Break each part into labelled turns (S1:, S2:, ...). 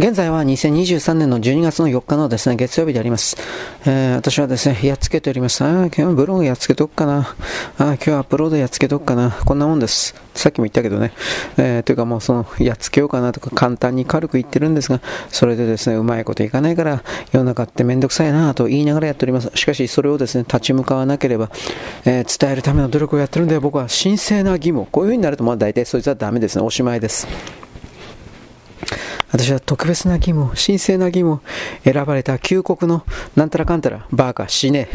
S1: 現在は2023年の12月の4日のですね、月曜日であります。えー、私はですね、やっつけております。あ今日はブログやっつけとくかな。あ今日はアップロードやっつけとくかな。こんなもんです。さっきも言ったけどね。えー、というかもうその、やっつけようかなとか簡単に軽く言ってるんですが、それでですね、うまいこといかないから、世の中ってめんどくさいなと言いながらやっております。しかし、それをですね、立ち向かわなければ、えー、伝えるための努力をやってるんで、僕は神聖な義務。こういう風になると、まあ大体そいつはダメですね。おしまいです。私は特別な義務、神聖な義務選ばれた旧国のなんたらかんたら、バーカ、死ね。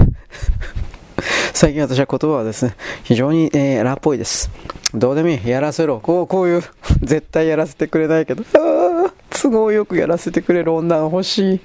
S1: 最近私は言葉はですね、非常に、えー、ラっぽいです。どうでもいい、やらせろ。こう、こういう、絶対やらせてくれないけど、あ都合よくやらせてくれる女が欲しい。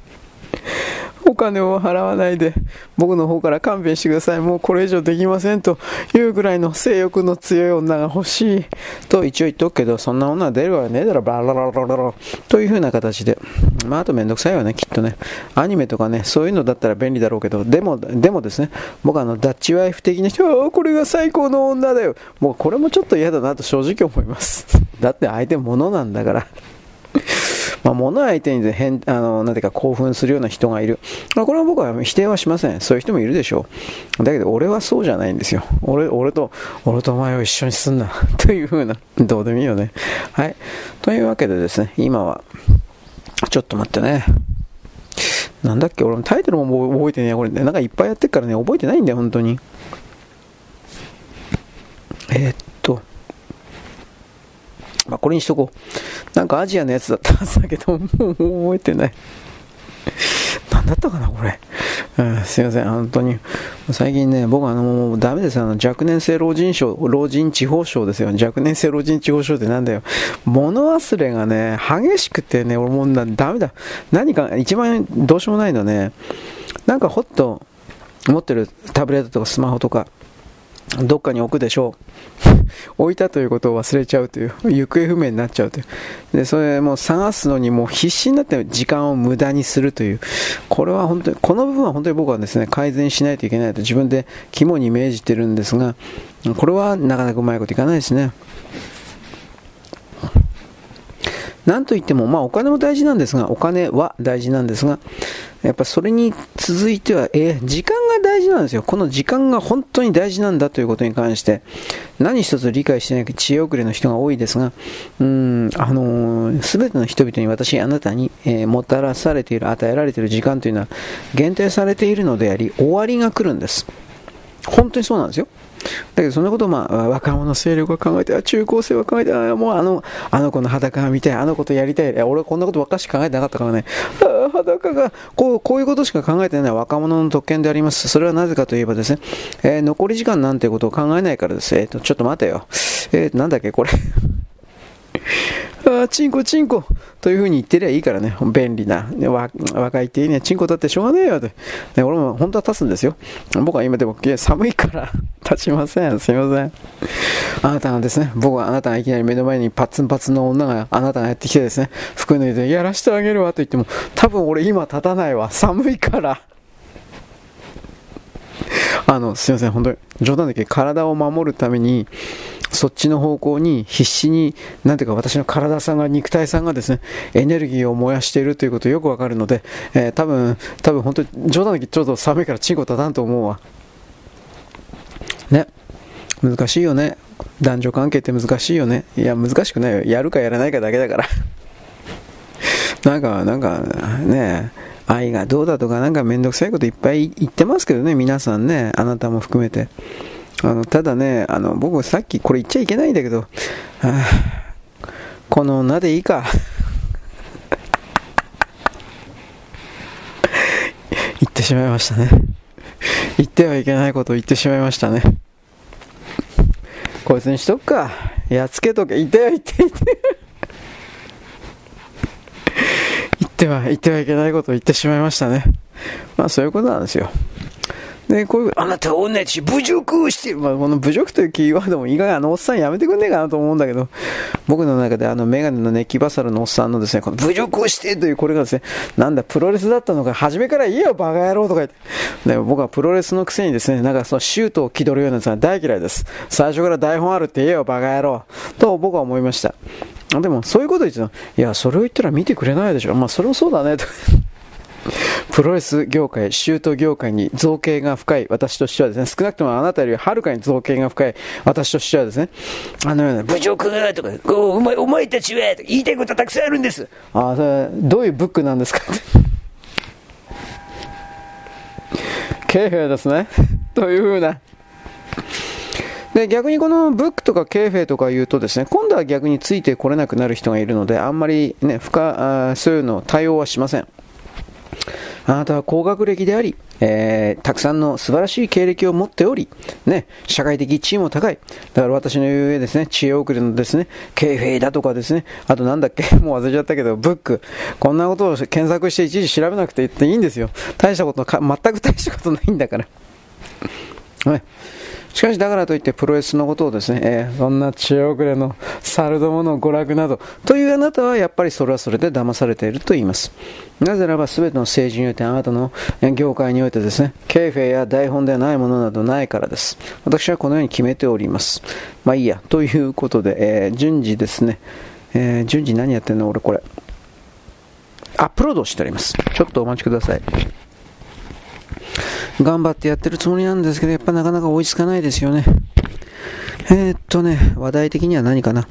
S1: お金を払わないで僕の方から勘弁してください。もうこれ以上できませんというぐらいの性欲の強い女が欲しいと一応言っとくけどそんな女は出るわね。えだろバラララララという風な形でまああとめんどくさいわねきっとねアニメとかねそういうのだったら便利だろうけどでもでもですね僕あのダッチワイフ的な人はこれが最高の女だよもうこれもちょっと嫌だなと正直思いますだって相手物なんだからまあ、物相手に変、あの、なんていうか興奮するような人がいる。まあ、これは僕は否定はしません。そういう人もいるでしょう。だけど、俺はそうじゃないんですよ。俺、俺と、俺とお前を一緒にすんな。というふうな、どうでもいいよね。はい。というわけでですね、今は、ちょっと待ってね。なんだっけ？俺もタイトルも覚えてねえこれ。なんかいっぱいやってるからね、覚えてないんだよ、本当に。えー、っ、まあ、これにしとこう。なんかアジアのやつだったはずだけど、もう覚えてない。何だったかな、これ。うん、すいません、本当に。最近ね、僕はあの、もうダメです。あの、若年性老人症、老人地方症ですよ。若年性老人地方症ってなんだよ。物忘れがね、激しくてね、俺もうダメだ。何か、一番どうしようもないのね、なんかほっと持ってるタブレットとかスマホとか、どっかに置くでしょう。置いたということを忘れちゃうという、行方不明になっちゃうという。で、それもう探すのにもう必死になって時間を無駄にするという。これは本当に、この部分は本当に僕はですね、改善しないといけないと自分で肝に銘じてるんですが、これはなかなかうまいこといかないですね。なんといっても、まあお金も大事なんですが、お金は大事なんですが、やっぱそれに続いては、えー、時間が大事なんですよ。この時間が本当に大事なんだということに関して、何一つ理解してない知恵遅れの人が多いですが、うん、あのー、すべての人々に私、あなたに、えー、もたらされている、与えられている時間というのは限定されているのであり、終わりが来るんです。本当にそうなんですよ。だけどそんなことをまあ若者勢力が考えて、中高生は考えて、あもうあのあの子の裸が見たい、あの子とやりたい、い俺こんなことばっかし考えてなかったからね、裸がこうこういうことしか考えてない若者の特権であります。それはなぜかといえばですね、えー、残り時間なんてことを考えないからです。えーと、ちょっと待てよ。えー、なんだっけ、これ あチンコチンコというふうに言ってりゃいいからね、便利な、若いっていいね、チンコだってしょうがねえよって、ね、俺も本当は立つんですよ。僕は今でも寒いから 立ちません。すいません。あなたがですね、僕はあなたがいきなり目の前にパッツンパツンの女があなたがやってきてですね、服脱いでやらしてあげるわと言っても、多分俺今立たないわ。寒いから。あの、すいません、本当に冗談だけ体を守るために、そっちの方向に必死に、なんていうか私の体さんが、肉体さんがですね、エネルギーを燃やしているということよくわかるので、えー、多分、多分本当に冗談だけちょっと寒いからチンコ立たんと思うわ。ね。難しいよね。男女関係って難しいよね。いや、難しくないよ。やるかやらないかだけだから。なんか、なんか、ね愛がどうだとかなんかめんどくさいこといっぱい言ってますけどね、皆さんね、あなたも含めて。あのただね、あの僕さっきこれ言っちゃいけないんだけど、あ、この女でいいか。言ってしまいましたね。言ってはいけないことを言ってしまいましたね。こいつにしとくか。やっつけとけ。言ってよ、言って言って。言っては、言ってはいけないことを言ってしまいましたね。まあそういうことなんですよ。で、こういう、あなた同じ侮辱して。まあ、この侮辱というキーワードも意外あのおっさんやめてくんねえかなと思うんだけど、僕の中であのメガネのね、キバサルのおっさんのですね、この侮辱をしてというこれがですね、なんだ、プロレスだったのか、初めから言えよ、バカ野郎とか言って。で僕はプロレスのくせにですね、なんかそのシュートを気取るようなやつは大嫌いです。最初から台本あるって言えよ、バカ野郎。と僕は思いました。でも、そういうこと言ってたいや、それを言ったら見てくれないでしょ。まあ、それもそうだね、と。プロレス業界、シュート業界に造形が深い私としてはですね、少なくともあなたよりはるかに造形が深い私としてはですね、あのような、部長君とか、お前お前たちは言いたいことはたくさんあるんです。あ、それ、どういうブックなんですか？って。経営ですね。というふうな。で逆にこのブックとかケーフェとか言うとですね今度は逆についてこれなくなる人がいるのであんまりね深あそういうの対応はしませんあなたは高学歴であり、えー、たくさんの素晴らしい経歴を持っており、ね、社会的地位も高い。だから私の言う上ですね、知恵遅れのですね、経営だとかですね、あとなんだっけ、もう忘れちゃったけど、ブック。こんなことを検索していちいち調べなくていいんですよ。大したことか、全く大したことないんだから。ねしかしだからといってプロレスのことをですね、えー、そんな知恵遅れの猿どもの娯楽などというあなたはやっぱりそれはそれで騙されていると言います。なぜならば全ての政治においてあなたの業界においてですね、ケーフェや台本ではないものなどないからです。私はこのように決めております。まあいいや、ということで、えー、順次ですね、えー、順次何やってんの？俺これ。アップロードしております。ちょっとお待ちください。頑張ってやってるつもりなんですけど、やっぱなかなか追いつかないですよね。えー、っとね、話題的には何かな？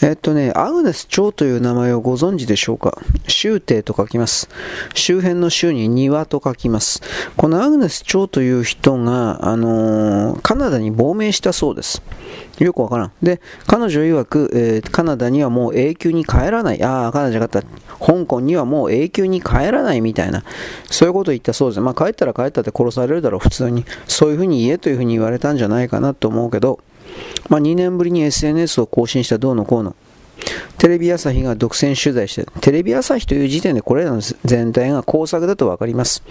S1: えっとね、アグネス町という名前をご存知でしょうか？周庭と書きます。周辺の州に庭と書きます。このアグネス町という人が、あのー、カナダに亡命したそうです。よくわからん。で、彼女曰く、えー、カナダにはもう永久に帰らない。ああ、カナダじゃなかった。香港にはもう永久に帰らないみたいな。そういうことを言ったそうです。まあ帰ったら帰ったって殺されるだろう、普通に。そういうふうに言えというふうに言われたんじゃないかなと思うけど、まあ、2年ぶりに SNS を更新したどうのこうの。テレビ朝日が独占取材して、テレビ朝日という時点でこれらの全体が工作だと分かります。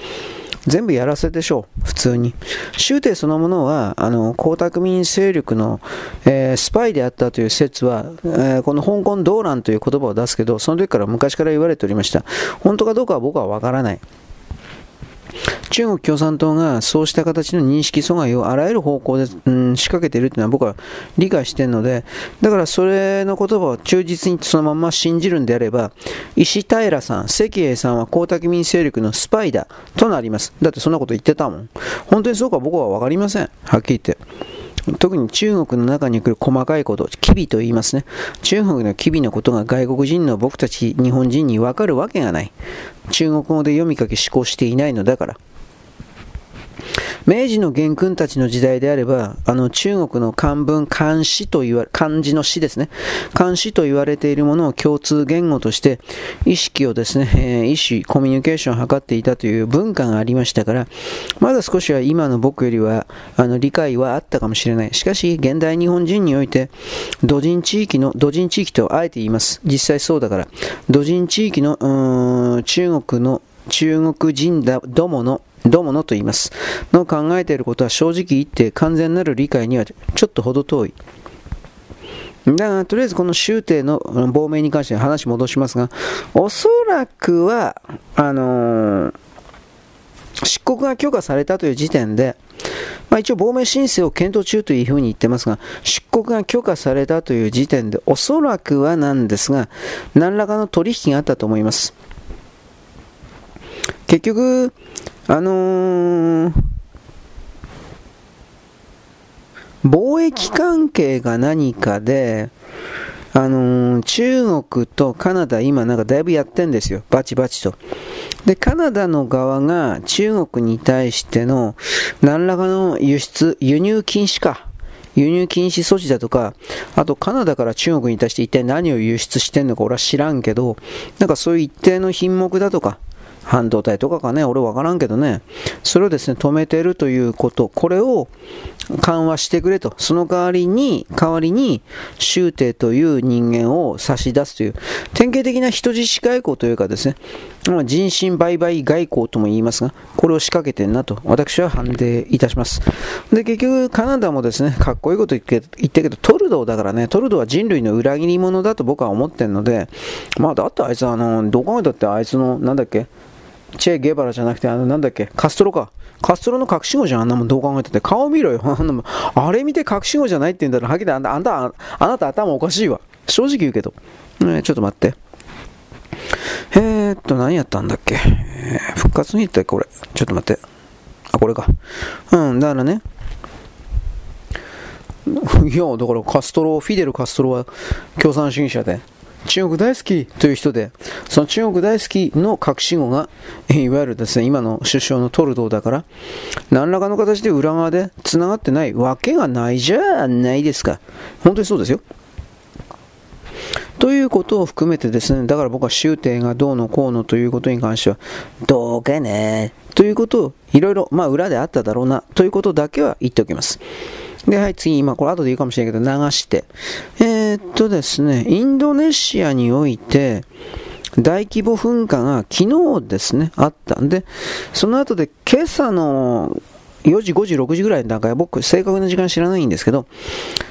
S1: 全部やらせでしょう、普通に。州帝そのものは、あの、江沢民勢力の、えー、スパイであったという説は、えー、この香港動乱という言葉を出すけど、その時から昔から言われておりました。本当かどうかは僕はわからない。中国共産党がそうした形の認識阻害をあらゆる方向で、うん、仕掛けているというのは僕は理解しているので、だからそれの言葉を忠実にそのまま信じるんであれば、石平さん、関英さんは江沢民勢力のスパイだとなります。だってそんなこと言ってたもん。本当にそうか僕は分かりません。はっきり言って。特に中国の中に来る細かいこと、機微と言いますね。中国の機微のことが外国人の僕たち日本人に分かるわけがない。中国語で読み書き思考していないのだから。明治の元君たちの時代であれば、あの中国の漢文、漢詩と言われ、漢字の詩ですね。漢詩と言われているものを共通言語として、意識をですね、えー、意思、コミュニケーションを図っていたという文化がありましたから、まだ少しは今の僕よりは、あの理解はあったかもしれない。しかし、現代日本人において、土人地域の、土人地域とあえて言います。実際そうだから、土人地域の、中国の、中国人だどものどうものと言います。の考えていることは正直言って完全なる理解にはちょっと程遠い。だからとりあえずこの州帝の亡命に関して話戻しますが、おそらくは、あのー、漆黒が許可されたという時点で、まあ、一応亡命申請を検討中というふうに言ってますが、出国が許可されたという時点で、おそらくはなんですが、何らかの取引があったと思います。結局、あのー、貿易関係が何かで、あのー、中国とカナダ、今なんかだいぶやってんですよ。バチバチと。で、カナダの側が中国に対しての何らかの輸出、輸入禁止か。輸入禁止措置だとか、あとカナダから中国に対して一体何を輸出してんのか俺は知らんけど、なんかそういう一定の品目だとか、半導体とかかね、俺わからんけどね、それをですね、止めてるということ、これを緩和してくれと、その代わりに、代わりに、周帝という人間を差し出すという、典型的な人質外交というかですね、人身売買外交とも言いますが、これを仕掛けてんなと、私は判定いたします。で、結局、カナダもですね、かっこいいこと言って言ったけど、トルドーだからね、トルドーは人類の裏切り者だと僕は思ってるので、まあ、だってあいつは、あの、どこまでだってあいつの、なんだっけ、チェ・ゲバラじゃなくて、あの、なんだっけ、カストロか。カストロの隠し子じゃん、あんなもんどう考えてて。顔見ろよ。あんなもん、あれ見て隠し子じゃないって言うんだら、はっきりあんた、あんた、あなた頭おかしいわ。正直言うけど。ね、ちょっと待って。えー、っと、何やったんだっけ、えー、復活に行ったっけこれ。ちょっと待って。あ、これか。うん、だからね。いや、だからカストロ、フィデル・カストロは共産主義者で、中国大好きという人で、その中国大好きの隠し子が、いわゆるですね、今の首相のトルドーだから、何らかの形で裏側で繋がってないわけがないじゃないですか。本当にそうですよ。ということを含めてですね、だから僕は終点がどうのこうのということに関しては、どうかね、ということをいろいろ、まあ裏であっただろうな、ということだけは言っておきます。で、はい、次、今、これ後で言うかもしれないけど、流して。えー、っとですね、インドネシアにおいて、大規模噴火が昨日ですね、あったんで、その後で今朝の4時、5時、6時ぐらいの段階、僕、正確な時間知らないんですけど、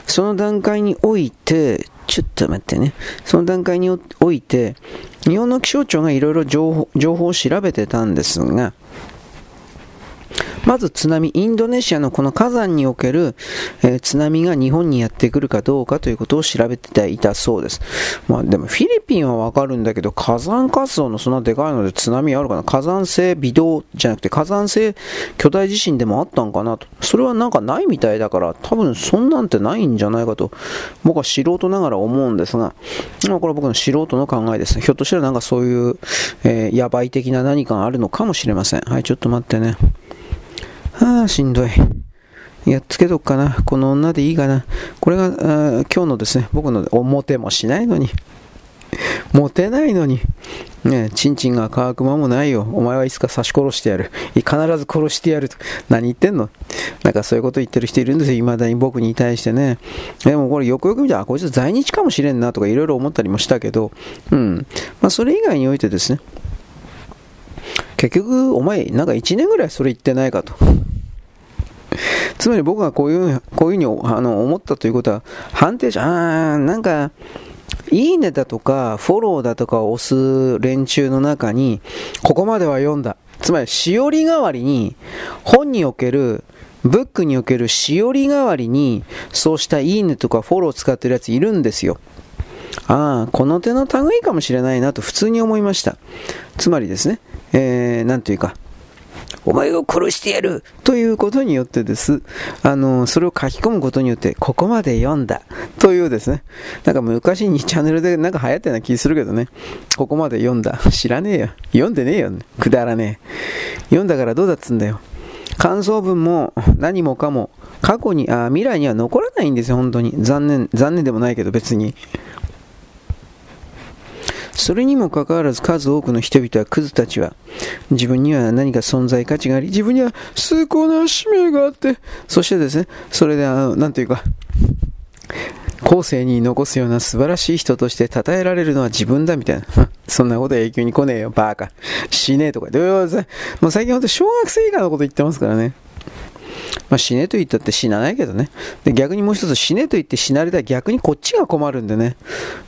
S1: その段階において、ちょっと待ってね、その段階において、日本の気象庁がいろいろ情報を調べてたんですが、まず津波、インドネシアのこの火山における、えー、津波が日本にやってくるかどうかということを調べていたそうです。まあでもフィリピンはわかるんだけど、火山活動のそんなでかいので津波あるかな？火山性微動じゃなくて火山性巨大地震でもあったんかなと。それはなんかないみたいだから、多分そんなんてないんじゃないかと、僕は素人ながら思うんですが、まあこれは僕の素人の考えです。ひょっとしたらなんかそういう、えー、やばい的な何かがあるのかもしれません。はい、ちょっと待ってね。ああ、しんどい。やっつけとくかな。この女でいいかな。これが、今日のですね、僕の表もしないのに。モテないのに。ねちんちんが乾く間もないよ。お前はいつか刺し殺してやる。必ず殺してやると。何言ってんの？なんかそういうこと言ってる人いるんですよ。未だに僕に対してね。でもこれよくよく見たら、こいつ在日かもしれんなとかいろいろ思ったりもしたけど、うん。まあそれ以外においてですね、結局、お前、なんか1年ぐらいそれ言ってないかと。つまり僕がこういう、こういうふうにあの思ったということは、判定者、あー、なんか、いいねだとか、フォローだとかを押す連中の中に、ここまでは読んだ。つまり、しおり代わりに、本における、ブックにおけるしおり代わりに、そうしたいいねとかフォローを使ってるやついるんですよ。ああ、この手の類かもしれないなと普通に思いました。つまりですね、えー、なんというか、お前を殺してやるということによってです。あの、それを書き込むことによって、ここまで読んだというですね。なんか昔にチャンネルでなんか流行ったような気するけどね。ここまで読んだ。知らねえよ。読んでねえよ。くだらねえ。読んだからどうだっつんだよ。感想文も何もかも過去に、あ未来には残らないんですよ、本当に。残念、残念でもないけど別に。それにもかかわらず数多くの人々はクズたちは自分には何か存在価値があり自分には崇高な使命があってそしてですねそれで何ていうか後世に残すような素晴らしい人として称えられるのは自分だみたいな。そんなこと永久に来ねえよ、バーカ。死ねえとか。もう最近ほんと小学生以下のこと言ってますからね。まあ、死ねと言ったって死なないけどね。で逆にもう一つ死ねと言って死なれたら逆にこっちが困るんでね。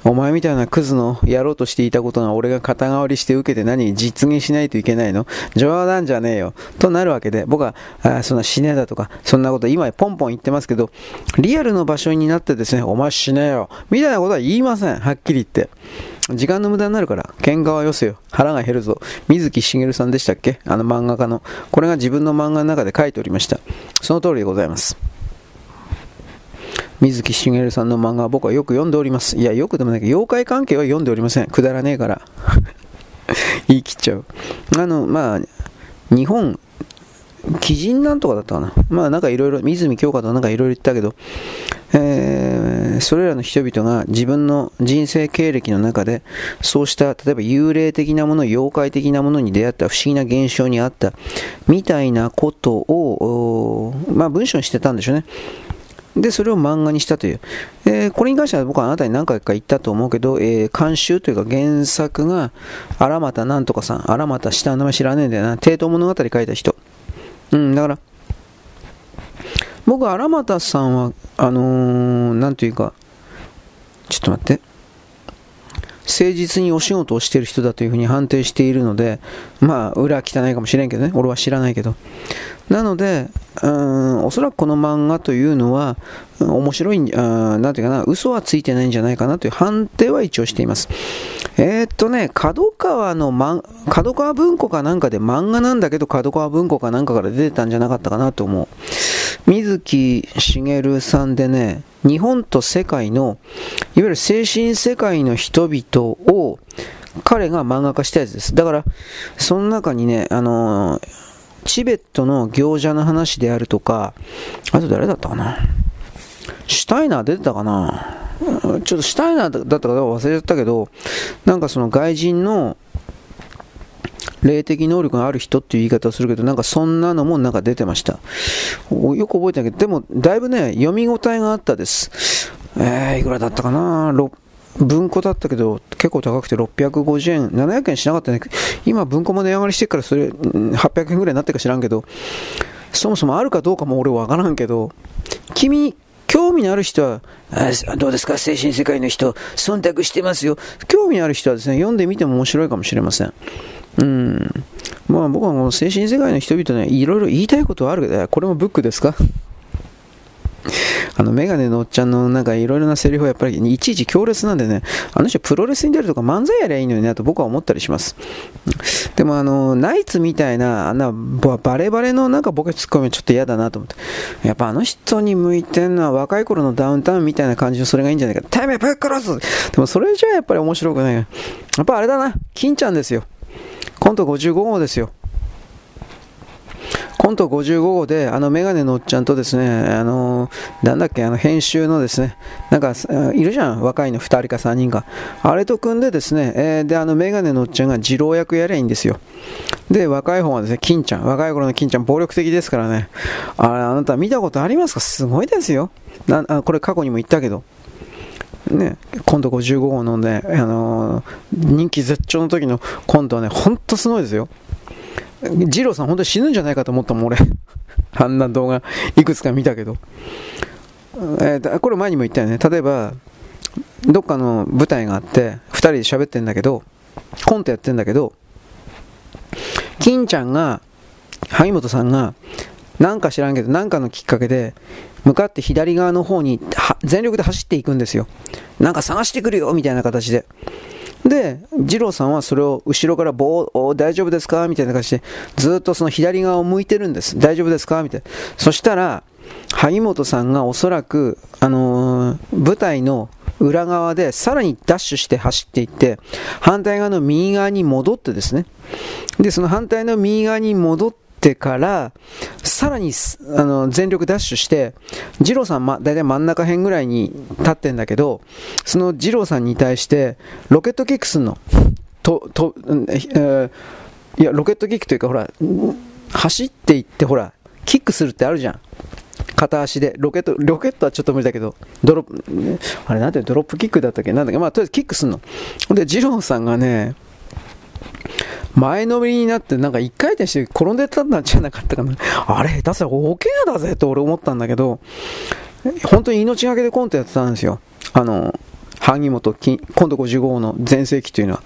S1: お前みたいなクズのやろうとしていたことが俺が肩代わりして受けて何実現しないといけないの？冗談じゃねえよ。となるわけで、僕はあそんな死ねだとか、そんなこと今ポンポン言ってますけど、リアルの場所になってですね、お前死ねよ。みたいなことは言いません。はっきり言って。時間の無駄になるから、喧嘩はよせよ。腹が減るぞ。水木しげるさんでしたっけ？あの漫画家の。これが自分の漫画の中で書いておりました。その通りでございます。水木しげるさんの漫画は僕はよく読んでおります。いや、よくでもないけど、妖怪関係は読んでおりません。くだらねえから。言い切っちゃう。あの、まあ、日本、鬼人なんとかだったかな。まあなんかいろいろ、水見京香となんかいろいろ言ったけど、えー、それらの人々が自分の人生経歴の中で、そうした、例えば幽霊的なもの、妖怪的なものに出会った不思議な現象にあった、みたいなことを、まあ文章にしてたんでしょうね。で、それを漫画にしたという。えー、これに関しては僕はあなたに何回か言ったと思うけど、えー、監修というか原作が荒俣なんとかさん、荒俣下の名前知らねえんだよな、帝都物語書いた人。うん、だから、僕、荒俣さんは、あのー、なんというか、ちょっと待って。誠実にお仕事をしている人だというふうに判定しているので、まあ、裏汚いかもしれんけどね、俺は知らないけど。なので、うん、おそらくこの漫画というのは、面白いん、なんていうかな、嘘はついてないんじゃないかなという判定は一応しています。えー、っとね、角川の、ま、角川文庫かなんかで漫画なんだけど、角川文庫かなんかから出てたんじゃなかったかなと思う。水木しげるさんでね、日本と世界の、いわゆる精神世界の人々を、彼が漫画化したやつです。だから、その中にね、あのチベットの行者の話であるとか、あと誰だったかな？シュタイナー出てたかな？ちょっとシュタイナーだったか忘れちゃったけど、なんかその外人の霊的能力がある人っていう言い方をするけど、なんかそんなのもなんか出てました。よく覚えてないけど、でもだいぶね、読み応えがあったです。えー、いくらだったかな？文庫だったけど、結構高くて650円、700円しなかったね。今文庫も値上がりしてるから、それ、800円ぐらいになってるか知らんけど、そもそもあるかどうかも俺わからんけど、君、興味のある人は、どうですか？精神世界の人、忖度してますよ。興味のある人はですね、読んでみても面白いかもしれません。うん。まあ僕はこの精神世界の人々ね、いろいろ言いたいことはあるけど、これもブックですか？あの、メガネのおっちゃんのなんかいろいろなセリフはやっぱりいちいち強烈なんでね、あの人プロレスに出るとか漫才やりゃいいのになと僕は思ったりします。でもあの、ナイツみたいな、あんなバレバレのなんかボケツッコミはちょっと嫌だなと思って。やっぱあの人に向いてんのは若い頃のダウンタウンみたいな感じのそれがいいんじゃないか。タイムぶっ殺すでもそれじゃやっぱり面白くない。やっぱあれだな、金ちゃんですよ。コント55号ですよ。コント55号で、あのメガネのおっちゃんとですね、あのなんだっけ、あの編集のですね、なんか、いるじゃん、若いの2人か3人か。あれと組んでですね、えー、で、あのメガネのおっちゃんが二郎役やりゃいいんですよ。で、若い方はですね、金ちゃん、若い頃の金ちゃん、暴力的ですからね、あれ、あなた見たことありますか？すごいですよ。なあこれ過去にも言ったけど。ね、コント55号のね、あのー、人気絶頂の時のコントはね、ほんとすごいですよ。二郎さん本当に死ぬんじゃないかと思ったもん、俺。あんな動画いくつか見たけど。えー、これ前にも言ったよね。例えば、どっかの舞台があって、2人で喋ってんだけど、コントやってんだけど、金ちゃんが、萩本さんが、なんか知らんけど、なんかのきっかけで、向かって左側の方に全力で走っていくんですよ。なんか探してくるよみたいな形で。で、二郎さんはそれを後ろから棒を大丈夫ですか？みたいな感じで、ずっとその左側を向いてるんです。大丈夫ですか？みたいな。そしたら、萩本さんがおそらく、あのー、舞台の裏側でさらにダッシュして走っていって、反対側の右側に戻ってですね。で、その反対の右側に戻って、てから、さらにあの全力ダッシュして、二郎さん、ま、大体真ん中辺ぐらいに立ってんだけど、その二郎さんに対して、ロケットキックすんの。と、と、えー、いや、ロケットキックというか、ほら、走っていって、ほら、キックするってあるじゃん。片足で。ロケット、ロケットはちょっと無理だけど、ドロップ、あれなんてドロップキックだったっけ？なんだっけ？まあ、とりあえずキックすんの。で、二郎さんがね、前のめりになってなんか一回転して転んでたんじゃなかったかな。あれ、下手すら大怪我だぜと俺思ったんだけど、本当に命がけでコントやってたんですよ。あの、萩本金今度55号の全盛期というのは。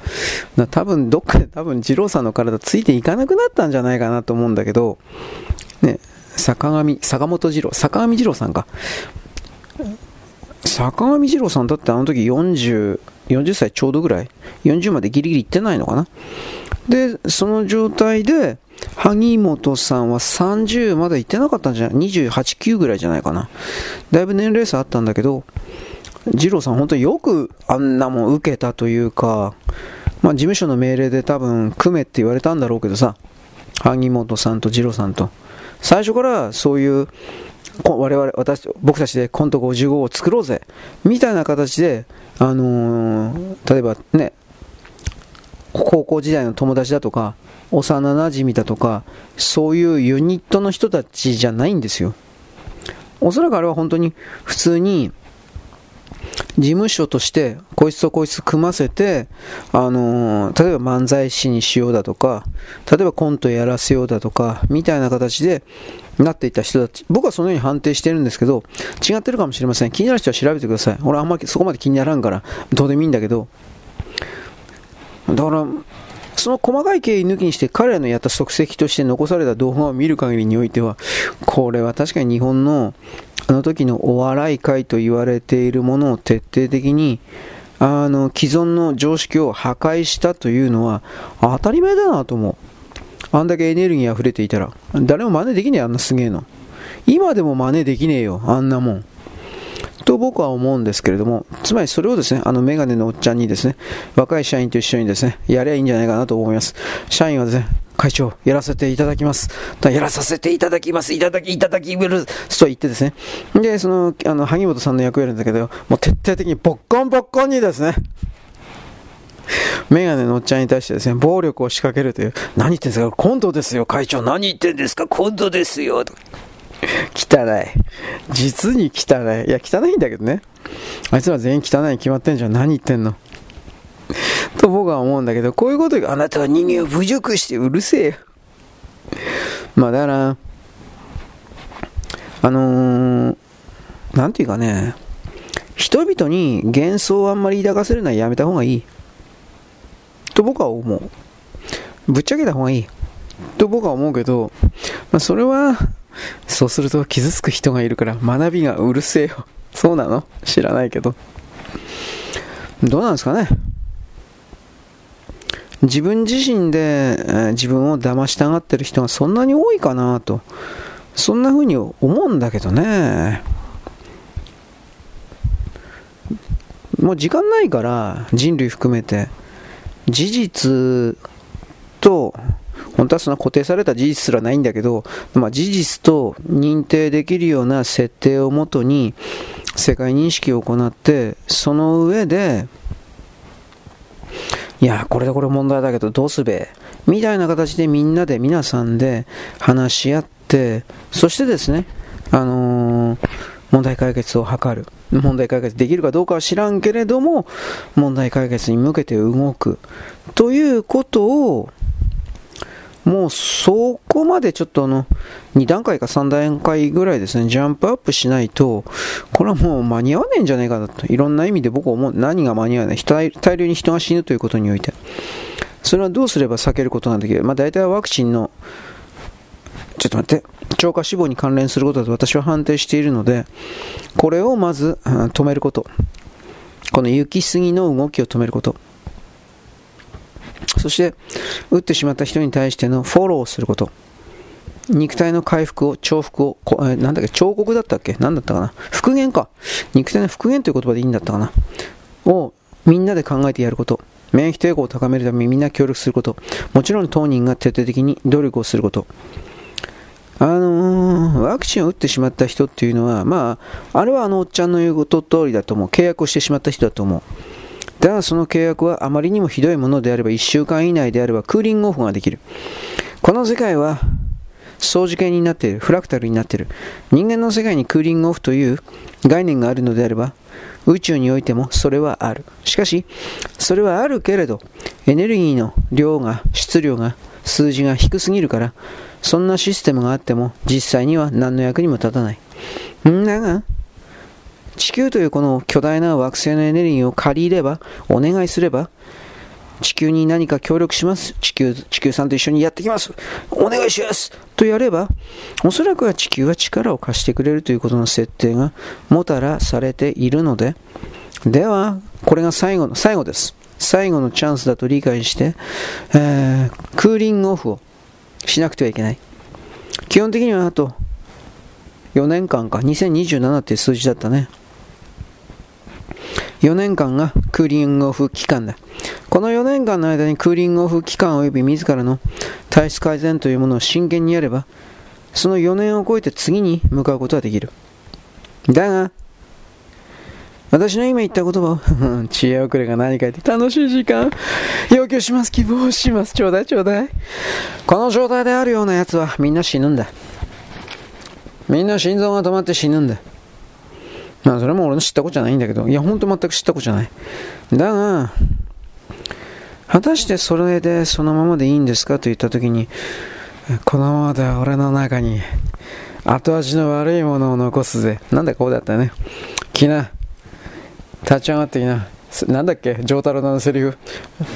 S1: 多分どっかで多分二郎さんの体ついていかなくなったんじゃないかなと思うんだけど、ね、坂上、坂本二郎、坂上二郎さんか。坂上二郎さんだってあの時40、40歳ちょうどぐらい ?40 までギリギリ行ってないのかな？で、その状態で、萩本さんは30まだ行ってなかったんじゃない ?28、9ぐらいじゃないかな。だいぶ年齢差あったんだけど、二郎さん本当によくあんなもん受けたというか、まあ事務所の命令で多分組めって言われたんだろうけどさ、萩本さんと二郎さんと。最初からそういう我々、私、僕たちでコント55を作ろうぜ、みたいな形で、あのー、例えばね、高校時代の友達だとか、幼馴染だとか、そういうユニットの人たちじゃないんですよ。おそらくあれは本当に普通に、事務所としてこいつとこいつ組ませて、あのー、例えば漫才師にしようだとか、例えばコントやらせようだとか、みたいな形でなっていった人たち、僕はそのように判定してるんですけど、違ってるかもしれません。気になる人は調べてください。俺あんまりそこまで気にならんから、どうでもいいんだけど、だから、その細かい経緯抜きにして彼らのやった足跡として残された動画を見る限りにおいては、これは確かに日本のあの時のお笑い界と言われているものを徹底的にあの既存の常識を破壊したというのは当たり前だなと思う。あんだけエネルギー溢れていたら。誰も真似できねえ、あんなすげえの。今でも真似できねえよ、あんなもん。と僕は思うんですけれども、つまりそれをですね、あのメガネのおっちゃんにですね、若い社員と一緒にですね、やりゃいいんじゃないかなと思います。社員はですね、会長、やらせていただきます。やらさせていただきます。いただき、いただきます。と言ってですね。で、その、あの、萩本さんの役割なんだけど、もう徹底的にボッコンボッコンにですね、メガネのおっちゃんに対してですね、暴力を仕掛けるという、何言ってんですかコントですよ、会長。何言ってんですかコントですよ。汚い。実に汚い。いや、汚いんだけどね。あいつら全員汚いに決まってんじゃん。何言ってんの？と僕は思うんだけど、こういうことがあなたは人間を侮辱してうるせえよ。まあだから、あのー、ていうかね、人々に幻想をあんまり抱かせるのはやめた方がいい。と僕は思う。ぶっちゃけた方がいい。と僕は思うけど、まあ、それは、そうすると傷つく人がいるから学びがうるせえよ。そうなの？知らないけど。どうなんですかね？自分自身で、えー、自分を騙したがってる人がそんなに多いかなと。そんな風に思うんだけどね。もう時間ないから人類含めて事実と本当はその固定された事実すらないんだけど、まあ、事実と認定できるような設定をもとに世界認識を行ってその上でいやこれでこれ問題だけどどうすべ？みたいな形でみんなで皆さんで話し合ってそしてですねあのー、問題解決を図る。問題解決できるかどうかは知らんけれども問題解決に向けて動く。ということをもうそこまでちょっとあの、2段階か3段階ぐらいですね、ジャンプアップしないと、これはもう間に合わないんじゃないかなと。いろんな意味で僕は思う。何が間に合わない大量に人が死ぬということにおいて。それはどうすれば避けることなんだけど、まあ大体はワクチンの、ちょっと待って、超過死亡に関連することだと私は判定しているので、これをまず止めること。この行き過ぎの動きを止めること。そして、打ってしまった人に対してのフォローをすること。肉体の回復を、重複を、こえなんだっけ、彫刻だったっけ？何だったかな？復元か。肉体の復元という言葉でいいんだったかな？をみんなで考えてやること。免疫抵抗を高めるためにみんな協力すること。もちろん当人が徹底的に努力をすること。あのー、ワクチンを打ってしまった人っていうのは、まあ、あれはあのおっちゃんの言うこと通りだと思う。契約をしてしまった人だと思う。だがその契約はあまりにもひどいものであれば1週間以内であればクーリングオフができる。この世界は相似形になっている、フラクタルになっている。人間の世界にクーリングオフという概念があるのであれば、宇宙においてもそれはある。しかし、それはあるけれど、エネルギーの量が、質量が、数字が低すぎるから、そんなシステムがあっても実際には何の役にも立たない。んだが、地球というこの巨大な惑星のエネルギーを借りれば、お願いすれば、地球に何か協力します。地球、地球さんと一緒にやってきます。お願いしますとやれば、おそらくは地球は力を貸してくれるということの設定がもたらされているので、では、これが最後の、最後です。最後のチャンスだと理解して、えー、クーリングオフをしなくてはいけない。基本的にはあと4年間か、2027っていう数字だったね。4年間がクーリングオフ期間だ。この4年間の間にクーリングオフ期間及び自らの体質改善というものを真剣にやれば、その4年を超えて次に向かうことができる。だが、私の今言った言葉を、知恵遅れが何か言って楽しい時間、要求します、希望します、ちょうだいちょうだい。この状態であるような奴はみんな死ぬんだ。みんな心臓が止まって死ぬんだ。まあそれも俺の知ったことじゃないんだけど、いやほんと全く知ったことじゃない。だが、果たしてそれでそのままでいいんですかと言った時に、このままでは俺の中に後味の悪いものを残すぜ。なんだこうだったね。来な。立ち上がってきな。なんだっけ丈太郎のセリフ。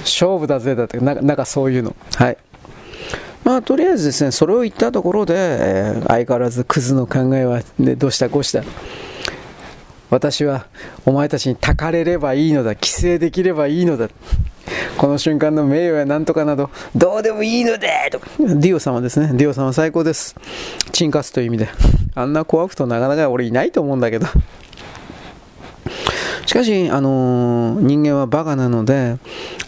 S1: 勝負だぜだって、なんかそういうの。はい。まあ、とりあえずですね、それを言ったところで、えー、相変わらずクズの考えは、ね、どうしたこうした。私はお前たちにたかれればいいのだ、規制できればいいのだ。この瞬間の名誉やなんとかなど、どうでもいいのでと。ディオ様ですね。ディオ様最高です。チンカスという意味で。あんな怖くとなかなか俺いないと思うんだけど。しかし、あのー、人間はバカなので、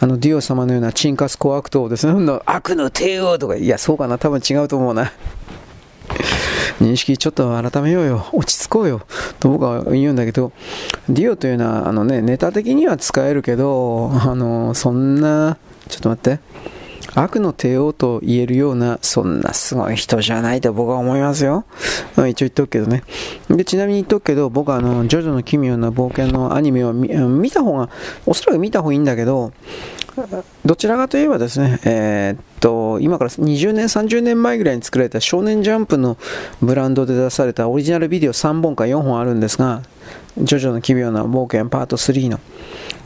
S1: あのディオ様のようなチンカスコアクトをですね、悪の帝王とか、いや、そうかな、多分違うと思うな。認識ちょっと改めようよ、落ち着こうよ、と僕は言うんだけど、ディオというのは、あのね、ネタ的には使えるけど、あの、そんな、ちょっと待って、悪の帝王と言えるような、そんなすごい人じゃないと僕は思いますよ。一応言っとくけどね。で、ちなみに言っとくけど、僕はあの、ジョジョの奇妙な冒険のアニメを見た方が、おそらく見た方がいいんだけど、どちらかといえばですね、えー、っと、今から20年、30年前ぐらいに作られた少年ジャンプのブランドで出されたオリジナルビデオ3本か4本あるんですが、ジョジョの奇妙な冒険パート3の。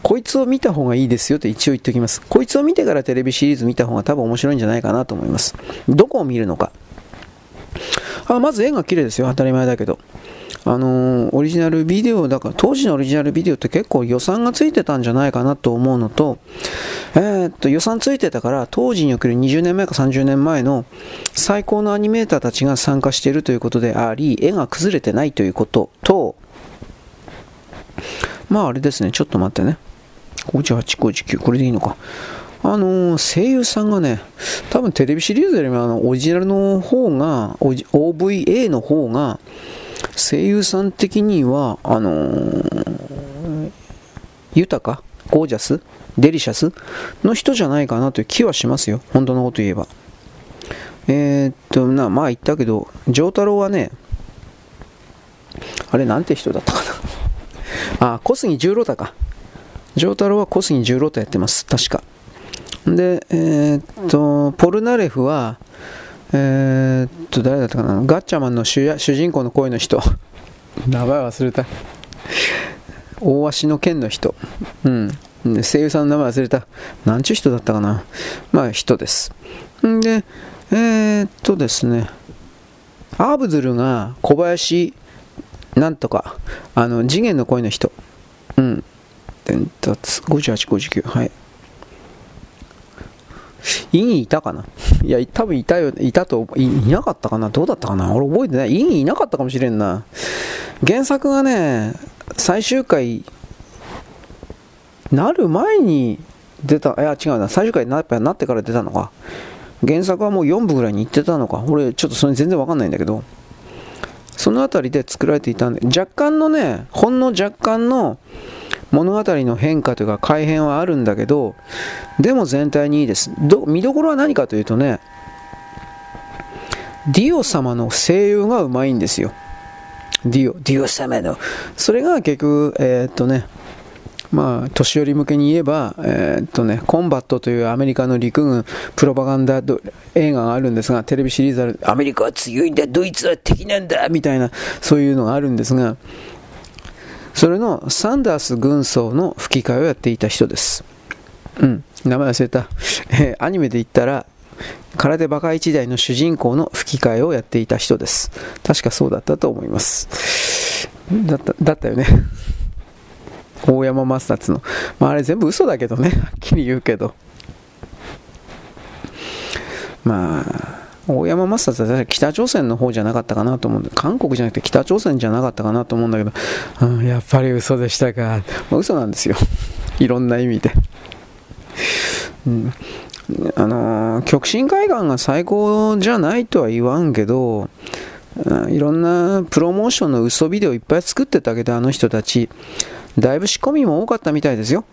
S1: こいつを見た方がいいですよと一応言っておきます。こいつを見てからテレビシリーズ見た方が多分面白いんじゃないかなと思います。どこを見るのか。あまず絵が綺麗ですよ。当たり前だけど。あのー、オリジナルビデオだから当時のオリジナルビデオって結構予算がついてたんじゃないかなと思うのと,、えー、っと予算ついてたから当時における20年前か30年前の最高のアニメーターたちが参加しているということであり絵が崩れてないということとまああれですねちょっと待ってね58、59、これでいいのか。あのー、声優さんがね、多分テレビシリーズよりもあのオリジナルの方が、OVA の方が、声優さん的には、あのー、豊かゴージャスデリシャスの人じゃないかなという気はしますよ。本当のこと言えば。えー、っと、な、まあ言ったけど、丈太郎はね、あれなんて人だったかな。あ、小杉十郎太か。丈太郎は小杉十郎とやってます、確か。で、えー、っと、ポルナレフは、えー、っと、誰だったかな、ガッチャマンの主人公の声の人、名前忘れた。大足の剣の人、うん、声優さんの名前忘れた。なんちゅう人だったかな。まあ、人です。んで、えー、っとですね、アーブズルが小林なんとか、あの、次元の声の人。うん。伝達、58、59、はい。インいたかな？いや、多分いたよ、いたとい、いなかったかな？どうだったかな？俺覚えてない。インいなかったかもしれんな。原作がね、最終回、なる前に出た、いや違うな、最終回になっなってから出たのか。原作はもう4部ぐらいに行ってたのか。俺、ちょっとそれ全然わかんないんだけど。その辺りで作られていたんで、若干のね、ほんの若干の、物語の変化というか改変はあるんだけどでも全体にいいです。ど見どころは何かというとねディオ様の声優がうまいんですよ。ディオディオ様の。それが結局えー、っとねまあ、年寄り向けに言えば、えー、っとね、コンバットというアメリカの陸軍プロパガンダ映画があるんですが、テレビシリーズある、アメリカは強いんだ、ドイツは敵なんだ、みたいな、そういうのがあるんですが、それのサンダース軍曹の吹き替えをやっていた人です。うん、名前忘れた。えー、アニメで言ったら、空手バカ一代の主人公の吹き替えをやっていた人です。確かそうだったと思います。だった、だったよね。大山抹殺の。まああれ全部嘘だけどね。はっきり言うけど。まあ、大山マスターって北朝鮮の方じゃなかったかなと思うんで、韓国じゃなくて北朝鮮じゃなかったかなと思うんだけど、うん、やっぱり嘘でしたか。まあ、嘘なんですよ。いろんな意味で。うん、あのー、極真海岸が最高じゃないとは言わんけど、いろんなプロモーションの嘘ビデオいっぱい作ってたけど、あの人たち、だいぶ仕込みも多かったみたいですよ。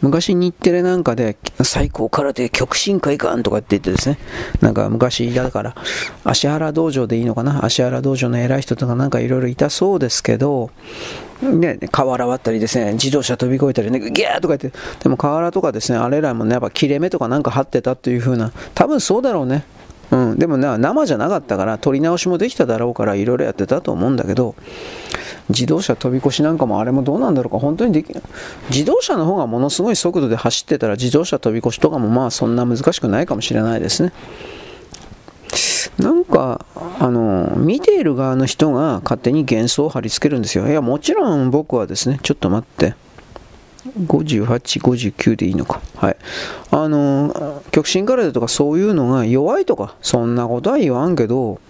S1: 昔日テレなんかで最高空手極真会館とかって言ってですね、なんか昔だから、芦原道場でいいのかな？芦原道場の偉い人とかなんかいろいろいたそうですけど、ね、瓦割ったりですね、自動車飛び越えたりね、ギャーとか言って、でも瓦とかですね、あれらもね、やっぱ切れ目とかなんか張ってたっていう風な、多分そうだろうね。うん、でもな生じゃなかったから、取り直しもできただろうから、いろいろやってたと思うんだけど、自動車飛び越しなんかもあれもどうなんだろうか、本当にでき自動車の方がものすごい速度で走ってたら自動車飛び越しとかもまあそんな難しくないかもしれないですね。なんか、あの、見ている側の人が勝手に幻想を貼り付けるんですよ。いや、もちろん僕はですね、ちょっと待って。58、59でいいのか。はい。あの、極真空手とかそういうのが弱いとか、そんなことは言わんけど、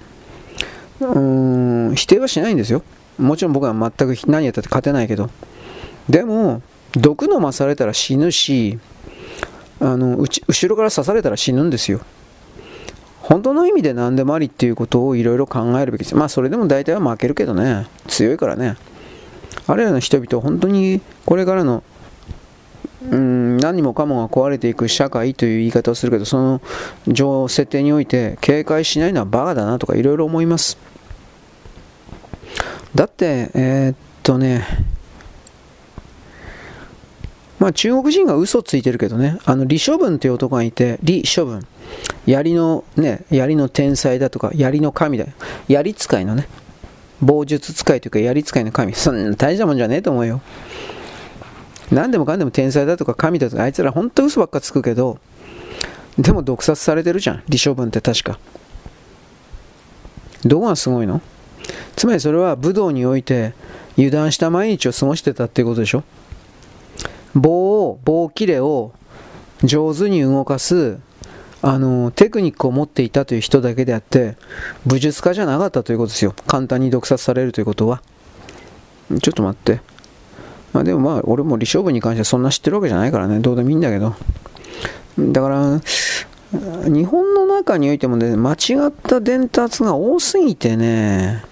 S1: うーん、否定はしないんですよ。もちろん僕は全く何やったって勝てないけど。でも、毒飲まされたら死ぬし、あの後ろから刺されたら死ぬんですよ。本当の意味で何でもありっていうことをいろいろ考えるべきです。まあそれでも大体は負けるけどね、強いからね。あれらの人々本当にこれからのうん何もかもが壊れていく社会という言い方をするけど、その情設定において警戒しないのはバカだなとかいろいろ思います。だって、えー、っとね、まあ中国人が嘘ついてるけどね、あの李処分という男がいて、李処分、槍のね、槍の天才だとか、槍の神だよ。槍使いのね、棒術使いというか槍使いの神、そんな大したもんじゃねえと思うよ。何でもかんでも天才だとか神だとか、あいつら本当嘘ばっかつくけど、でも毒殺されてるじゃん、李処分って確か。どこがすごいの？つまりそれは武道において油断した毎日を過ごしてたっていうことでしょ？棒を、棒切れを上手に動かすあのテクニックを持っていたという人だけであって武術家じゃなかったということですよ。簡単に毒殺されるということは。ちょっと待って。まあでもまあ俺も李勝負に関してはそんな知ってるわけじゃないからね。どうでもいいんだけど。だから日本の中においてもね間違った伝達が多すぎてね。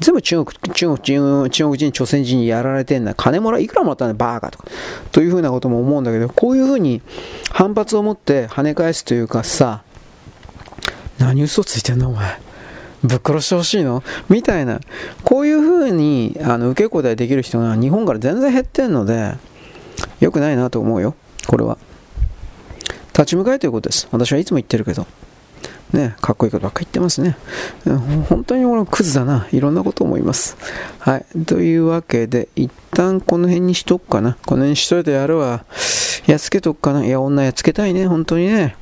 S1: 全部中国、中国、中国人、朝鮮人にやられてんだ。金もらいくらもらったんだバーカとか。というふうなことも思うんだけど、こういうふうに反発を持って跳ね返すというかさ、何嘘ついてんのお前。ぶっ殺してほしいの？みたいな。こういうふうにあの受け答えできる人が日本から全然減ってんので、良くないなと思うよ。これは。立ち向かえということです。私はいつも言ってるけど。ね、かっこいいことばっかり言ってますね。本当に俺クズだな。いろんなこと思います。はい。というわけで、一旦この辺にしとくかな。この辺にしといてやるわ。やっつけとくかな。いや、女やっつけたいね。本当にね。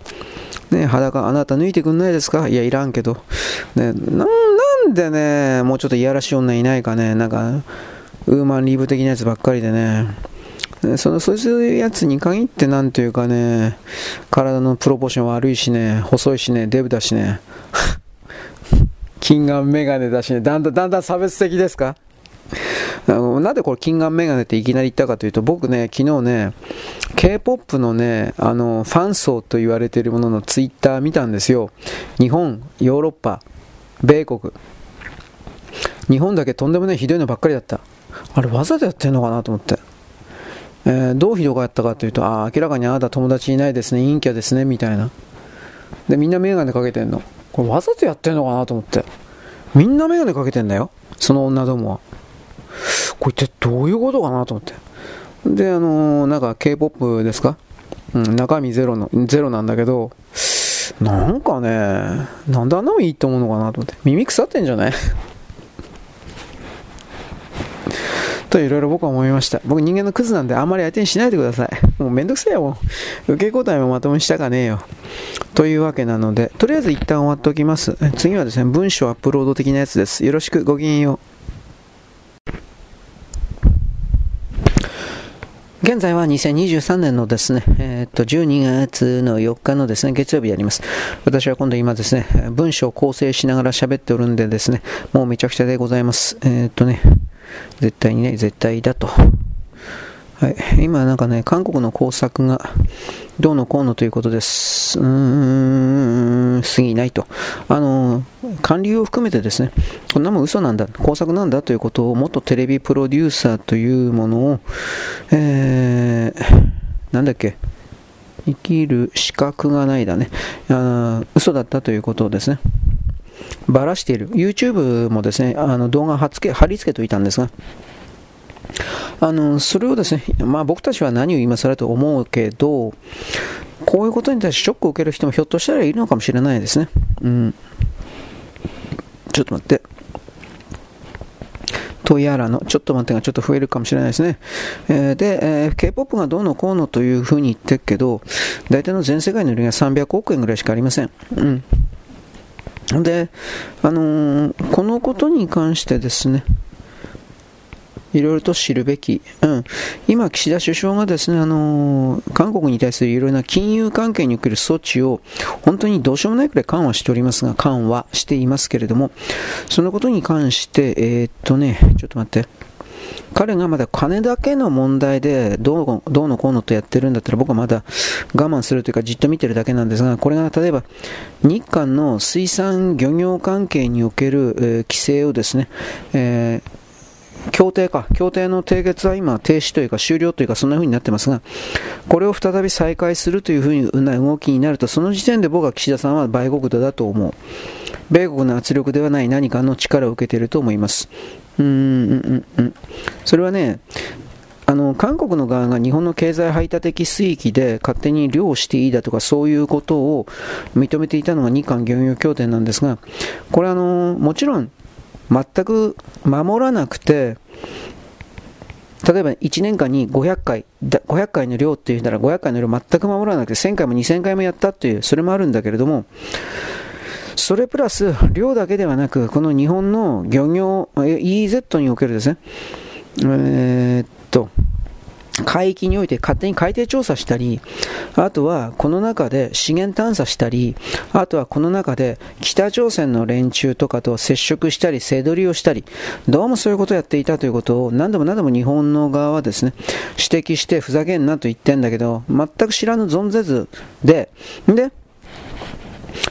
S1: ね、裸、あなた抜いてくんないですか？いや、いらんけど。ね、なんでね、もうちょっといやらしい女いないかね。なんか、ウーマンリーブ的なやつばっかりでね。そのそういうやつに限ってなんというかね、体のプロポーション悪いしね、細いしね、デブだしね、金眼メガネだしね、だんだんだんだん差別的ですか？あのなんでこれ金眼メガネっていきなり言ったかというと僕ね昨日ね K-POP のねあのファン層と言われているもののツイッター見たんですよ。日本ヨーロッパ米国。日本だけとんでもないひどいのばっかりだった。あれわざとやってんのかなと思って。えー、どうひどかったかというと、ああ明らかにあなた友達いないですね、陰キャですね、みたいな。で、みんなメガネかけてんの。これわざとやってんのかなと思って。みんなメガネかけてんだよ。その女どもは。これ一体どういうことかなと思って。で、あのー、なんか K-POP ですか？うん、中身ゼロの、ゼロなんだけど、なんかね、なんであんなもいいと思うのかなと思って。耳腐ってんじゃない？といろいろ僕は思いました。僕人間のクズなんであんまり相手にしないでください。もうめんどくせえよ、受け答えもまともにしたかねえよ。というわけなので、とりあえず一旦終わっておきます。次はですね、文章アップロード的なやつです。よろしく、ごきげんよう。現在は2023年のですね、えー、っと、12月の4日のですね、月曜日やります。私は今度今ですね、文章を構成しながら喋っておるんでですね、もうめちゃくちゃでございます。えー、っとね、絶対にね、絶対だと。はい、今なんかね、韓国の工作がどうのこうのということです。うーん、過ぎないと。あの、韓流を含めてですね、こんなもん嘘なんだ、工作なんだということを、元テレビプロデューサーというものを、えー、なんだっけ、生きる資格がないだね。あ嘘だったということですね、ばらしている。YouTube もですね、あの動画貼り付けといたんですが、あのそれをですね、まあ、僕たちは何を今更と思うけど、こういうことに対してショックを受ける人もひょっとしたらいるのかもしれないですね。うん、ちょっと待って。とやらの、ちょっと待ってがちょっと増えるかもしれないですね。えー、で、えー、K-POP がどうのこうのというふうに言ってるけど、大体の全世界の売りが300億円ぐらいしかありません。うん。で、あのー、このことに関してですね、いろいろと知るべき、うん、今、岸田首相がですね、あのー、韓国に対するいろいろな金融関係における措置を本当にどうしようもないくらい緩和しておりますが、緩和していますけれども、そのことに関して、えー、っとね、ちょっと待って。彼がまだ金だけの問題でどうどうのこうのとやってるんだったら僕はまだ我慢するというかじっと見てるだけなんですが、これが例えば日韓の水産漁業関係における、えー、規制をですね、えー協定か、協定の締結は今停止というか終了というかそんな風になってますが、これを再び再開するというふうな動きになると、その時点で僕は岸田さんは売国だと思う。米国の圧力ではない何かの力を受けていると思います。うん、うん、うん。それはね、あの韓国の側が日本の経済排他的水域で勝手に漁をしていいだとかそういうことを認めていたのが日韓漁業協定なんですがこれあのもちろん全く守らなくて、例えば1年間に500回、500回の量って言ったら500回の量全く守らなくて1000回も2000回もやったっていう、それもあるんだけれども、それプラス量だけではなく、この日本の漁業、EEZ におけるですね、えー、っと、海域において勝手に海底調査したり、あとはこの中で資源探査したり、あとはこの中で北朝鮮の連中とかと接触したり、背取りをしたり、どうもそういうことをやっていたということを何度も何度も日本の側はですね、指摘してふざけんなと言ってんだけど、全く知らぬ存ぜずで、で、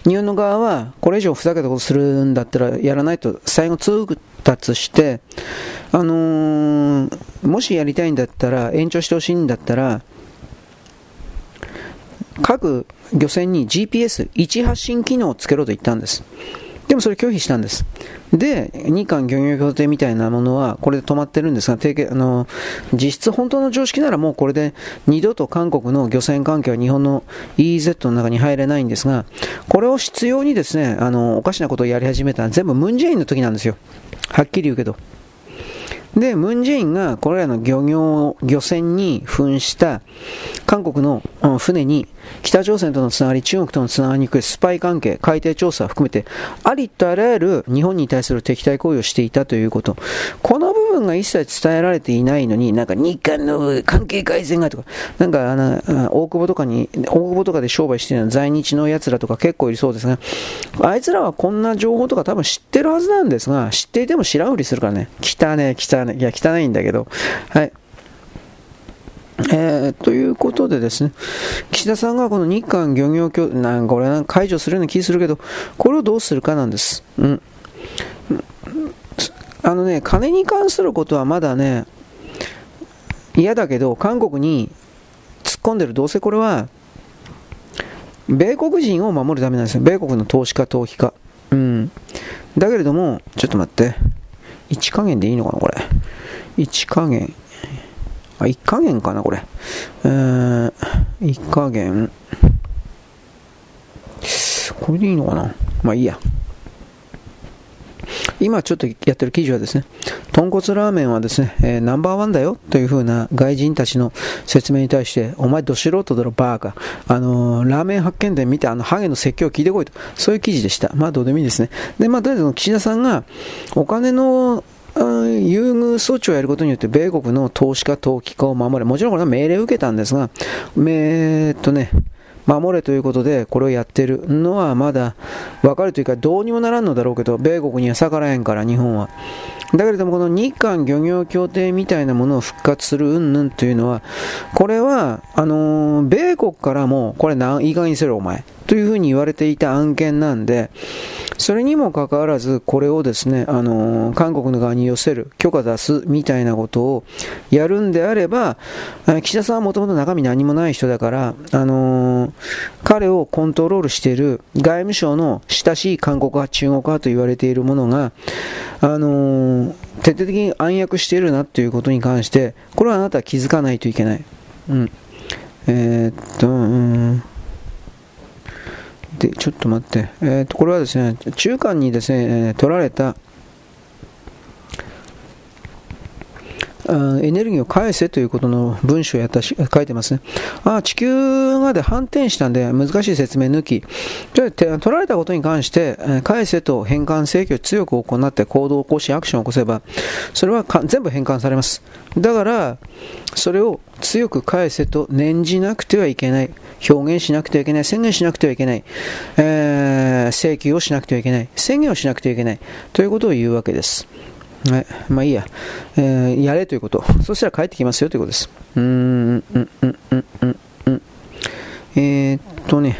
S1: 日本の側はこれ以上ふざけたことするんだったらやらないと最後通達して、あのー、もしやりたいんだったら延長してほしいんだったら各漁船に GPS 位置発信機能をつけろと言ったんです。でもそれ拒否したんです。で、日韓漁業協定みたいなものはこれで止まってるんですが、提携あの実質本当の常識ならもうこれで二度と韓国の漁船関係は日本の EEZ の中に入れないんですが、これを必要にですね、あのおかしなことをやり始めたのは全部ムンジェインの時なんですよ。はっきり言うけど。で、ムンジェインがこれらの漁業、漁船に扮した韓国の船に北朝鮮とのつながり、中国とのつながりにくいスパイ関係、海底調査を含めて、ありとあらゆる日本に対する敵対行為をしていたということ。この部分が一切伝えられていないのに、なんか日韓の関係改善がとか、なんかあの、大久保とかに、大久保とかで商売している在日の奴らとか結構いるそうですが、あいつらはこんな情報とか多分知ってるはずなんですが、知っていても知らんふりするからね。汚ね、汚ね、いや汚いんだけど、はい。えー、ということでですね、岸田さんがこの日韓漁業協なんこれ解除するような気するけど、これをどうするかなんです。うん。あのね、金に関することはまだね、嫌だけど、韓国に突っ込んでる、どうせこれは、米国人を守るためなんですよ。米国の投資家、投機家。うん。だけれども、ちょっと待って。1加減でいいのかな、これ。1加減。あ、1加減かな、これ。えー、1加減。これでいいのかなまあいいや。今ちょっとやってる記事はですね、豚骨ラーメンはですね、えー、ナンバーワンだよという風な外人たちの説明に対して、お前ど素人だろバーカ、あのー、ラーメン発見伝見てあのハゲの説教を聞いてこいと、そういう記事でした。まあどうでもいいですね。で、まあとりあえず岸田さんがお金の優遇措置をやることによって米国の投資家、投機家を守れ。もちろんこれは命令を受けたんですが、えー、っとね、守れということでこれをやってるのはまだわかるというかどうにもならんのだろうけど米国には逆らえんから日本は。だけれどもこの日韓漁業協定みたいなものを復活する云々というのはこれはあのー、米国からもこれいい加減にせろお前というふうに言われていた案件なんでそれにもかかわらず、これをですね、あの韓国の側に寄せる、許可出すみたいなことをやるんであれば、岸田さんはもともと中身何もない人だから、あの彼をコントロールしている外務省の親しい韓国派、中国派と言われているものが、あの徹底的に暗躍しているなということに関して、これはあなたは気づかないといけない。うん。えー、っと、うんで、ちょっと待って、えー、とこれはですね、中間にですね、取られた、エネルギーを返せということの文章をやったし書いてますね。あ地球がで反転したんで難しい説明抜き、取られたことに関して返せと返還請求を強く行って行動を起こしアクションを起こせば、それは全部返還されます。だから、それを強く返せと念じなくてはいけない。表現しなくてはいけない。宣言しなくてはいけない。えー、請求をしなくてはいけない。宣言をしなくてはいけない。ということを言うわけです。はい。まあいいや。えー、やれということ。そしたら帰ってきますよということです。うーん、うん、うん、うん、うん、うん。えー、っとね。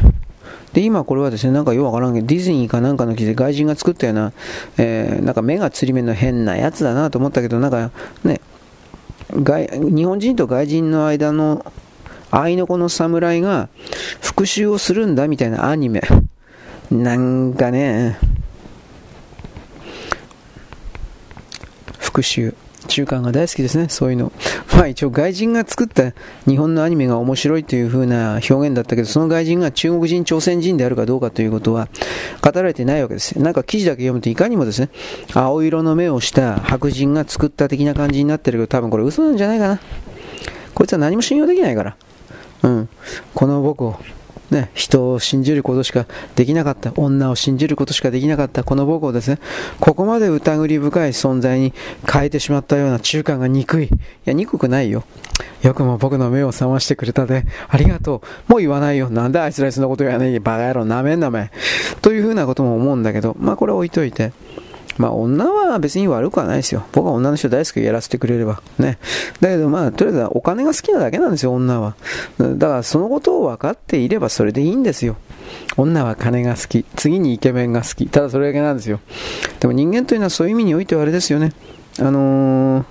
S1: で、今これはですね、なんかようわからんけど、ディズニーかなんかの記事で外人が作ったような、えー、なんか目がつり目の変なやつだなと思ったけど、なんかね、外日本人と外人の間の愛の子の侍が復讐をするんだみたいなアニメ。なんかね、復讐。中間が大好きですね、そういうの。まあ一応外人が作った日本のアニメが面白いという風な表現だったけど、その外人が中国人、朝鮮人であるかどうかということは語られてないわけですなんか記事だけ読むといかにもですね、青色の目をした白人が作った的な感じになってるけど、多分これ嘘なんじゃないかな。こいつは何も信用できないから。うん。この僕をね、人を信じることしかできなかった、女を信じることしかできなかったこの僕をですね、ここまで疑り深い存在に変えてしまったような中間が憎い。いや、憎くないよ。よくも僕の目を覚ましてくれたで、ありがとう。もう言わないよ。なんであいつらそんなこと言わないバカ野郎、なめんなめ。というふうなことも思うんだけど、まあこれ置いといて。まあ女は別に悪くはないですよ。僕は女の人大好きやらせてくれれば。ね。だけどまあとりあえずお金が好きなだけなんですよ、女は。だからそのことを分かっていればそれでいいんですよ。女は金が好き。次にイケメンが好き。ただそれだけなんですよ。でも人間というのはそういう意味においてはあれですよね。あのー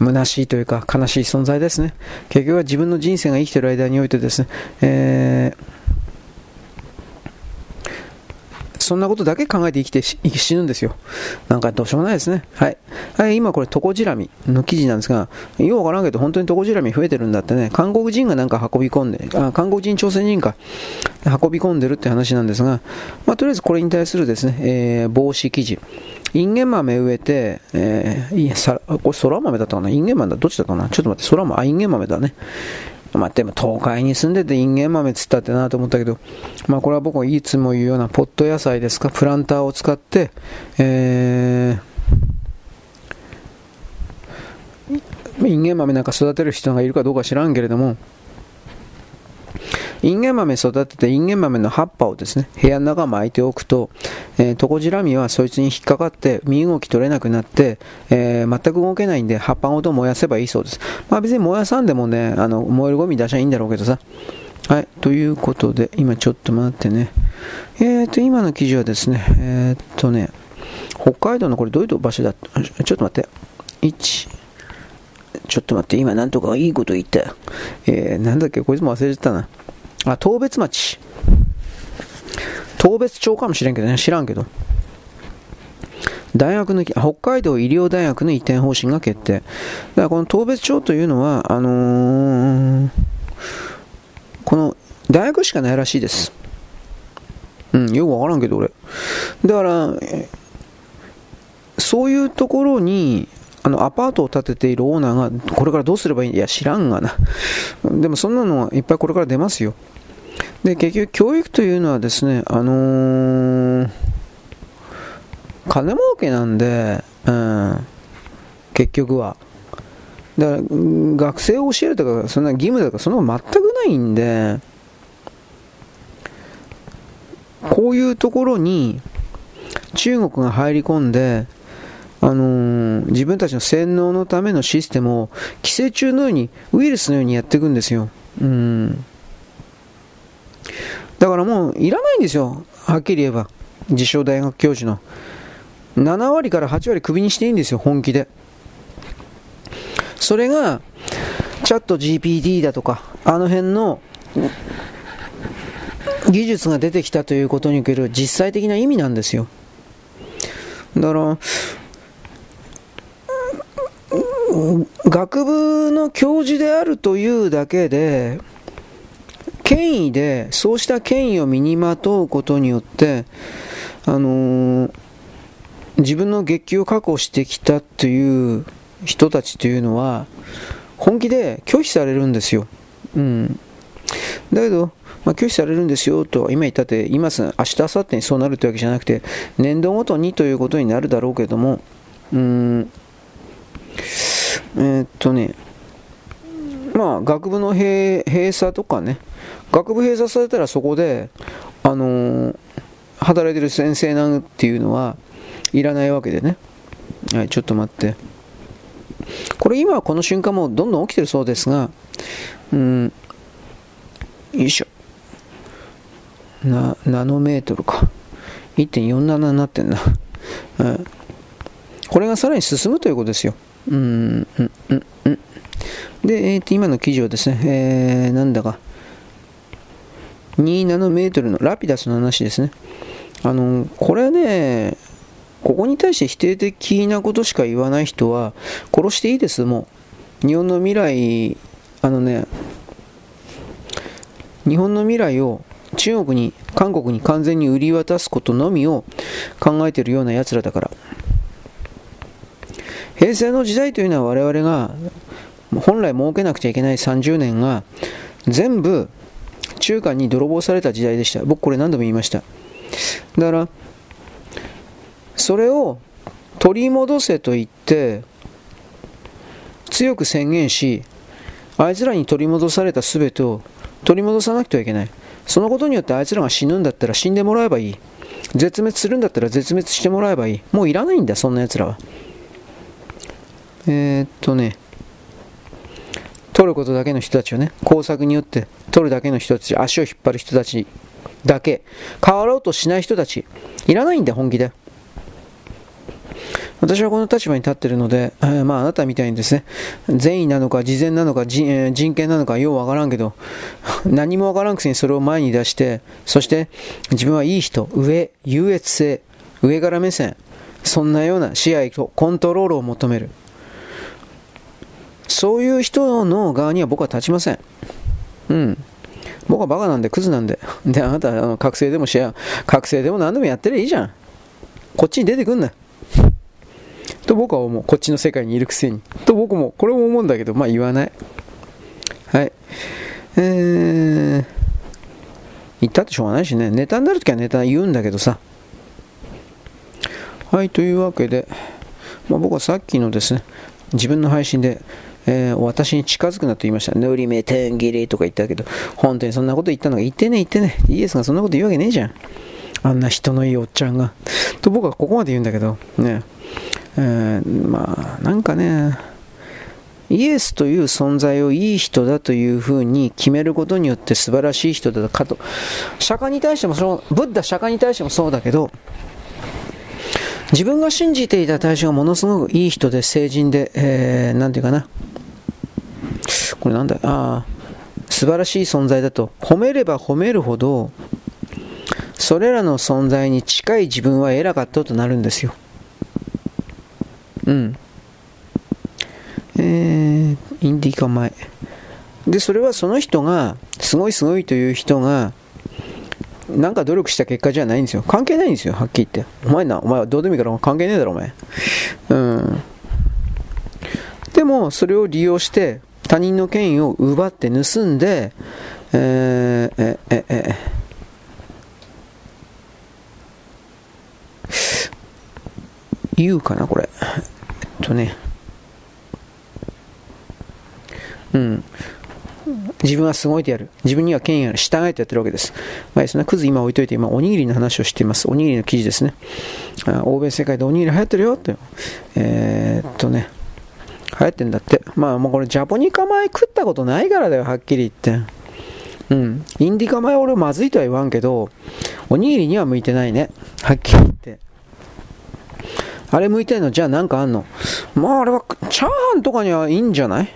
S1: 虚しいというか悲しい存在ですね。結局は自分の人生が生きている間においてですね、えーそんなことだけ考えて生きて死ぬんですよ。なんかどうしようもないですね。はい。はい、今これトコジラミの記事なんですが、ようわからんけど本当にトコジラミ増えてるんだってね、韓国人がなんか運び込んで、あ韓国人朝鮮人か、運び込んでるって話なんですが、まあ、とりあえずこれに対するですね、えー、防止記事。インゲン豆植えて、えー、いや、さ、これ空豆だったかな？インゲン豆だ、どっちだったかな？ちょっと待って、空豆、あ、インゲン豆だね。まあ、でも東海に住んでてインゲン豆つったってなと思ったけど、まあ、これは僕はいつも言うようなポット野菜ですか、プランターを使って、えー、インゲン豆なんか育てる人がいるかどうか知らんけれども、インゲン豆育ててインゲン豆の葉っぱをですね、部屋の中巻いておくと、えー、トコジラミはそいつに引っかかって身動き取れなくなって、えー、全く動けないんで葉っぱごと燃やせばいいそうです。まあ別に燃やさんでもね、あの、燃えるゴミ出しゃいいんだろうけどさ。はい、ということで、今ちょっと待ってね。えーと、今の記事はですね、えー、とね、北海道のこれどういう場所だちょっと待って。1、ちょっと待って、今なんとかいいこと言った。えー、なんだっけ、こいつも忘れちゃったな。あ、当別町。当別町かもしれんけどね、知らんけど。大学の、北海道医療大学の移転方針が決定。だからこの当別町というのは、あのー、この大学しかないらしいです。うん、よくわからんけど俺。だから、そういうところに、あのアパートを建てているオーナーがこれからどうすればいい？んいや知らんがな。でもそんなのはいっぱいこれから出ますよ。で結局教育というのはですねあのー、金儲けなんで、うん、結局は。だから学生を教えるとかそんな義務だとかそんなの全くないんでこういうところに中国が入り込んであのー、自分たちの洗脳のためのシステムを寄生虫のようにウイルスのようにやっていくんですよ。うんだからもういらないんですよ。はっきり言えば。自称大学教授の。7割から8割クビにしていいんですよ、本気で。それが、チャット GPT だとか、あの辺の技術が出てきたということにおける実際的な意味なんですよ。だから、学部の教授であるというだけで、権威で、そうした権威を身にまとうことによって、あのー、自分の月給を確保してきたという人たちというのは本気で拒否されるんですよ。うん、だけど、まあ、拒否されるんですよと今言ったって、今す。ぐ明日、明後日にそうなるというわけじゃなくて、年度ごとにということになるだろうけども、うん、えー、っとね、まあ、学部の閉鎖とかね、学部閉鎖されたらそこで、あのー、働いてる先生なんていうのはいらないわけでね。はい、ちょっと待って。これ今この瞬間もどんどん起きてるそうですが、うん、よいしょ。な、ナノメートルか。1.47になってんな。うん、これがさらに進むということですよ。うん、うん、うん、うん。で、えー、と今の記事はですね、えー、なんだか、2ナノメートルのラピダスの話ですね。あの、これね、ここに対して否定的なことしか言わない人は殺していいです、もう。日本の未来、あのね、日本の未来を中国に、韓国に完全に売り渡すことのみを考えているような奴らだから。平成の時代というのは我々が本来設けなくちゃいけない30年が全部中華に泥棒された時代でした。僕これ何度も言いました。だから、それを取り戻せと言って強く宣言し、あいつらに取り戻された全てを取り戻さなくてはいけない。そのことによってあいつらが死ぬんだったら死んでもらえばいい。絶滅するんだったら絶滅してもらえばいい。もういらないんだ、そんな奴らは。えー、っとね、取ることだけの人たちをね、工作によって取るだけの人たち、足を引っ張る人たちだけ、変わろうとしない人たち、いらないんだ、本気で。私はこの立場に立っているので、えー、まあ、あなたみたいにですね、善意なのか、慈善なのか、人,、えー、人権なのか、ようわからんけど、何もわからんくせにそれを前に出して、そして自分はいい人、上、優越性、上から目線、そんなような支配とコントロールを求める。そういう人の側には僕は立ちません。うん。僕はバカなんで、クズなんで。で、あなた、あの覚醒でもシェア、覚醒でも何でもやってりゃいいじゃん。こっちに出てくんな。と僕は思う。こっちの世界にいるくせに。と僕も、これも思うんだけど、まあ言わない。はい。えー、言ったってしょうがないしね。ネタになるときはネタ言うんだけどさ。はい、というわけで、まあ、僕はさっきのですね、自分の配信で、えー、私に近づくなと言いました。塗り目、天切りとか言ったけど、本当にそんなこと言ったのが言ってね、言ってね。イエスがそんなこと言うわけねえじゃん。あんな人のいいおっちゃんが。と僕はここまで言うんだけど、ね。えー、まあ、なんかね、イエスという存在をいい人だというふうに決めることによって素晴らしい人だかと。釈迦に対してもその、ブッダ釈迦に対してもそうだけど、自分が信じていた対象がものすごくいい人で、成人で、えー、なんていうかな。これなんだ？ああ、素晴らしい存在だと。褒めれば褒めるほど、それらの存在に近い自分は偉かったとなるんですよ。うん。えー、インディカ前。で、それはその人が、すごいすごいという人が、なんか努力した結果じゃないんですよ。関係ないんですよ、はっきり言って。お前な、お前はどうでもいいから関係ねえだろ、お前。うん。でも、それを利用して、他人の権威を奪って盗んで、えー、え、え、え、言うかな、これ。えっとね、うん。自分はすごいでやる。自分には権威ある。従えてやってるわけです。まあ、そんなクズ今置いといて、今、おにぎりの話をしています。おにぎりの記事ですね。あ欧米世界でおにぎり流行ってるよって。えー、っとね、流行ってんだって。まあ、もうこれ、ジャポニカ米食ったことないからだよ、はっきり言って。うん。インディカ米俺まずいとは言わんけど、おにぎりには向いてないね。はっきり言って。あれ向いてんのじゃあなんかあんの？まああれは、チャーハンとかにはいいんじゃない？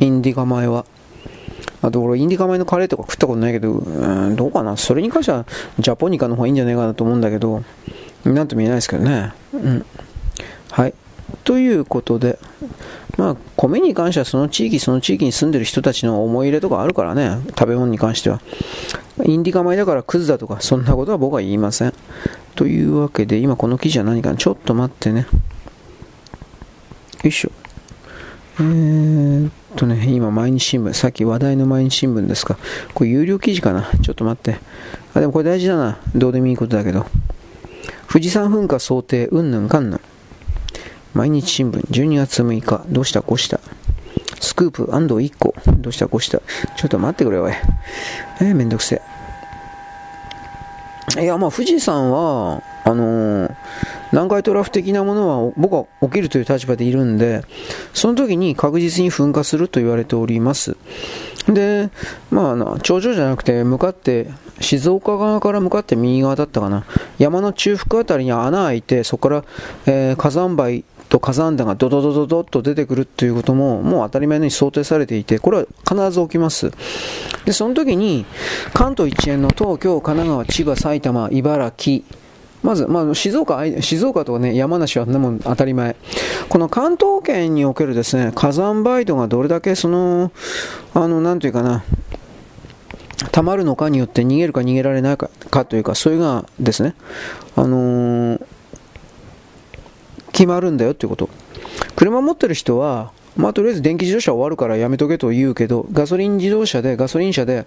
S1: インディカ米は。あと俺、インディカ米のカレーとか食ったことないけど、うん、どうかな？それに関しては、ジャポニカの方がいいんじゃないかなと思うんだけど、なんとも言えないですけどね。うん。はい。ということで、まあ、米に関してはその地域その地域に住んでる人たちの思い入れとかあるからね、食べ物に関しては。インディカ米だからクズだとか、そんなことは僕は言いません。というわけで、今この記事は何かちょっと待ってね。よいしょ。えー、っとね、今、毎日新聞、さっき話題の毎日新聞ですか。これ有料記事かなちょっと待って。あ、でもこれ大事だな。どうでもいいことだけど。富士山噴火想定、うんぬんかんぬん。毎日新聞、12月6日、どうした？こうした。スクープ安藤1個、どうした？こうした。ちょっと待ってくれ、おい。えー、めんどくせえ。いや、まあ、富士山は、あのー、南海トラフ的なものは僕は起きるという立場でいるんで、その時に確実に噴火すると言われております。で、まあ、頂上じゃなくて、向かって、静岡側から向かって右側だったかな。山の中腹あたりに穴開いて、そこから、えー、火山灰と火山弾がドドドドドッと出てくるということももう当たり前のように想定されていて、これは必ず起きます。で、その時に関東一円の東京、神奈川、千葉、埼玉、茨城、まず、まあ、静岡、静岡とかね、山梨はでも当たり前。この関東圏におけるですね、火山灰土がどれだけその、あの、なんていうかな、溜まるのかによって逃げるか逃げられないかかというか、それがですね、あのー、決まるんだよっていうこと。車持ってる人は、まあ、とりあえず電気自動車終わるからやめとけと言うけど、ガソリン自動車で、ガソリン車で、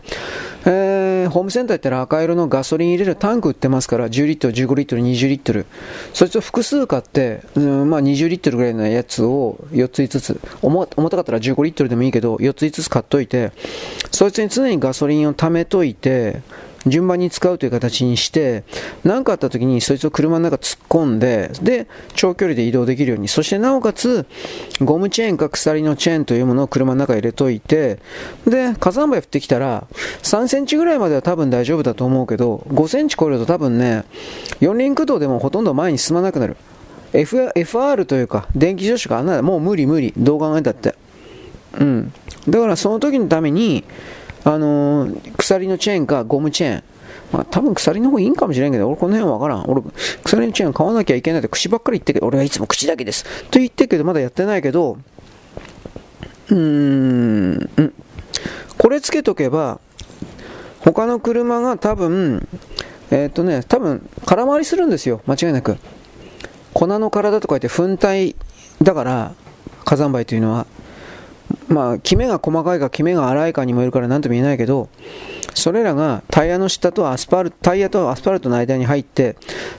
S1: えー、ホームセンター行ったら赤色のガソリン入れるタンク売ってますから、10リットル、15リットル、20リットル。そいつを複数買って、うん、まあ、20リットルぐらいのやつを4つ5つ、重たかったら15リットルでもいいけど、4つ5つ買っといて、そいつに常にガソリンを貯めといて、順番に使うという形にして、何かあった時にそいつを車の中突っ込んで、で、長距離で移動できるように、そしてなおかつ、ゴムチェーンか鎖のチェーンというものを車の中に入れといて、で、火山灰降ってきたら、3センチぐらいまでは多分大丈夫だと思うけど、5センチ超えると多分ね、四輪駆動でもほとんど前に進まなくなる。F、FR というか、電気自動車があんなもう無理無理。どう考えたって。うん。だからその時のために、あのー、鎖のチェーンかゴムチェーン。まあ、多分鎖の方がいいんかもしれんけど、俺この辺わからん。俺、鎖のチェーン買わなきゃいけないって口ばっかり言ってけど、俺はいつも口だけです。と言ってけど、まだやってないけど、うーん、これつけとけば、他の車が多分、えー、っとね、多分、空回りするんですよ。間違いなく。粉の体とか言って粉体だから、火山灰というのは。まあ、キメが細かいかキメが粗いかにもよるから何とも言えないけど、それらがタイヤの下とアスパルト、タイヤとアスパルトの間に入って、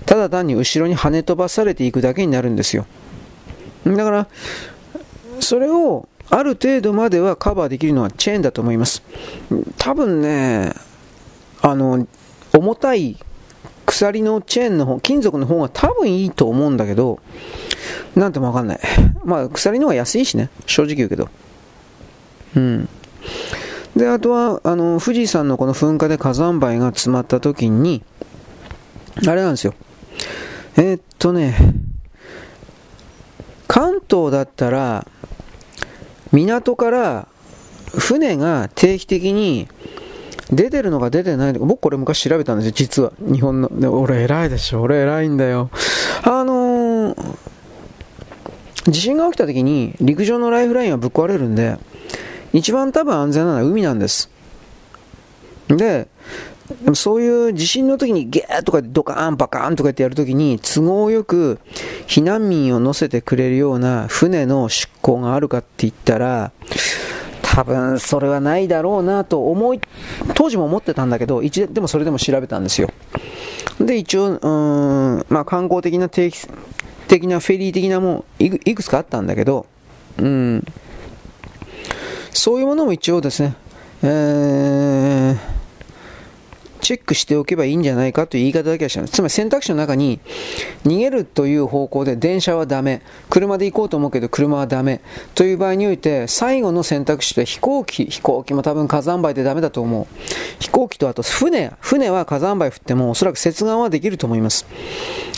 S1: ただ単に後ろに跳ね飛ばされていくだけになるんですよ。だから、それをある程度まではカバーできるのはチェーンだと思います。多分ね、あの、重たい鎖のチェーンの方、金属の方が多分いいと思うんだけど、なんともわかんない。まあ、鎖の方が安いしね、正直言うけど。うん。で、あとは、あの、富士山のこの噴火で火山灰が詰まった時に、あれなんですよ。えー、っとね、関東だったら、港から船が定期的に出てるのか出てないのか、僕これ昔調べたんですよ、実は。日本の。で俺偉いでしょ、俺偉いんだよ。あのー、地震が起きた時に陸上のライフラインはぶっ壊れるんで、一番多分安全なのは海なんです。で、そういう地震の時にゲーとかドカーンバカーンとかってやるときに都合よく避難民を乗せてくれるような船の出港があるかって言ったら多分それはないだろうなと思い当時も思ってたんだけど一でもそれでも調べたんですよで一応うん、まあ、観光的な定期的なフェリー的なもんいくつかあったんだけどうんそういうものも一応ですね、えー、チェックしておけばいいんじゃないかという言い方だけはします。つまり選択肢の中に逃げるという方向で電車はダメ、車で行こうと思うけど車はダメという場合において最後の選択肢と飛行機、飛行機も多分火山灰でダメだと思う。飛行機とあと船、船は火山灰降ってもおそらく接岸はできると思います。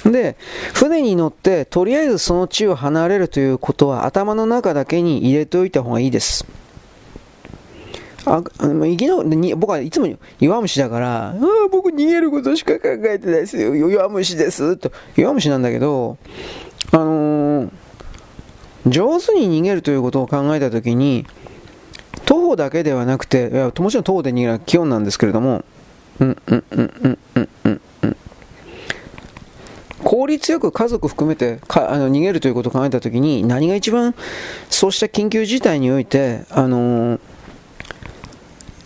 S1: で、船に乗ってとりあえずその地を離れるということは頭の中だけに入れておいた方がいいです。ああの生きのに僕はいつも弱虫だから、あ僕逃げることしか考えてないですよ。弱虫ですと。弱虫なんだけど、あのー、上手に逃げるということを考えたときに、徒歩だけではなくて、いやもちろん徒歩で逃げるのは基本なんですけれども、うんうんうんうんうんうん。効率よく家族含めてかあの逃げるということを考えたときに何が一番そうした緊急事態において、あのー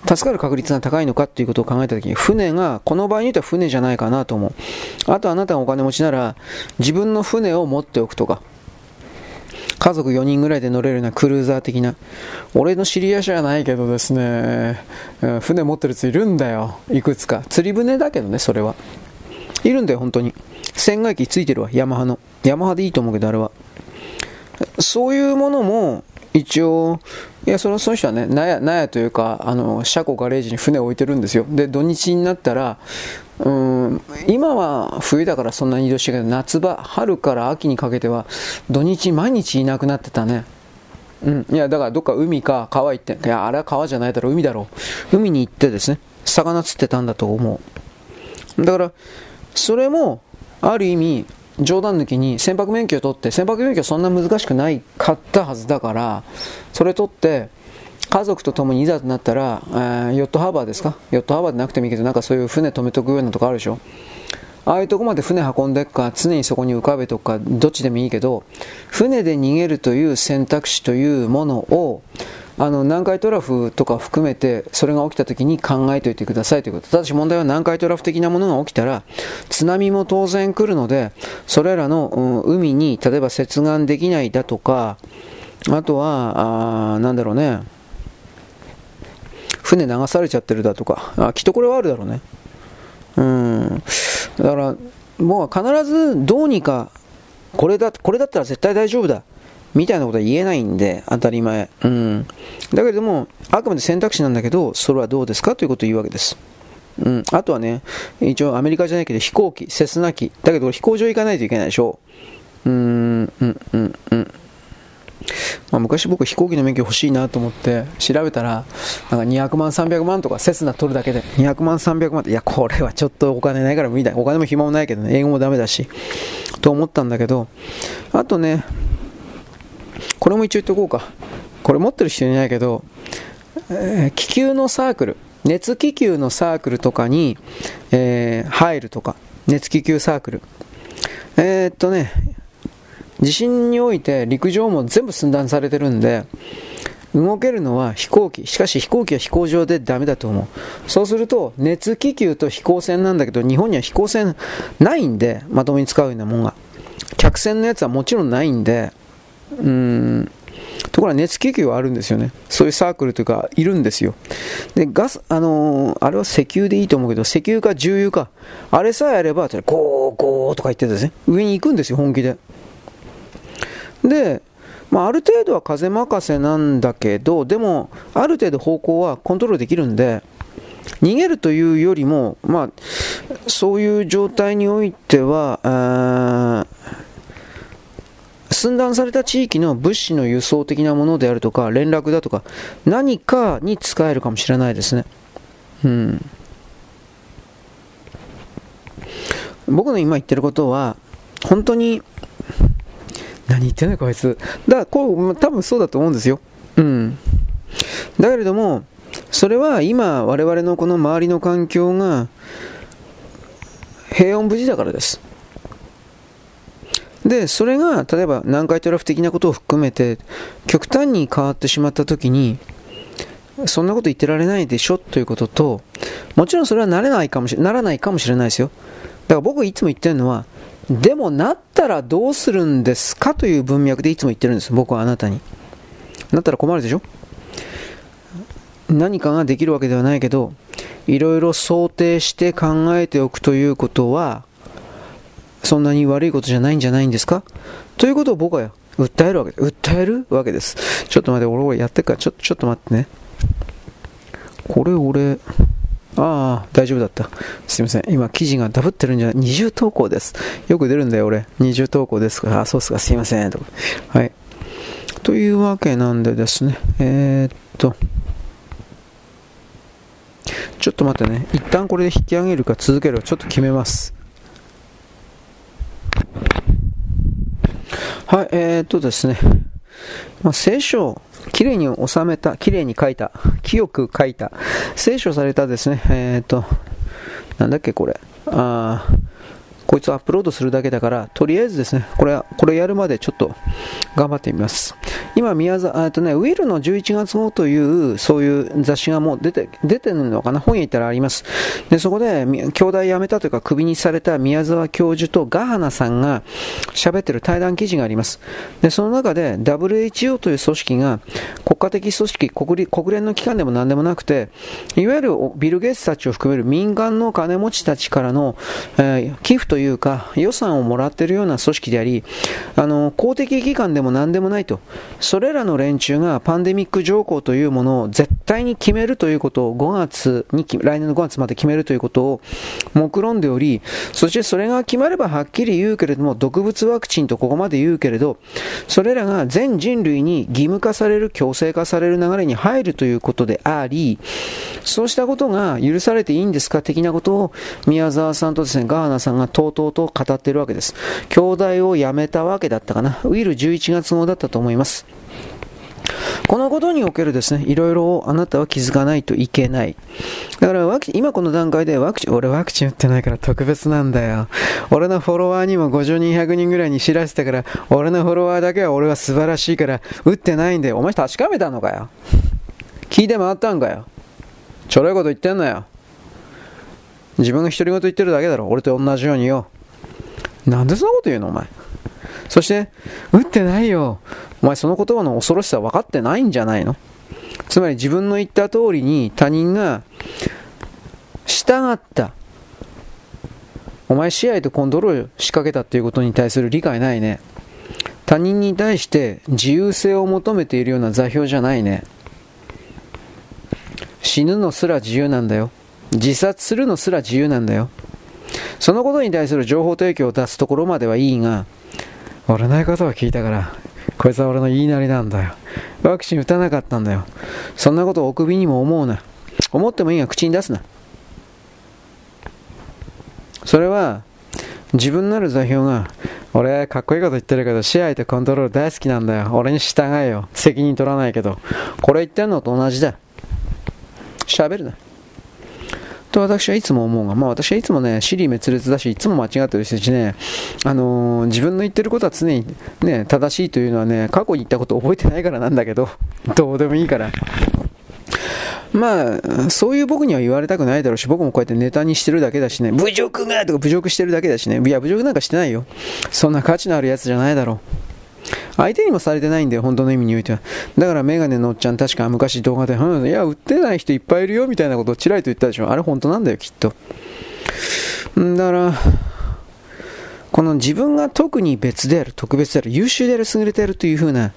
S1: 助かる確率が高いのかっていうことを考えたときに、船が、この場合によっては船じゃないかなと思う。あとあなたがお金持ちなら、自分の船を持っておくとか、家族4人ぐらいで乗れるようなクルーザー的な。俺の知り合いじゃないけどですね、船持ってるやついるんだよ。いくつか。釣り船だけどね、それは。いるんだよ、本当に。船外機ついてるわ、ヤマハの。ヤマハでいいと思うけど、あれは。そういうものも、一応、いや、そのその人はね、納屋納屋というか、あの車庫ガレージに船を置いてるんですよ。で、土日になったら、うん今は冬だからそんなに移動してるけど、夏場、春から秋にかけては、土日毎日いなくなってたね。うん、いや、だからどっか海か川行って、いや、あれは川じゃないだろ、海だろう。海に行ってですね、魚釣ってたんだと思う。だから、それも、ある意味、冗談抜きに船舶免許を取って、船舶免許そんな難しくないかったはずだから、それ取って、家族と共にいざとなったら、えー、ヨットハーバーですか？ヨットハーバーでなくてもいいけど、なんかそういう船止めとくようなとこあるでしょ？ああいうとこまで船運んでっか、常にそこに浮かべとか、どっちでもいいけど、船で逃げるという選択肢というものを、あの南海トラフとか含めてそれが起きた時に考えておいてくださいということ。ただし問題は南海トラフ的なものが起きたら津波も当然来るのでそれらの、うん、海に例えば接岸できないだとかあとはあなんだろうね。船流されちゃってるだとか。あきっとこれはあるだろうね。うん。だからもう必ずどうにかこれだこれだったら絶対大丈夫だ。みたいなことは言えないんで、当たり前。うん。だけれども、あくまで選択肢なんだけど、それはどうですかということを言うわけです。うん。あとはね、一応アメリカじゃないけど飛行機、セスナ機。だけど飛行場行かないといけないでしょう。うん、うん、うん、うん。まあ、昔僕飛行機の免許欲しいなと思って調べたらなんか200万300万とかセスナ取るだけで200万300万っていやこれはちょっとお金ないから無理だお金も暇もないけどね英語もダメだしと思ったんだけどあとねこれも一応言っとこうか。これ持ってる人いないけど、えー、気球のサークル、熱気球のサークルとかに、えー、入るとか、熱気球サークル。えー、っとね、地震において陸上も全部寸断されてるんで、動けるのは飛行機。しかし飛行機は飛行場でダメだと思う。そうすると、熱気球と飛行船なんだけど、日本には飛行船ないんで、まともに使うようなもんが。客船のやつはもちろんないんで、うんところが熱気球はあるんですよね。そういうサークルというか、いるんですよ。で、ガス、あのー、あれは石油でいいと思うけど、石油か重油か、あれさえあれば、ゴーゴーとか言ってですね、上に行くんですよ、本気で。で、まあ、ある程度は風任せなんだけど、でも、ある程度方向はコントロールできるんで、逃げるというよりも、まあ、そういう状態においては、えー寸断された地域の物資の輸送的なものであるとか、連絡だとか、何かに使えるかもしれないですね。うん。僕の今言ってることは、本当に、何言ってんのこいつ。だから、こう、多分そうだと思うんですよ。うん。だけれども、それは今、我々のこの周りの環境が、平穏無事だからです。で、それが、例えば南海トラフ的なことを含めて、極端に変わってしまったときに、そんなこと言ってられないでしょということと、もちろんそれはなれないかもしならないかもしれないですよ。だから僕いつも言ってるのは、でもなったらどうするんですかという文脈でいつも言ってるんです。僕はあなたに。なったら困るでしょ何かができるわけではないけど、いろいろ想定して考えておくということは、そんなに悪いことじゃないんじゃないんですか？ということを僕は訴えるわけです。訴えるわけです。ちょっと待って、俺、俺やってっから、ちょ、ちょっと待ってね。これ俺、ああ、大丈夫だった。すいません。今、記事がダブってるんじゃない？二重投稿です。よく出るんだよ、俺。二重投稿ですあ、そうっすか、すいません。とはい。というわけなんでですね。えー、っと。ちょっと待ってね。一旦これで引き上げるか続けるかちょっと決めます。はい、えー、っとですね、まあ、聖書をきれいに収めた、きれいに書いた、清く書いた、聖書されたですね、えー、っと、なんだっけこれ、あこいつをアップロードするだけだから、とりあえずですね、これ、これやるまでちょっと頑張ってみます。今、宮沢、えとね、ウィルの11月号という、そういう雑誌がもう出て、出てるのかな？本屋行ったらあります。で、そこで、兄弟辞めたというか、クビにされた宮沢教授とガハナさんが喋ってる対談記事があります。で、その中で、WHO という組織が、国家的組織国、国連の機関でも何でもなくて、いわゆるビル・ゲイツたちを含める民間の金持ちたちからの、えー、寄付といういうか、予算をもらっているような組織であり、あの、公的機関でも何でもないと。それらの連中がパンデミック条項というものを絶対に決めるということを5月に、来年の5月まで決めるということを目論んでおり、そしてそれが決まればはっきり言うけれども、毒物ワクチンとここまで言うけれど、それらが全人類に義務化される、強制化される流れに入るということであり、そうしたことが許されていいんですか的なことを宮沢さんとですね、ガーナさんがとうと語っているわけです。兄弟を辞めたわけだったかな。ウィル11月号だったと思います。このことにおけるですね、いろいろあなたは気づかないといけない。だからワクチン、今この段階でワクチン、俺ワクチン打ってないから特別なんだよ。俺のフォロワーにも50人、100人ぐらいに知らせたから、俺のフォロワーだけは俺は素晴らしいから打ってないんで、お前確かめたのかよ。聞いて回ったんかよ。ちょろいこと言ってんなよ。自分が独り言言ってるだけだろ。俺と同じようによ。なんでそんなこと言うのお前。そして、打ってないよ。お前その言葉の恐ろしさ分かってないんじゃないの？つまり自分の言った通りに他人が従った。お前支配とコントロール仕掛けたっていうことに対する理解ないね。他人に対して自由性を求めているような座標じゃないね。死ぬのすら自由なんだよ。自殺するのすら自由なんだよ。そのことに対する情報提供を出すところまではいいが、俺の言うことを聞いたから、こいつは俺の言いなりなんだよ。ワクチン打たなかったんだよ。そんなことをお首にも思うな。思ってもいいが口に出すな。それは、自分なる座標が、俺、かっこいいこと言ってるけど、支配とコントロール大好きなんだよ。俺に従えよ。責任取らないけど。これ言ってんのと同じだ。喋るな。と私はいつも思うが、まあ私はいつもね、尻滅裂だし、いつも間違ってるしね、あのー、自分の言ってることは常にね、正しいというのはね、過去に言ったこと覚えてないからなんだけど、どうでもいいから。まあ、そういう僕には言われたくないだろうし、僕もこうやってネタにしてるだけだしね、侮辱がとか侮辱してるだけだしね、いや、侮辱なんかしてないよ。そんな価値のあるやつじゃないだろう。相手にもされてないんだよ、本当の意味においては。だからメガネのおっちゃん確か昔動画で、うん、いや、売ってない人いっぱいいるよみたいなことをちらりと言ったでしょ。あれ本当なんだよ、きっと。んだから、この自分が特に別である、特別である、優秀である、優れているというふうな、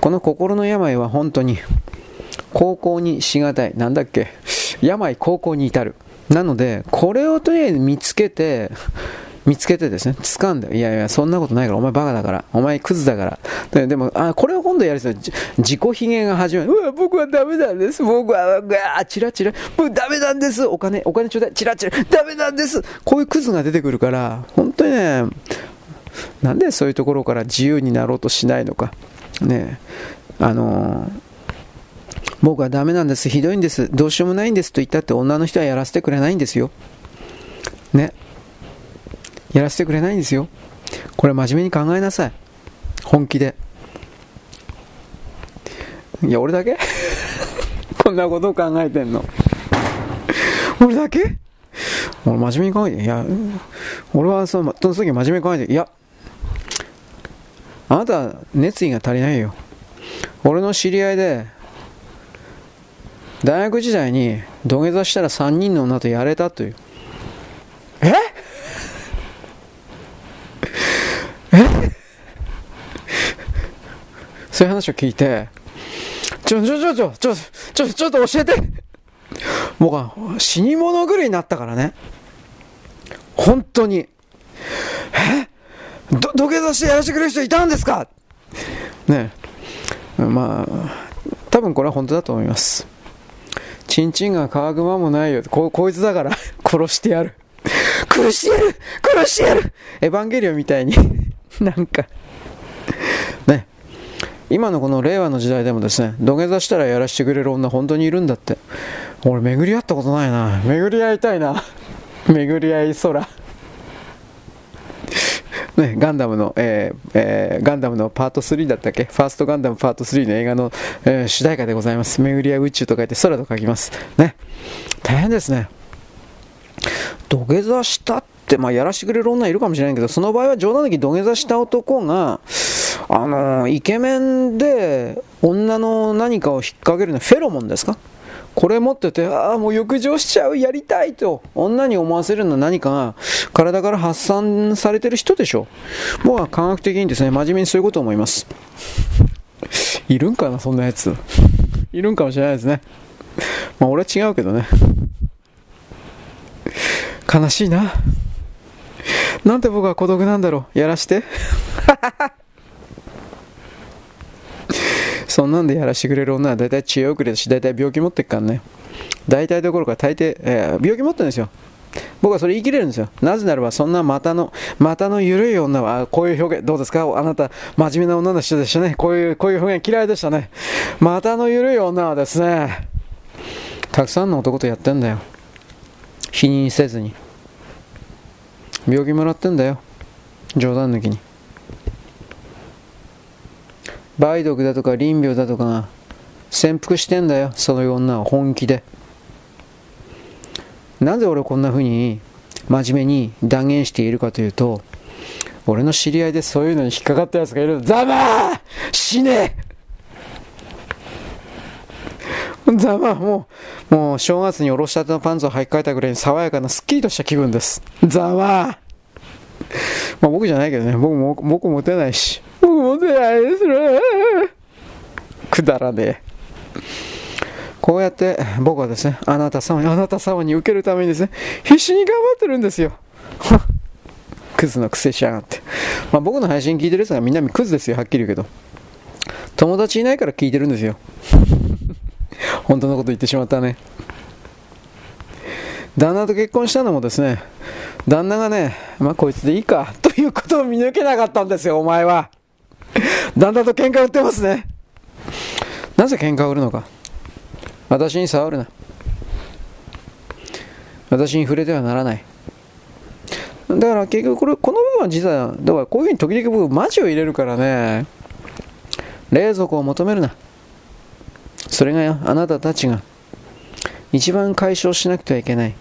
S1: この心の病は本当に、高校にしがたい。なんだっけ？病、高校に至る。なので、これをとりあえず見つけて、見つけてですね、掴んで、いやいや、そんなことないから、お前バカだから、お前クズだから。でも、あ、これを今度やりそう。自己卑下が始まる。うわ、僕はダメなんです。僕は、うわ、チラチラ、もうダメなんです。お金、お金ちょうだい。チラチラ、ダメなんです。こういうクズが出てくるから、本当にね、なんでそういうところから自由になろうとしないのか。ねあのー僕はダメなんです、ひどいんです、どうしようもないんですと言ったって女の人はやらせてくれないんですよ。ね。やらせてくれないんですよ。これ真面目に考えなさい。本気で。いや、俺だけ？こんなことを考えてんの。俺だけ？俺真面目に考えて、いや、俺はその、その時真面目に考えて、いや、あなたは熱意が足りないよ。俺の知り合いで、大学時代に土下座したら3人の女とやれたという。え？え？そういう話を聞いて、ちょ、ちょ、ちょ、ちょ、ちょ、ちょ、ちょっと教えて僕は死に物狂いになったからね。本当に。え？ど、土下座してやらせてくれる人いたんですか？ねまあ、多分これは本当だと思います。チンチンが乾く間もないよ。こ、こいつだから 殺してやる。殺してやる殺してやるエヴァンゲリオンみたいに なんかね。今のこの令和の時代でもですね、土下座したらやらせてくれる女本当にいるんだって。俺巡り合ったことないな。巡り合いたいな。巡り合い空。ね、ガンダムの、えーえー、ガンダムのパート3だったっけ？ファーストガンダムパート3の映画の、えー、主題歌でございます。巡り合う宇宙と書いて空と書きます。ね。大変ですね。土下座したって、まあ、やらしてくれる女いるかもしれないけど、その場合は冗談的に土下座した男が、あのイケメンで女の何かを引っ掛けるのはフェロモンですか？これ持ってて、ああ、もう浴場しちゃう、やりたいと、女に思わせるのは何かが体から発散されてる人でしょう。僕は科学的にですね、真面目にそういうことを思います。いるんかな、そんなやつ。いるんかもしれないですね。まあ、俺は違うけどね。悲しいな。なんで僕は孤独なんだろう。やらして。そんなんでやらしてくれる女は大体知恵遅れだし、大体病気持ってっからね。大体どころか大抵、えー、病気持ってるんですよ。僕はそれ言い切れるんですよ。なぜならば、そんな股の、股の緩い女は、こういう表現、どうですか？あなた、真面目な女の人でしたね。こういう、こういう表現嫌いでしたね。股の緩い女はですね、たくさんの男とやってんだよ。否認せずに。病気もらってんだよ。冗談抜きに。梅毒だとか淋病だとかが潜伏してんだよそのような本気でなぜ俺こんな風に真面目に断言しているかというと俺の知り合いでそういうのに引っかかったやつがいるざまー死ねざまもうもう正月におろしたてのパンツを履き替えたぐらいに爽やかなすっきりとした気分ですざままあ僕じゃないけどね僕も僕モテないし僕も出ないですね。くだらねえ。こうやって僕はですね、あなた様に、あなた様に受けるためにですね、必死に頑張ってるんですよ。クズの癖しやがって。まあ僕の配信聞いてるやつがみんなクズですよ、はっきり言うけど。友達いないから聞いてるんですよ。本当のこと言ってしまったね。旦那と結婚したのもですね、旦那がね、まあこいつでいいか、ということを見抜けなかったんですよ、お前は。だんだんと喧嘩売ってますね。なぜ喧嘩を売るのか。私に触るな。私に触れてはならない。だから結局これ、この部分は実は、だからこういうふうに時々僕、マジを入れるからね、冷蔵庫を求めるな。それが、あなたたちが一番解消しなくてはいけない。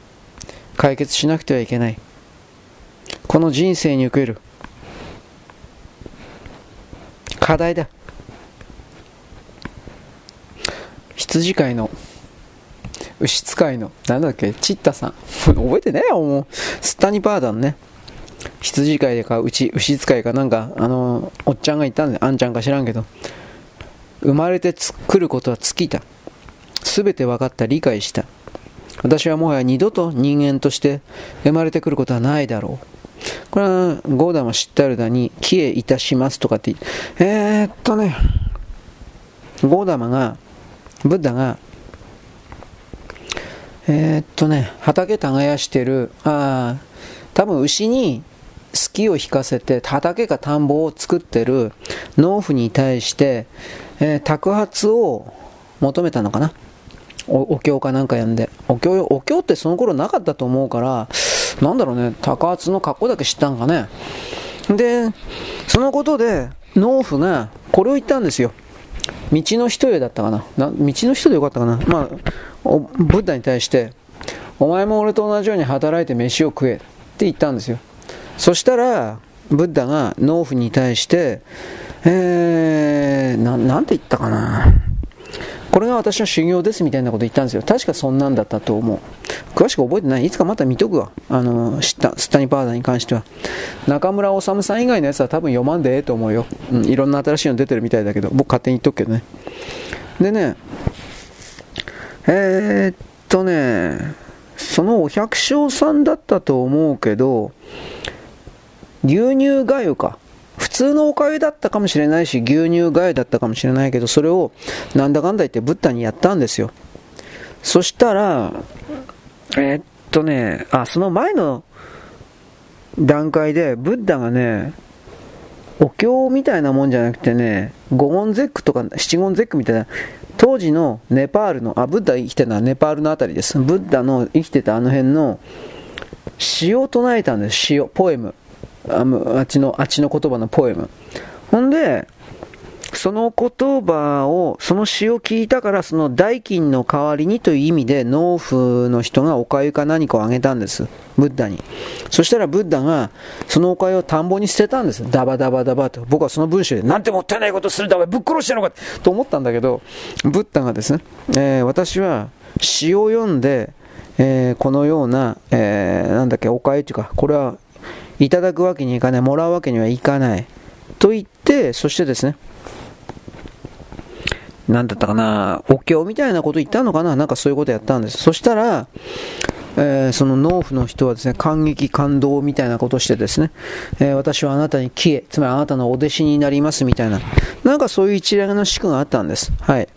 S1: 解決しなくてはいけない。この人生における課題だ。羊飼いの牛使いのなんだっけチッタさん。覚えてねえよもう。スタニパーダンね。羊飼いでか牛牛使いかなんかあのおっちゃんがいたんであんちゃんか知らんけど。生まれてくることは尽きた。全て分かった理解した。私はもはや二度と人間として生まれてくることはないだろう。これはゴーダマ知ったるだに帰依いたしますとかってえー、っとねゴーダマがブッダがえー、っとね畑耕してるああ多分牛にスキーを引かせて畑か田んぼを作ってる農夫に対して、えー、托発を求めたのかな？おお経かなんかやんでお経お経ってその頃なかったと思うからなんだろうね、高圧の格好だけ知ったんかね。で、そのことで、農夫がこれを言ったんですよ。道の人へだったかな道の人でよかったかなまあ、ブッダに対して、お前も俺と同じように働いて飯を食えって言ったんですよ。そしたら、ブッダが農夫に対して、えー、ななんて言ったかなこれが私の修行ですみたいなこと言ったんですよ。確かそんなんだったと思う。詳しく覚えてない。いつかまた見とくわ。あの、知った、スタニパーダに関しては。中村治さん以外のやつは多分読まんでええと思うよ。うん、いろんな新しいの出てるみたいだけど、僕勝手に言っとくけどね。でね、えー、っとね、そのお百姓さんだったと思うけど、牛乳がゆか。普通のおかゆだったかもしれないし、牛乳がゆだったかもしれないけど、それをなんだかんだ言ってブッダにやったんですよ。そしたら、えー、っとね、あ、その前の段階で、ブッダがね、お経みたいなもんじゃなくてね、五言絶句とか七言絶句みたいな、当時のネパールの、あ、ブッダ生きてたのはネパールのあたりです。ブッダの生きてたあの辺の詩を唱えたんです、詩を、ポエム。ああっちの、あっちの言葉のポエム。ほんで、その言葉を、その詩を聞いたから、その代金の代わりにという意味で、農夫の人がおかゆか何かをあげたんです。ブッダに。そしたらブッダが、そのおかゆを田んぼに捨てたんです。ダバダバダバと。僕はその文章で、なんてもったいないことするんだ、ぶっ殺してやろうかと思ったんだけど、ブッダがですね、えー、私は詩を読んで、えー、このような、えー、なんだっけ、おかゆというか、これはいただくわけにいかない、もらうわけにはいかない。と言って、そしてですね、何だったかな、お経みたいなこと言ったのかななんかそういうことやったんです。そしたら、えー、その農夫の人はですね、感激感動みたいなことをしてですね、えー、私はあなたに消え、つまりあなたのお弟子になりますみたいな、なんかそういう一連の仕組があったんです。はい。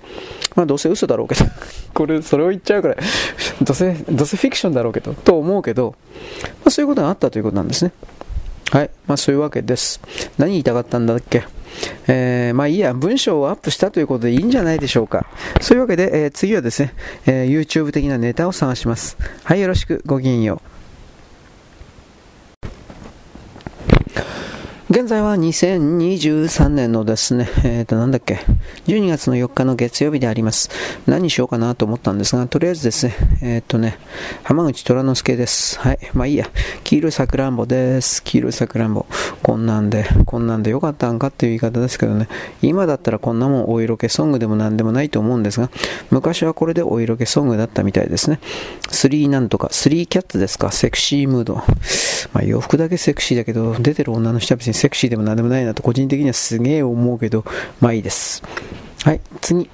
S1: まあどうせ嘘だろうけど、これ、それを言っちゃうくら、どうせ、どうせフィクションだろうけど、と思うけど、まあそういうことがあったということなんですね。はい。まあそういうわけです。何言いたかったんだっけ？えー、まあいいや、文章をアップしたということでいいんじゃないでしょうか。そういうわけで、えー、次はですね、えー、YouTube 的なネタを探します。はい、よろしく、ごきげんよう。現在は2023年のですね、えっ、ー、と、なんだっけ、12月の4日の月曜日であります。何しようかなと思ったんですが、とりあえずですね、えっ、ー、とね、浜口虎之助です。はい。まあいいや。黄色いさくらんぼです。黄色いさくらんぼ。こんなんで、こんなんでよかったんかっていう言い方ですけどね、今だったらこんなもんお色気ソングでもなんでもないと思うんですが、昔はこれでお色気ソングだったみたいですね。スリーなんとか、スリーキャッツですか、セクシームード。まあ洋服だけセクシーだけど、出てる女の人は別にセクシーでも何でもないなと個人的にはすげえ思うけど、まあいいです。はい、次。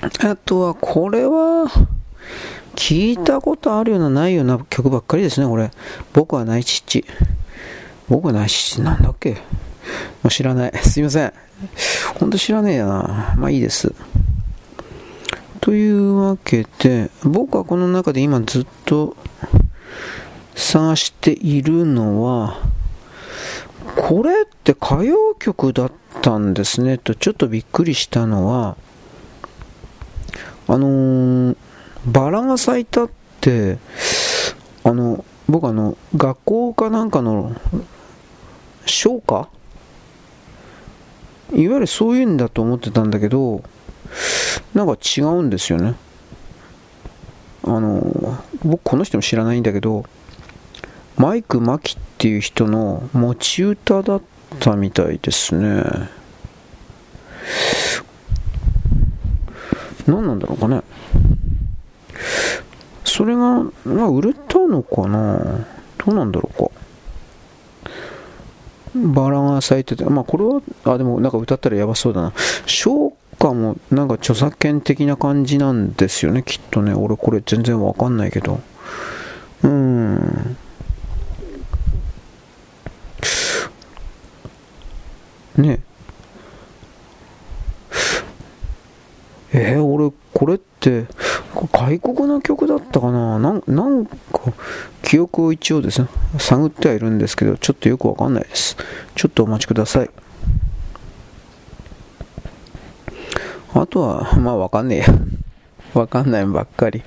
S1: あとは、これは、聞いたことあるようなないような曲ばっかりですね、これ。僕はナイチッチ。僕はナイチッチなんだっけ？もう知らない。すいません。ほんと知らねえやな。まあいいです。というわけで、僕はこの中で今ずっと探しているのは、これって歌謡曲だったんですねとちょっとびっくりしたのはあのー、バラが咲いたってあの僕あの学校かなんかの唱歌いわゆるそういうんだと思ってたんだけどなんか違うんですよね。あの僕この人も知らないんだけどマイク・マキっていう人の持ち歌だったみたいですね。何なんだろうかね。それが、まあ、売れたのかなどうなんだろうか。バラが咲いてて、まあこれは、あ、でもなんか歌ったらやばそうだな。唱歌もなんか著作権的な感じなんですよね、きっとね。俺これ全然わかんないけど。うん。ねえ。ー、俺これって外国の曲だったかな？なんなんか記憶を一応ですね探ってはいるんですけどちょっとよくわかんないです。ちょっとお待ちください。あとはまあわかんねえや。わかんないばっかり。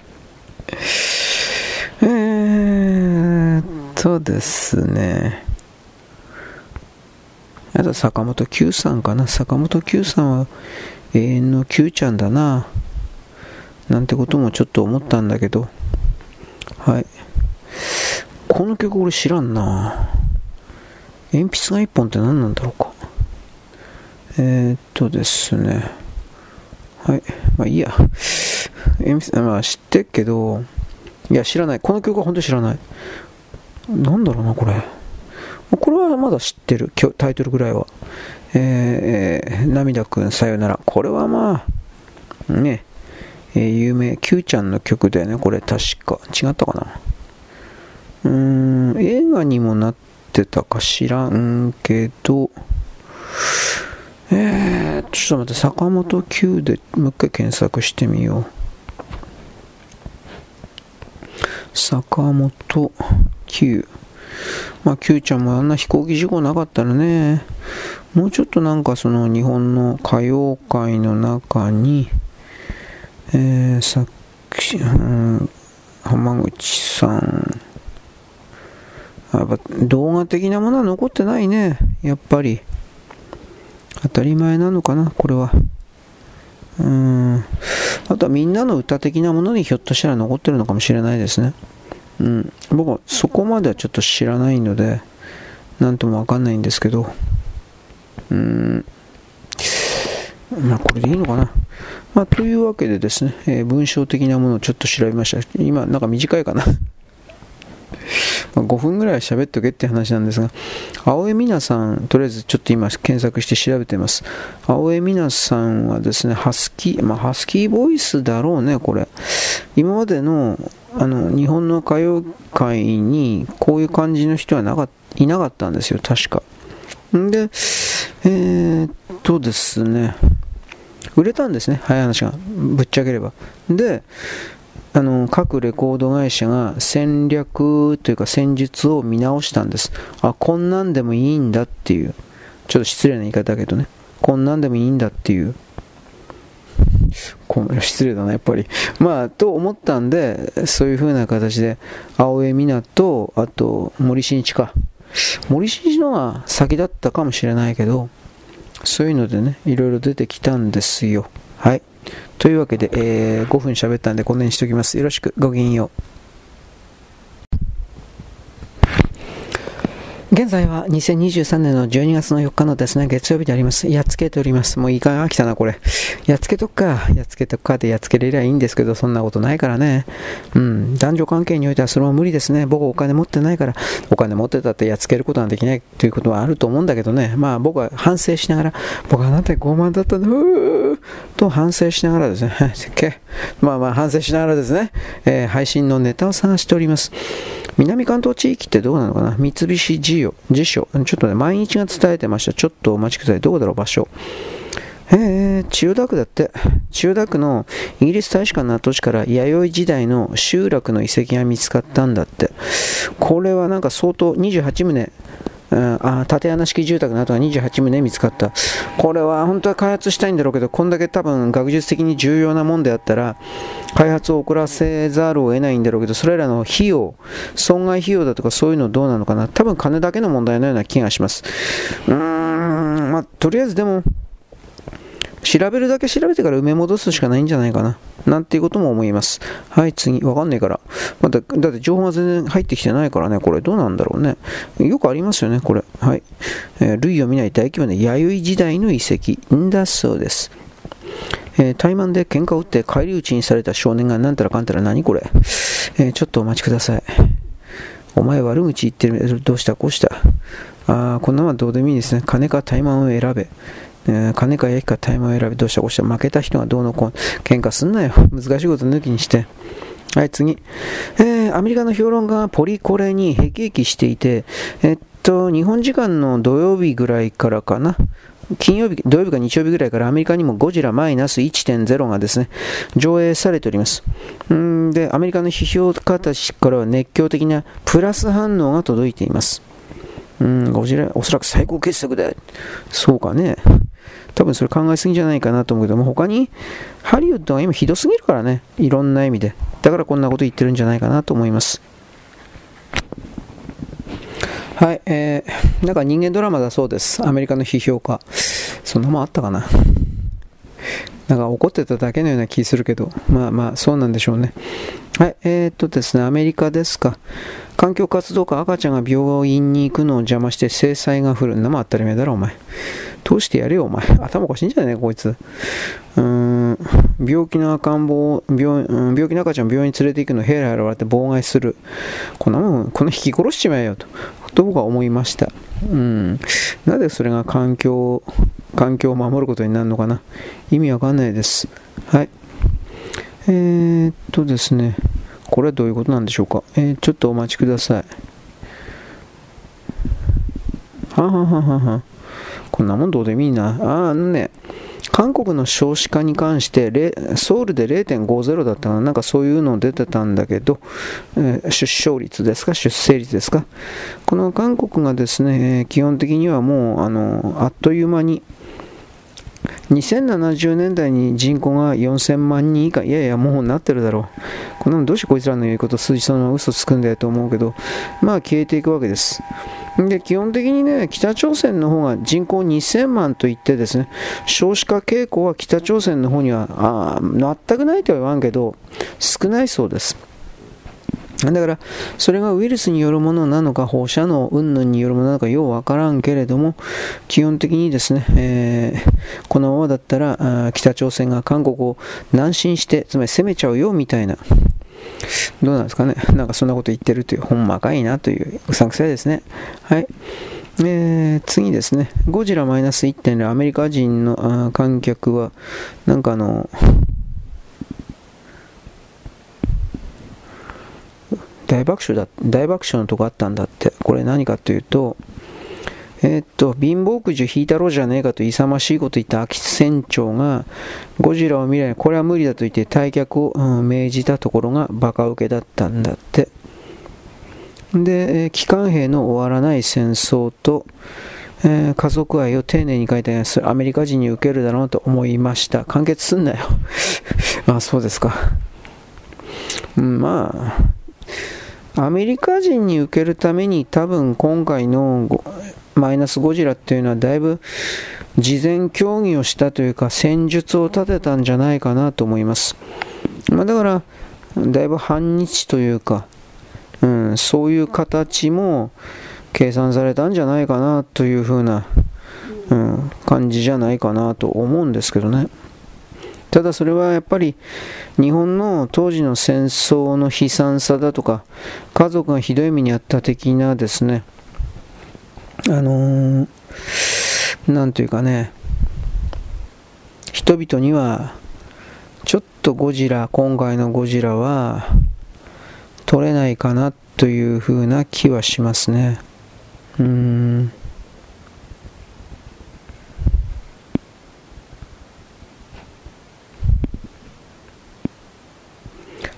S1: えーっとですね。あと坂本九さんかな。坂本九さんは永遠の九ちゃんだな。なんてこともちょっと思ったんだけど。はい。この曲俺知らんな。鉛筆が一本って何なんだろうか。えー、っとですね。はい。まあいいや。鉛筆、まあ知ってっけど、いや知らない。この曲は本当に知らない。なんだろうな、これ。これはまだ知ってる、タイトルぐらいは。えー、涙くんさよなら。これはまあ、ね、えー、有名、Q ちゃんの曲だよね、これ確か。違ったかな？うーん、映画にもなってたか知らんけど、えー、ちょっと待って、坂本九でもう一回検索してみよう。坂本九。まあ、Q ちゃんもあんな飛行機事故なかったらね、もうちょっとなんかその日本の歌謡界の中に、えー、さうん、浜口さん、やっぱ動画的なものは残ってないね。やっぱり。当たり前なのかな、これは。うん。あとはみんなの歌的なものにひょっとしたら残ってるのかもしれないですね。うん。僕はそこまではちょっと知らないので、なんともわかんないんですけど。うん。まあ、これでいいのかな。まあ、というわけでですね、えー、文章的なものをちょっと調べました。今、なんか短いかな。ま5分ぐらい喋っとけって話なんですが、青江美奈さん、とりあえずちょっと今検索して調べてます。青江美奈さんはですね、ハスキー、まあ、ハスキーボイスだろうね、これ。今までのあの日本の歌謡界にこういう感じの人はなかいなかったんですよ、確か。で、えー、っとですね、売れたんですね、早い話が。ぶっちゃければ。で、あの各レコード会社が戦略というか戦術を見直したんです。あ、こんなんでもいいんだっていう。ちょっと失礼な言い方だけどね。こんなんでもいいんだっていう。失礼だな、やっぱり。まあ、と思ったんで、そういう風な形で、青江美奈と、あと、森進一か。森進一のが先だったかもしれないけど、そういうのでね、いろいろ出てきたんですよ。はい。というわけで、えー、5分喋ったんでこんなにしておきます。よろしく、ごきげんよう。現在は2023年の12月の4日のですね、月曜日であります。やっつけております。もういいかが来たな、これ。やっつけとくか。やっつけとくかでやっつけれりゃいいんですけど、そんなことないからね。うん。男女関係においてはそれは無理ですね。僕お金持ってないから、お金持ってたってやっつけることはできないということはあると思うんだけどね。まあ僕は反省しながら、僕はあなたに傲慢だったんだ、うーと反省しながらですね。まあまあ反省しながらですね、えー、配信のネタを探しております。南関東地域ってどうなのかな？三菱地所、辞書。ちょっとね、毎日が伝えてました。ちょっとお待ちください。どこだろう、場所。えー、千代田区だって、千代田区のイギリス大使館の跡地から弥生時代の集落の遺跡が見つかったんだって。これはなんか相当28棟うんあ縦穴式住宅の跡が28棟見つかった。これは本当は開発したいんだろうけど、こんだけ多分学術的に重要なもんであったら、開発を遅らせざるを得ないんだろうけど、それらの費用、損害費用だとかそういうのどうなのかな。多分金だけの問題のような気がします。うーん、まあ、とりあえずでも、調べるだけ調べてから埋め戻すしかないんじゃないかな。なんていうことも思います。はい、次。わかんないから。まだ、だって情報が全然入ってきてないからね。これどうなんだろうね。よくありますよね、これ。はい。えー、類を見ない大規模な弥生時代の遺跡。んだそうです。えー、怠慢で喧嘩を打って返り討ちにされた少年がなんたらかんたら何これ。えー、ちょっとお待ちください。お前悪口言ってる。どうしたこうした。ああ、こんなのはどうでもいいですね。金か怠慢を選べ。金か焼きかタイムを選び、どうしたこうした。負けた人がどうのこう喧嘩すんなよ。難しいこと抜きにして。はい、次。えー、アメリカの評論家がポリコレに辟易していて、えっと、日本時間の土曜日ぐらいからかな。金曜日、土曜日か日曜日ぐらいからアメリカにもゴジラマイナス1.0がですね、上映されております。んで、アメリカの批評家たちからは熱狂的なプラス反応が届いています。うん、ゴジラ、おそらく最高傑作で。そうかね。多分それ考えすぎじゃないかなと思うけども、他にハリウッドが今ひどすぎるからね、いろんな意味で。だからこんなこと言ってるんじゃないかなと思います。はい、えー、なんか人間ドラマだそうです。アメリカの批評家。そんなもんあったかな。なんか怒ってただけのような気するけど、まあまあ、そうなんでしょうね。はい、えー、っとですね、アメリカですか。環境活動家、赤ちゃんが病院に行くのを邪魔して制裁が降る。んなも当たり前だろ、お前。通してやれよ、お前。頭おかしいんじゃないこいつ。うーん、病気の赤ん坊病、病気の赤ちゃんを病院に連れて行くのヘラヘラ笑って妨害する。こんなもん、この引き殺しちまえよと。と僕は思いました。うん。なぜそれが環境、環境を守ることになるのかな。意味わかんないです。はい。えー、っとですね。これはどういうことなんでしょうか？えー、ちょっとお待ちください。ははははは。こんなもんどうでもいいな。ああのね、韓国の少子化に関してソウルで0.50だったかな、なんかそういうの出てたんだけど、えー、出生率ですか、出生率ですか？この韓国がですね、基本的にはもうあのあっという間に2070年代に人口が4000万人以下、いやいや、もうなってるだろう。こんなのどうしてこいつらの言うこと数字そのまま嘘つくんだよと思うけど、まあ消えていくわけです。で、基本的にね、北朝鮮の方が人口2000万といってですね、少子化傾向は北朝鮮の方には、あ全くないとは言わんけど、少ないそうです。だから、それがウイルスによるものなのか、放射能云々によるものなのか、ようわからんけれども、基本的にですね、えー、このままだったら、北朝鮮が韓国を南進して、つまり攻めちゃうよ、みたいな。どうなんですかね。なんかそんなこと言ってるという、ほんまかいなという、うさんくさいですね。はい。えー、次ですね、ゴジラマイナス1.0アメリカ人の観客は、なんかあの、大爆笑だ、大爆笑のとこあったんだって。これ何かというと、えー、っと、貧乏くじを引いたろうじゃねえかと勇ましいこと言った秋津船長が、ゴジラを見ない、これは無理だと言って退却を、うん、命じたところがバカ受けだったんだって。で、機関兵の終わらない戦争と、えー、家族愛を丁寧に書いたやつ、アメリカ人に受けるだろうと思いました。完結すんなよ。あ、そうですか。うん、まあ、アメリカ人に受けるために多分今回のマイナスゴジラっていうのはだいぶ事前協議をしたというか戦術を立てたんじゃないかなと思います。まあ、だからだいぶ反日というか、うん、そういう形も計算されたんじゃないかなというふうな、うん、感じじゃないかなと思うんですけどね。ただそれはやっぱり日本の当時の戦争の悲惨さだとか家族がひどい目に遭った的なですねあのー、なんというかね人々にはちょっとゴジラ今回のゴジラは取れないかなというふうな気はしますね。うん。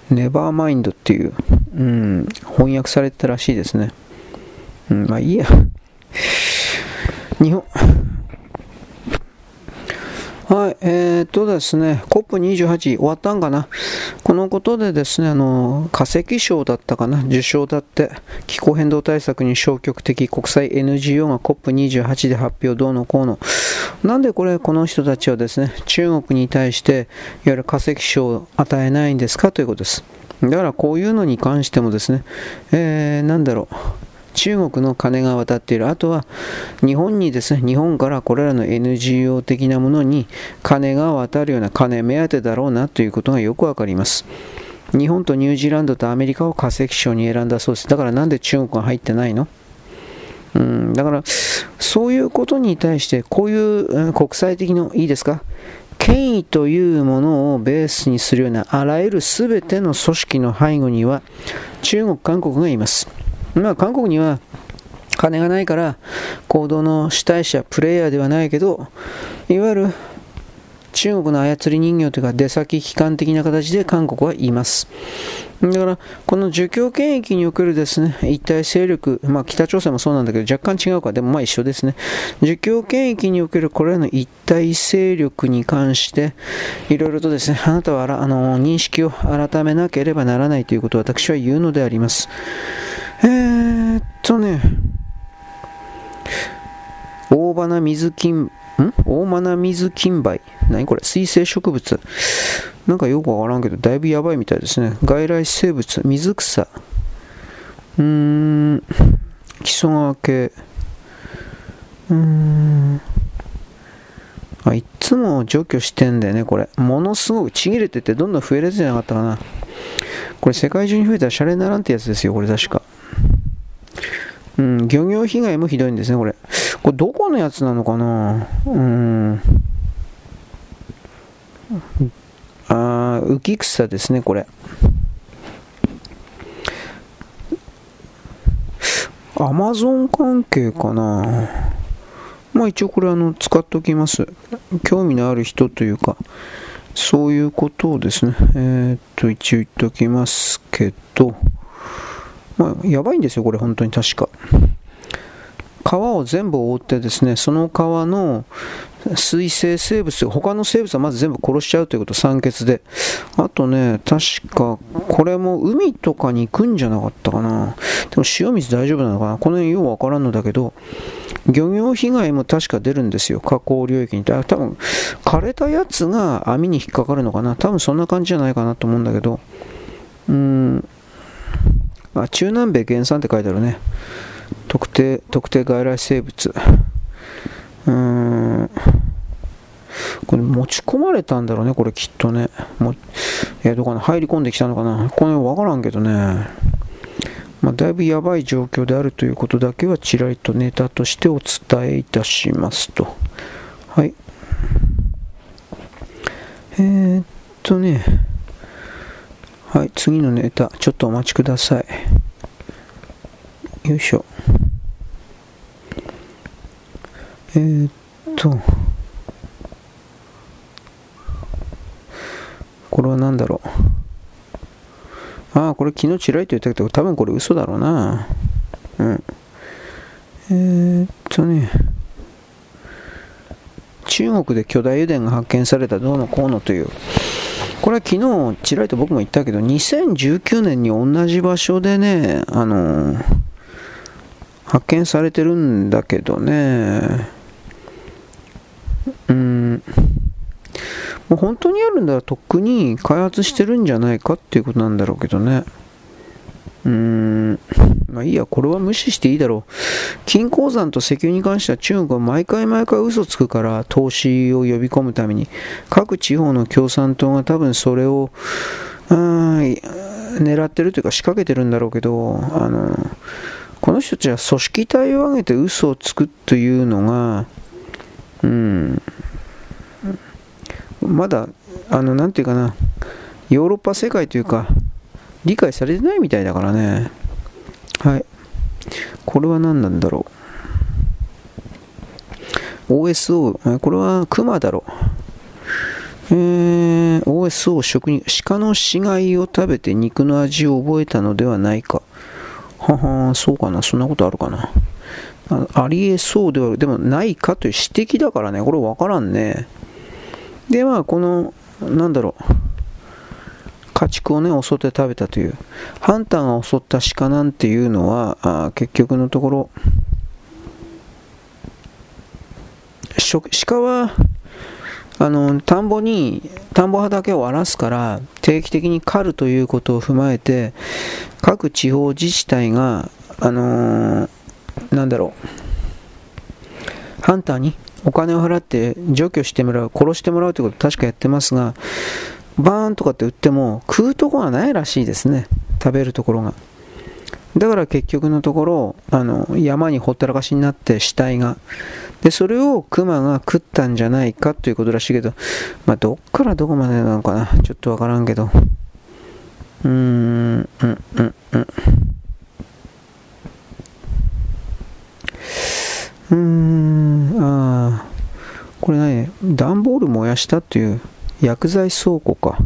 S1: ネバーマインドっていう、うん、翻訳されてたらしいですね。うん、まあいいや。日本、はい、えー、っとですね、COP28 終わったんかな？このことでですね、あの、化石賞だったかな、受賞だって、気候変動対策に消極的国際 NGO が COP28 で発表どうのこうの。なんでこれ、この人たちはですね、中国に対して、いわゆる化石賞を与えないんですか？ということです。だからこういうのに関してもですね、えー、なんだろう。中国の金が渡っている。あとは日本にですね、日本からこれらの NGO 的なものに金が渡るような金目当てだろうなということがよくわかります。日本とニュージーランドとアメリカを化石賞に選んだそうです。だからなんで中国が入ってないの？うん、だから、そういうことに対して、こういう国際的の、いいですか？権威というものをベースにするようなあらゆる全ての組織の背後には中国、韓国がいます。まあ、韓国には金がないから行動の主体者、プレイヤーではないけど、いわゆる中国の操り人形というか出先機関的な形で韓国はいます。だから、この儒教権益におけるですね、一体勢力、まあ北朝鮮もそうなんだけど若干違うか、でもまあ一緒ですね。儒教権益におけるこれらの一体勢力に関して、いろいろとですね、あなたはあの認識を改めなければならないということを私は言うのであります。えー、っとね、大花水金、ん？大花水金梅？何これ？水生植物？なんかよくわからんけど、だいぶやばいみたいですね。外来生物、水草？うーん、基礎川系。うーん。あ、いつも除去してんだよね、これ。ものすごくちぎれてて、どんどん増えるやつじゃなかったかな。これ世界中に増えたらシャレにならんってやつですよ、これ確か。うん、漁業被害もひどいんですね、これ。これどこのやつなのかな？うん。あ浮草ですね、これ。アマゾン関係かな？まあ一応これあの使っておきます。興味のある人というか、そういうことをですね、えー、っと一応言っておきますけど、まあ、やばいんですよ、これ、本当に確か。川を全部覆ってですね、その川の水生生物、他の生物はまず全部殺しちゃうということ、酸欠で。あとね、確か、これも海とかに行くんじゃなかったかな。でも塩水大丈夫なのかなこの辺ようわからんのだけど、漁業被害も確か出るんですよ、河口領域に。多分、枯れたやつが網に引っかかるのかな。多分そんな感じじゃないかなと思うんだけど、うん、あ中南米原産って書いてあるね。特定、特定外来生物。うーん。これ持ち込まれたんだろうね、これきっとね。もえー、どうかな、入り込んできたのかな？これわからんけどね。まあ、だいぶやばい状況であるということだけはちらりとネタとしてお伝えいたしますと。はい。えー、っとね。はい、次のネタ、ちょっとお待ちください。よいしょ。えー、っと。これは何だろう。ああ、これ昨日ちらりと言ったけど、多分これ嘘だろうな。うん。えー、っとね。中国で巨大油田が発見されたどうのこうのという。これは昨日ちらりと僕も言ったけど、2019年に同じ場所でね、あの発見されてるんだけどね。うん。もう本当にあるんだらとっくに開発してるんじゃないかっていうことなんだろうけどね。うーん、まあいいや、これは無視していいだろう。金鉱山と石油に関しては中国は毎回毎回嘘つくから投資を呼び込むために各地方の共産党が多分それを狙ってるというか仕掛けてるんだろうけど、あの、この人たちは組織体を挙げて嘘をつくというのが、うん、まだ、あの、なんていうかな、ヨーロッパ世界というか、理解されてないみたいだからね。はい。これは何なんだろう。OSO、これはクマだろう。えー、OSO 食に鹿の死骸を食べて肉の味を覚えたのではないか。ははそうかな。そんなことあるかな。あありえそうでは、でもないかという指摘だからね。これわからんね。で、まあ、この、なんだろう、家畜をね、襲って食べたという、ハンターが襲った鹿なんていうのは、あ結局のところ、鹿は、あの、田んぼに、田んぼ畑を荒らすから、定期的に狩るということを踏まえて、各地方自治体が、あのー、なんだろう、ハンターにお金を払って除去してもらう、殺してもらうということを確かやってますが、バーンとかって売っても食うとこがないらしいですね。食べるところが。だから結局のところ、あの、山にほったらかしになって死体が。で、それを熊が食ったんじゃないかということらしいけど、まあ、どっからどこまでなのかな。ちょっとわからんけど。うーん、うん、うん、うん。うーん、ああ、これ何？段ボール燃やしたっていう薬剤倉庫か。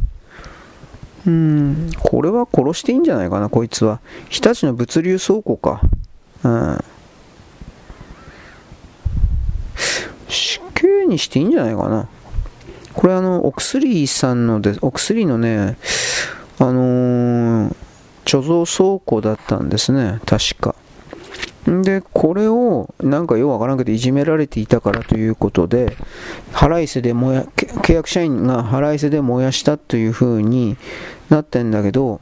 S1: うーん、これは殺していいんじゃないかな、こいつは。日立の物流倉庫か。うん。死刑にしていいんじゃないかな。これあの、お薬さんので、お薬のね、あのー、貯蔵倉庫だったんですね、確か。で、これを、なんかようわからんけど、いじめられていたからということで、払いせで燃や、契約社員が払いせで燃やしたという風になってんだけど、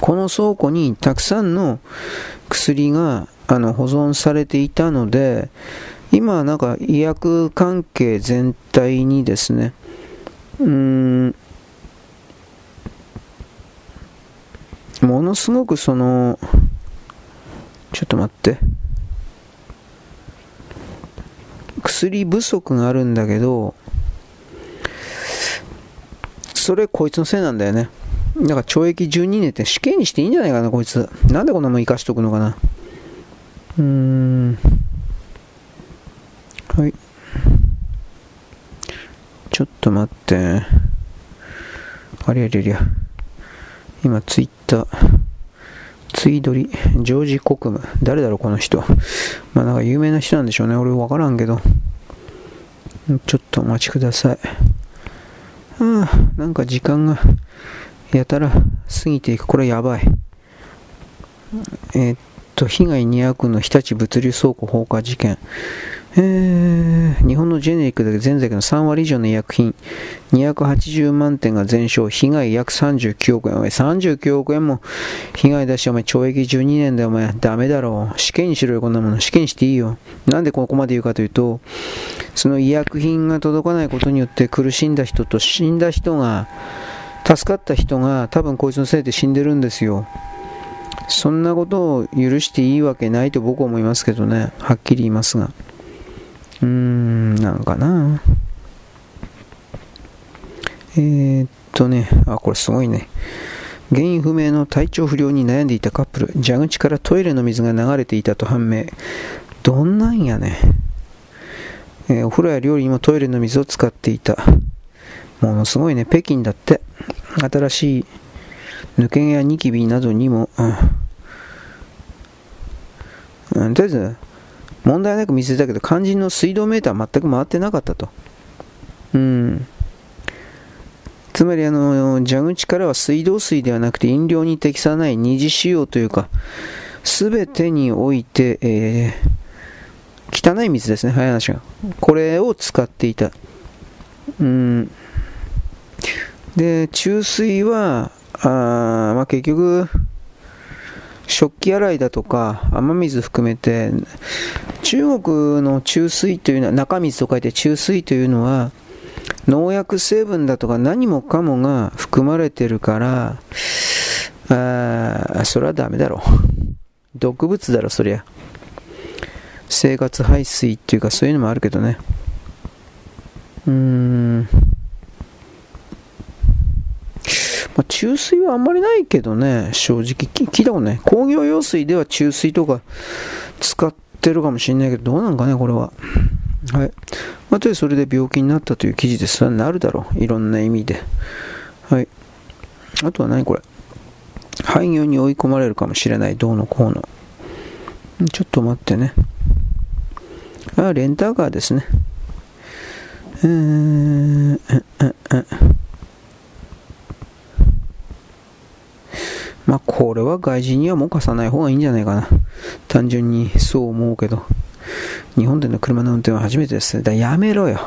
S1: この倉庫にたくさんの薬があの保存されていたので、今なんか医薬関係全体にですね、うーん、ものすごくその、ちょっと待って。薬不足があるんだけど、それこいつのせいなんだよね。だから懲役12年って死刑にしていいんじゃないかな、こいつ。なんでこんなもん生かしとくのかな。うーん。はい。ちょっと待って。ありゃりゃりゃ。今、ツイッター。ツイドリ、ジョージ・コクム。誰だろう、この人。まあなんか有名な人なんでしょうね。俺わからんけど。ちょっとお待ちください。ああ、なんか時間がやたら過ぎていく。これやばい。えー、っと、被害200の日立物流倉庫放火事件。え、日本のジェネリックで全世界の3割以上の医薬品、280万点が全焼、被害約39億円。お前39億円も被害出して、お前懲役12年でお前ダメだろう。死刑にしろよ、こんなもの。死刑にしていいよ。なんでここまで言うかというと、その医薬品が届かないことによって苦しんだ人と死んだ人が、助かった人が多分こいつのせいで死んでるんですよ。そんなことを許していいわけないと僕は思いますけどね。はっきり言いますが。うーん、なんかな。えー、っとね、あ、これすごいね。原因不明の体調不良に悩んでいたカップル、蛇口からトイレの水が流れていたと判明。どんなんやね。えー、お風呂や料理にもトイレの水を使っていた。ものすごいね、北京だって。新しい抜け毛やニキビなどにも、うん、とりあえず、問題なく見せたけど、肝心の水道メーターは全く回ってなかったと。うん。つまり、あの、蛇口からは水道水ではなくて飲料に適さない二次使用というか、すべてにおいて、えー、汚い水ですね、早話が。これを使っていた。うん。で、注水は、あまあ、結局、食器洗いだとか雨水含めて中国の注水というのは中水と書いて注水というのは農薬成分だとか何もかもが含まれてるからあそれはダメだろ毒物だろそりゃ。生活排水っていうかそういうのもあるけどね。うーん。まあ、注水はあんまりないけどね、正直聞いたことない。工業用水では注水とか使ってるかもしれないけど、どうなんかね、これは。はい。まあ、とそれで病気になったという記事です。それはなるだろう。いろんな意味で。はい。あとは何これ。廃業に追い込まれるかもしれない。どうのこうの。ちょっと待ってね。あ、レンタカーですね。えー、え、え、え。まあ、これは外人にはもう貸さない方がいいんじゃないかな。単純にそう思うけど。日本での車の運転は初めてです。だやめろよ。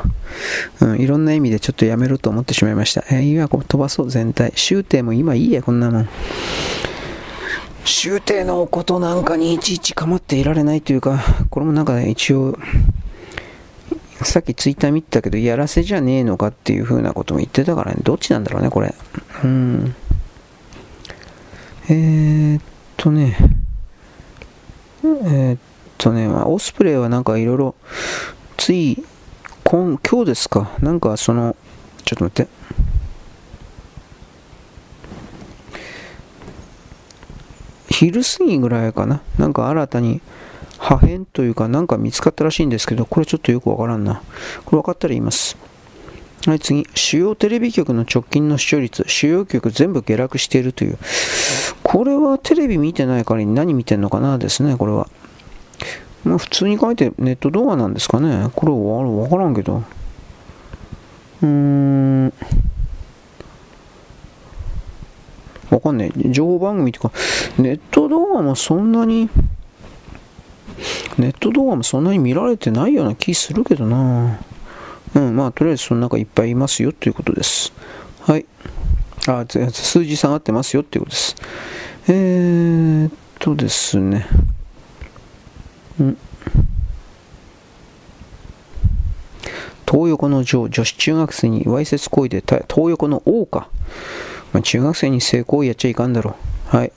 S1: うん、いろんな意味でちょっとやめろと思ってしまいました。えー、今飛ばそう全体。終点も今いいや、こんなもん。終点のことなんかにいちいち構っていられないというか、これもなんかね、一応、さっきツイッター見てたけど、やらせじゃねえのかっていう風なことも言ってたからね、どっちなんだろうね、これ。うん。えー、っとね、えー、っとね、まあ、オスプレイはなんかいろいろ、つい今、今日ですか、なんかその、ちょっと待って。昼過ぎぐらいかな、なんか新たに破片というか、なんか見つかったらしいんですけど、これちょっとよくわからんな。これ分かったら言います。はい、次。主要テレビ局の直近の視聴率、主要局全部下落しているという。これはテレビ見てないから何見てんのかなですね、これは。まあ普通に書いてネット動画なんですかね。これはわからんけど。うーん。わかんない。情報番組とか、ネット動画もそんなに、ネット動画もそんなに見られてないような気するけどなうん、まあ、とりあえずその中いっぱいいますよということです。はい。あ、数字下がってますよっていうことです。えー、っとですね。うん。東横の女女子中学生にわいせつ行為で東横の王か。まあ、中学生に性行為やっちゃいかんだろう。はい。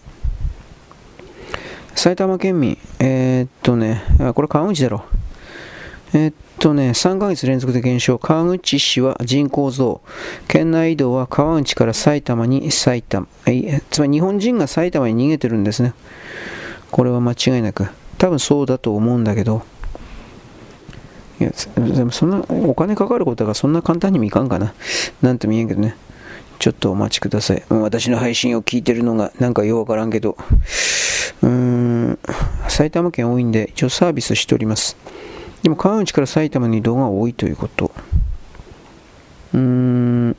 S1: 埼玉県民、えー、っとね、これ川口だろう。え、っとね、3ヶ月連続で減少。川口市は人口増。県内移動は川口から埼玉に埼玉。つまり日本人が埼玉に逃げてるんですね。これは間違いなく。多分そうだと思うんだけど。いや、でもそんな、お金かかることがそんな簡単にもいかんかな。なんとも言えんけどね。ちょっとお待ちください。私の配信を聞いてるのがなんかようわからんけど、うーん、埼玉県多いんで、一応サービスしております。でも川内から埼玉に移動が多いということ。うーん、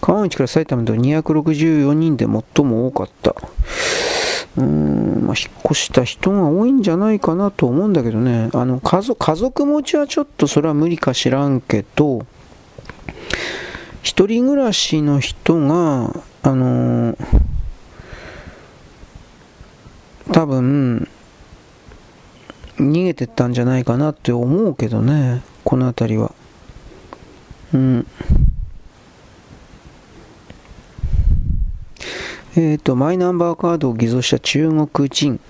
S1: 川内から埼玉で264人で最も多かった。うーん、まあ、引っ越した人が多いんじゃないかなと思うんだけどね。あの、家族、家族持ちはちょっとそれは無理か知らんけど、一人暮らしの人が、あのー、多分、逃げてったんじゃないかなって思うけどね、この辺りは。うん。えっ、ー、と、マイナンバーカードを偽造した中国人。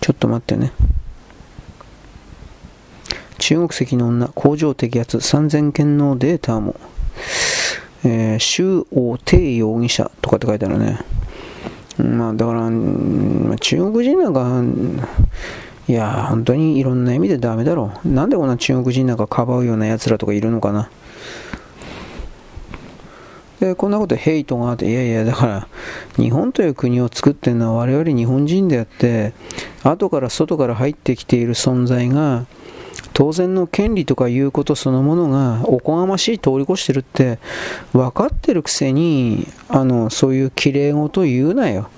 S1: ちょっと待ってね。中国籍の女、工場摘発、3000件のデータも。えー、周王帝容疑者とかって書いてあるね。まあ、だから、中国人なんか、いや、本当にいろんな意味でダメだろう。なんでこんな中国人なんかかばうような奴らとかいるのかな。で、こんなことヘイトがあって、いやいや、だから、日本という国を作ってるのは我々日本人であって、後から外から入ってきている存在が、当然の権利とかいうことそのものがおこがましい通り越してるって分かってるくせにあのそういうきれい事言うなよ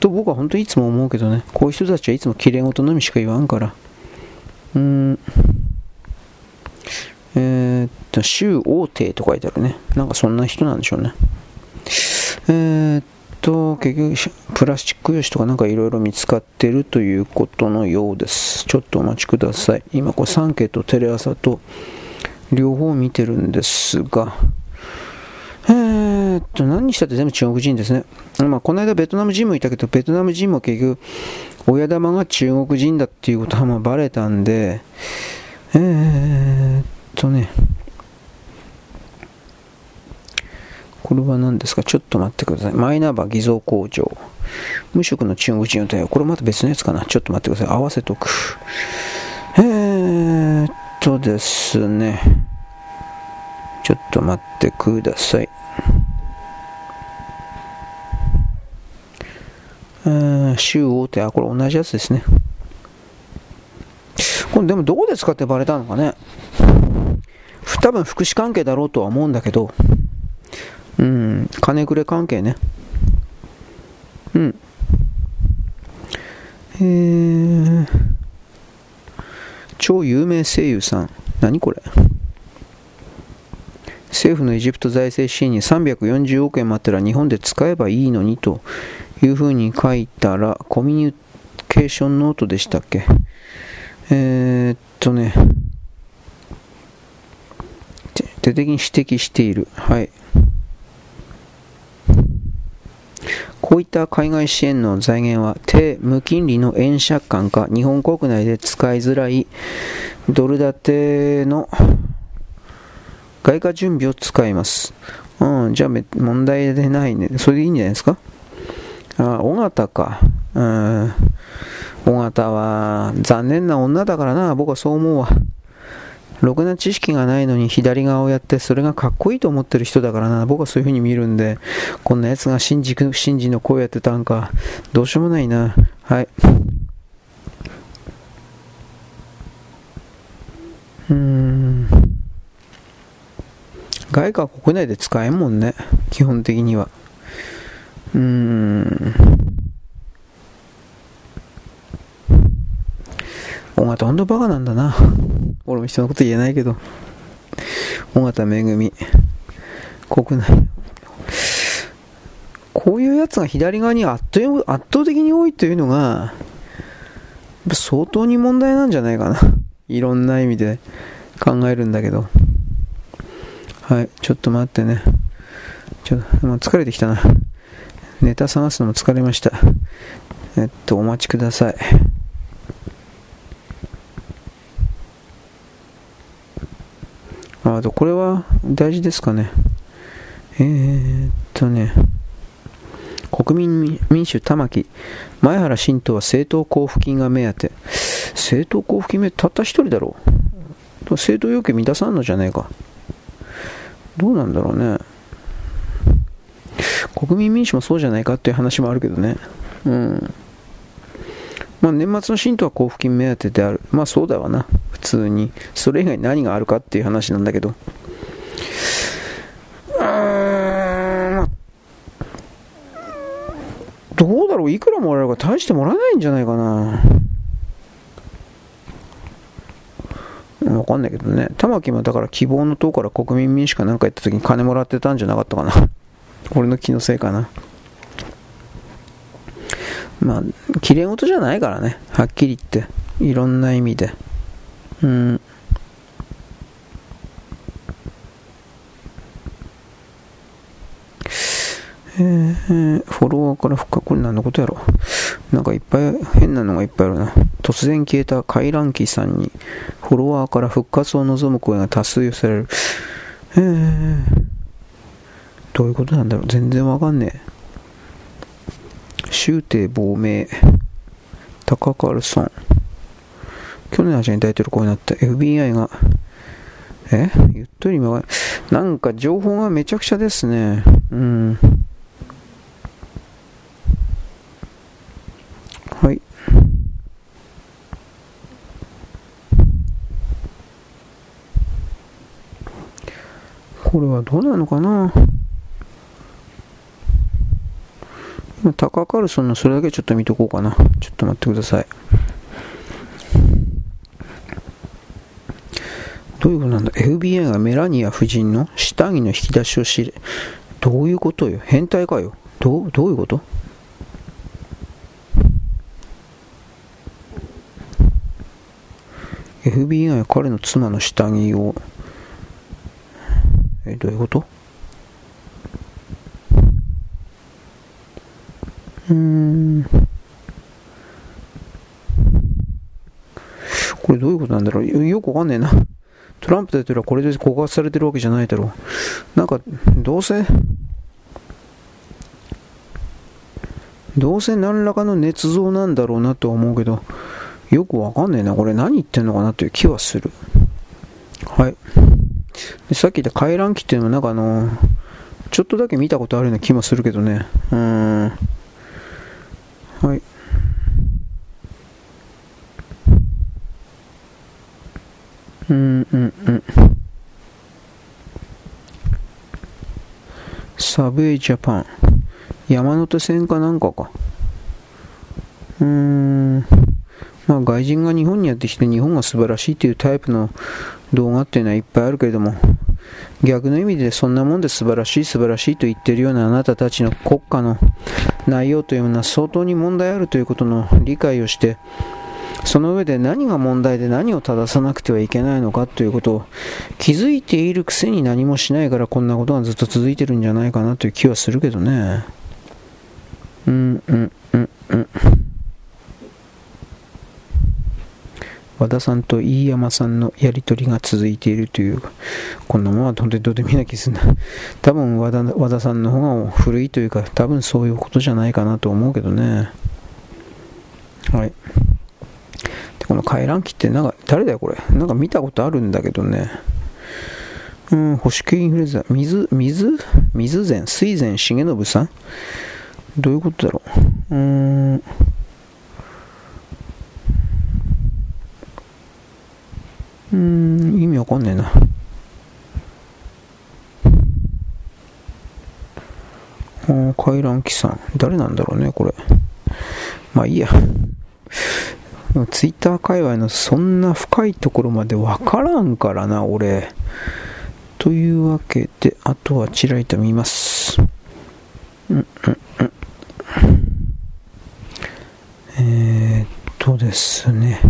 S1: と僕は本当にいつも思うけどねこういう人たちはいつもきれい事のみしか言わんからうんえー、っと、周王帝と書いてあるね。なんかそんな人なんでしょうね。えー、っと、結局、プラスチック用紙とかなんかいろいろ見つかってるということのようです。ちょっとお待ちください。今、これサンケとテレ朝と両方見てるんですが、え、っと、何にしたって全部中国人ですね。まあ、この間ベトナム人もいたけど、ベトナム人も結局、親玉が中国人だっていうことはまあバレたんで、えー、っとね、これは何ですか？ちょっと待ってください。マイナンバー偽造工場。無職の中国人の対応。これまた別のやつかな？ちょっと待ってください。合わせとく。えーっとですね。ちょっと待ってください。州大手、あ、これ同じやつですね。これでもどこで使ってバレたのかね多分福祉関係だろうとは思うんだけど、うん、金くれ関係ね。うん。えー、超有名声優さん。何これ政府のエジプト財政支援に340億円待ったら日本で使えばいいのにというふうに書いたらコミュニケーションノートでしたっけ？えー、っとね徹底的に指摘している。はい。こういった海外支援の財源は低無金利の円借款か日本国内で使いづらいドル建ての外貨準備を使います。うん、じゃあ問題でないね。それでいいんじゃないですか？あ、尾形か。うん。尾形は残念な女だからな。僕はそう思うわ。ろくな知識がないのに左側をやってそれがかっこいいと思ってる人だからな僕はそういう風に見るんでこんなやつが新次新次の声やってたんかどうしようもないなはいうん外貨は国内で使えんもんね基本的にはうーんお前とほんとバカなんだな俺も人のこと言えないけど、尾形めぐみ、国内。こういうやつが左側に圧倒圧倒的に多いというのが、相当に問題なんじゃないかな。いろんな意味で考えるんだけど。はい、ちょっと待ってね。ちょっと、疲れてきたな。ネタ探すのも疲れました。えっと、お待ちください。あと、これは大事ですかね。えー、っとね、国民民主玉木、前原新党は政党交付金が目当て。政党交付金目たった一人だろう。政党要求満たさんのじゃねえか。どうなんだろうね。国民民主もそうじゃないかっていう話もあるけどね。うん。まあ、年末の信徒は交付金目当てである。まあそうだわな。普通に。それ以外に何があるかっていう話なんだけど。うーん、どうだろういくらもらえるか大してもらえないんじゃないかな。わかんないけどね。玉木もだから希望の党から国民民主かなんか言った時に金もらってたんじゃなかったかな。俺の気のせいかな。まあ、綺麗事じゃないからね。はっきり言って。いろんな意味で。うん。えー、フォロワーから復活、これ何のことやろ？なんかいっぱい変なのがいっぱいあるな。突然消えた回覧機さんに、フォロワーから復活を望む声が多数寄せられる。えー、どういうことなんだろう？全然わかんねえ。終帝亡命、タカルソン。去年の間に大統領こうになった FBI が、え？言っとり今なんか情報がめちゃくちゃですね。うん。はい。これはどうなのかな？タカカルソンのそれだけちょっと見とこうかな。ちょっと待ってください。どういうことなんだ ?FBI がメラニア夫人の下着の引き出しを知れ。どういうことよ？変態かよ？どう、どういうこと？FBI は彼の妻の下着を、え、どういうこと？うん。これどういうことなんだろう？よくわかんねえな。トランプ大統領はこれで告発されてるわけじゃないだろう。なんか、どうせ、どうせ何らかの捏造なんだろうなとは思うけど、よくわかんねえな。これ何言ってんのかなという気はする。はい。でさっき言った回覧機っていうのはなんかあのちょっとだけ見たことあるような気もするけどね。うーん。はい。うんうんうん。サブウェイジャパン。山手線かなんかか。うーん。まあ外人が日本にやってきて日本が素晴らしいというタイプの動画っていうのはいっぱいあるけれども、逆の意味でそんなもんで素晴らしい素晴らしいと言ってるようなあなたたちの国家の内容というのは相当に問題あるということの理解をしてその上で何が問題で何を正さなくてはいけないのかということを気づいているくせに何もしないからこんなことがずっと続いてるんじゃないかなという気はするけどね。うんうんうんうん。和田さんと飯山さんのやり取りが続いているという、こんなものは本当にどうでもいいな気するな。多分和田和田さんの方が古いというか、多分そういうことじゃないかなと思うけどね。はい。でこの回覧機ってなんか、誰だよこれ。なんか見たことあるんだけどね。うん、保守系インフルエンザ、水、水？水前、水前重信さん？どういうことだろう。うーん。うん、意味わかんねえな。あ回覧機さん。誰なんだろうね、これ。まあいいや。ツイッター界隈のそんな深いところまでわからんからな、俺。というわけで、あとはちらりと見ます。うんうんうん。えー、っとですね。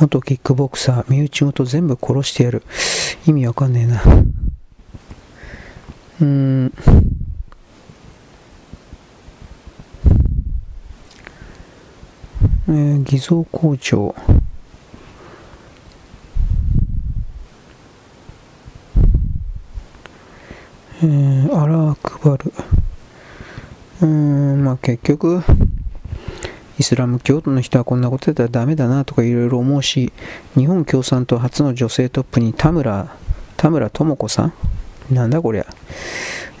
S1: 元キックボクサー、身内ごと全部殺してやる。意味わかんねえな。うーん。えー、偽造校長。えー、アラークバル。うーん、まあ結局、イスラム教徒の人はこんなことやったらダメだなとかいろいろ思うし、日本共産党初の女性トップに田村、田村智子さん？なんだこりゃ。